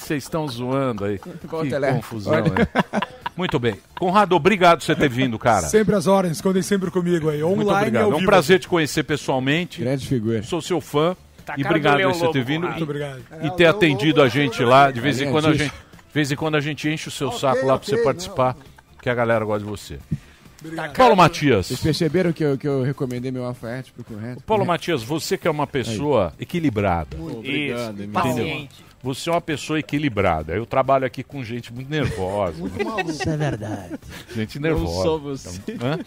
Vocês estão zoando aí? Qual o que telé? confusão, Olha. hein? Muito bem. Conrado, obrigado por você ter vindo, cara. Sempre as ordens, contem sempre comigo aí. Online Muito obrigado. ao É um prazer te conhecer pessoalmente. Grande figura. Sou seu fã. Tá e obrigado por você ter vindo. E- Muito obrigado. E ter atendido a gente lá. De vez em quando a gente, de vez em quando a gente enche o seu saco lá pra você participar, que a galera gosta de você. Paulo Matias. Vocês perceberam que eu, que eu recomendei meu alfaiate pro correto? Paulo Matias, você que é uma pessoa equilibrada. Muito obrigado, entendeu? Paciente. Você é uma pessoa equilibrada. Eu trabalho aqui com gente muito nervosa. Muito maluco. Isso é verdade. Gente Não nervosa. só você. Então, hã?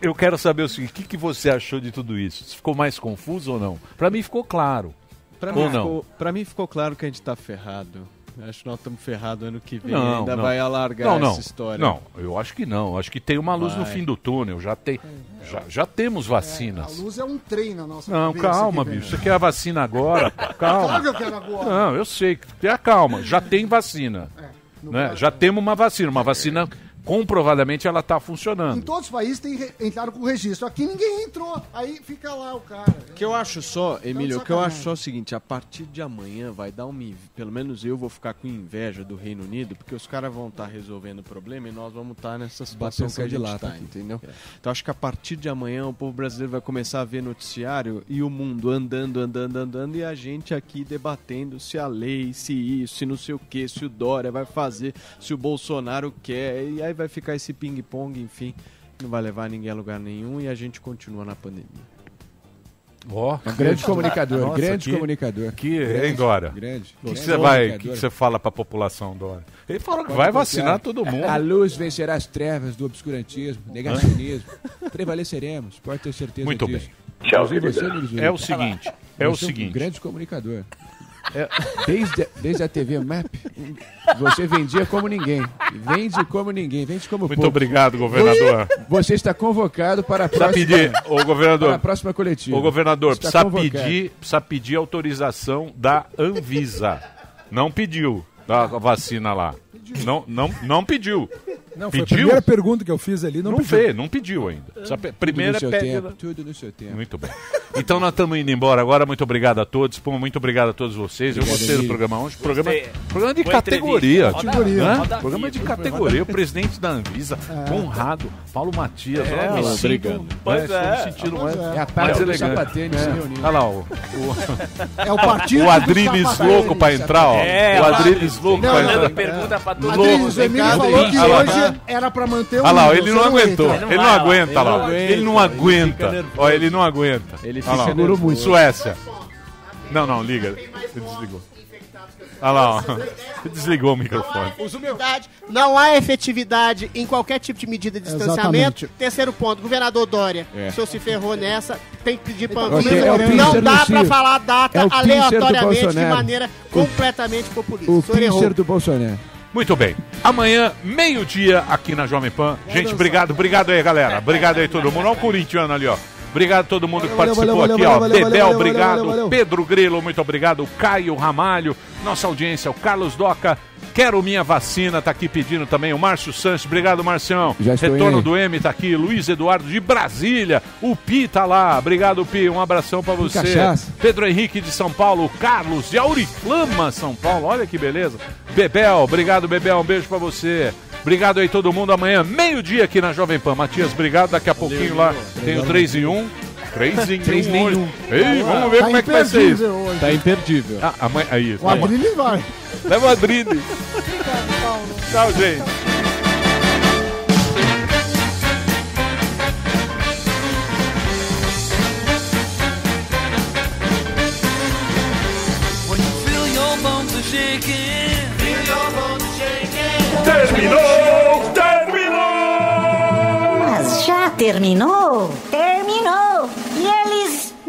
Eu quero saber o seguinte: o que, que você achou de tudo isso? Você ficou mais confuso ou não? Pra mim ficou claro. Pra ou mim, não? ficou, pra mim ficou claro que a gente tá ferrado. Acho que nós estamos ferrados ano que vem. Não, ainda não. vai alargar não, não, essa história. Não, eu acho que não. Acho que tem uma luz no Vai. fim do túnel. Já, tem, já, já temos A vacinas. luz é um trem na nossa Não, calma, que bicho. Você quer a vacina agora? Calma. Claro que eu quero agora. Não, eu sei. Tenha calma. Já tem vacina. né? Já temos uma vacina. Uma vacina, comprovadamente, ela está Em funcionando. todos os países tem re- entraram com registro. Aqui ninguém entrou. Aí fica lá o cara. O que eu acho só, Emílio, o que eu acho só é o seguinte, a partir de amanhã vai dar uma, inv- pelo menos eu vou ficar com inveja do Reino Unido, porque os caras vão estar resolvendo o problema e nós vamos estar nessa situação que a um de gente lata tá, entendeu? Então acho que a partir de amanhã o povo brasileiro vai começar a ver noticiário e o mundo andando, andando, andando e a gente aqui debatendo se a lei, se isso, se não sei o que, se o Dória vai fazer, se o Bolsonaro quer, e aí vai ficar esse ping-pong, enfim, não vai levar ninguém a lugar nenhum e a gente continua na pandemia. Ó, Um grande comunicador, Nossa, grande que- comunicador. Que, Grande, hein, Dória? grande. O que, você vai, que, você fala pra população, Dória? Ele falou que Pode vai confiar. vacinar todo mundo. A luz vencerá as trevas do obscurantismo, negacionismo. Prevaleceremos, pode ter certeza Muito disso. bem. Tchau, você, É o seguinte, é o um seguinte. grande comunicador. É, desde, desde a TV Map, você vendia como ninguém. Vende como ninguém, vende como Muito pouco. obrigado, governador. Você, está convocado para a próxima, pedir, ô governador. para a próxima coletiva. Ô governador, precisa convocado. pedir, precisa pedir autorização da Anvisa. Não pediu da vacina lá. Não, não, não pediu. Não, foi a pediu? primeira pergunta que eu fiz ali. Não, Não, pediu. fez, não pediu ainda. Precisa pe- Primeiro no é seu tempo, tudo no seu tempo. Muito bem. Então nós estamos indo embora agora. Muito obrigado a todos. Pô, muito obrigado a todos vocês. Eu gostei do programa hoje. Programa, programa de Boa categoria. Categoria. Roda Programa de categoria. O presidente da Anvisa, Conrado, Paulo Matias. É, Ó, me ó, sinto- obrigado. Pois é, é. me sentindo Pois mais, é. É a parte mais do elegante. sapatênis se É. reunindo. Olha lá, o, o, *laughs* É o partido o Adriles sapatênis. louco pra entrar, ó. É, o. Adriles louco não, entrar. pergunta pra Louco. Adriles, o Emílio falou que hoje era pra manter o Olha lá, ele não aguentou. Ele não aguenta lá. Ele não aguenta. Ó, ele não aguenta. Ele fica ó. nervoso. Suécia. Não, não, liga. Ele desligou. Olha lá, ó. Ele desligou o microfone. Humildade, não há efetividade em qualquer tipo de medida de distanciamento. Exatamente. Terceiro ponto, governador Dória, É. o senhor se ferrou nessa, tem que pedir pra É o Anvisa. Pin- é o não dá Ciro. falar a data É aleatoriamente de maneira completamente populista. O o senhor errou. do Bolsonaro. Muito bem. Amanhã, meio-dia, aqui na Jovem Pan. Gente, obrigado, obrigado aí, galera. Obrigado aí, todo mundo. Olha o corintiano ali, ó. Obrigado a todo mundo que participou aqui, ó. Bebel, obrigado. Pedro Grilo, muito obrigado. Caio Ramalho, nossa audiência, o Carlos Doca. Quero minha vacina, tá aqui pedindo também. O Márcio Santos, obrigado, Marcião. Já estou Retorno aí. do M tá aqui. Luiz Eduardo de Brasília. O Pi tá lá. Obrigado, Pi. Um abração pra você. cachaça. Pedro Henrique de São Paulo, Carlos de Auriflama, São Paulo. Olha que beleza. Bebel, obrigado, Bebel. Um beijo pra você. Obrigado aí todo mundo. Amanhã, meio-dia aqui na Jovem Pan. Matias, obrigado. Daqui a pouquinho lá tem o 3 em 1. 3 em 1. Três em um. Ei, vamos ver Tá como é que vai ser isso. imperdível hoje. Tá imperdível. Ah, amanhã, aí, O Adriles vai. Leva o Adriles. Tchau, gente. Terminou! Terminou! Mas já terminou? Terminou!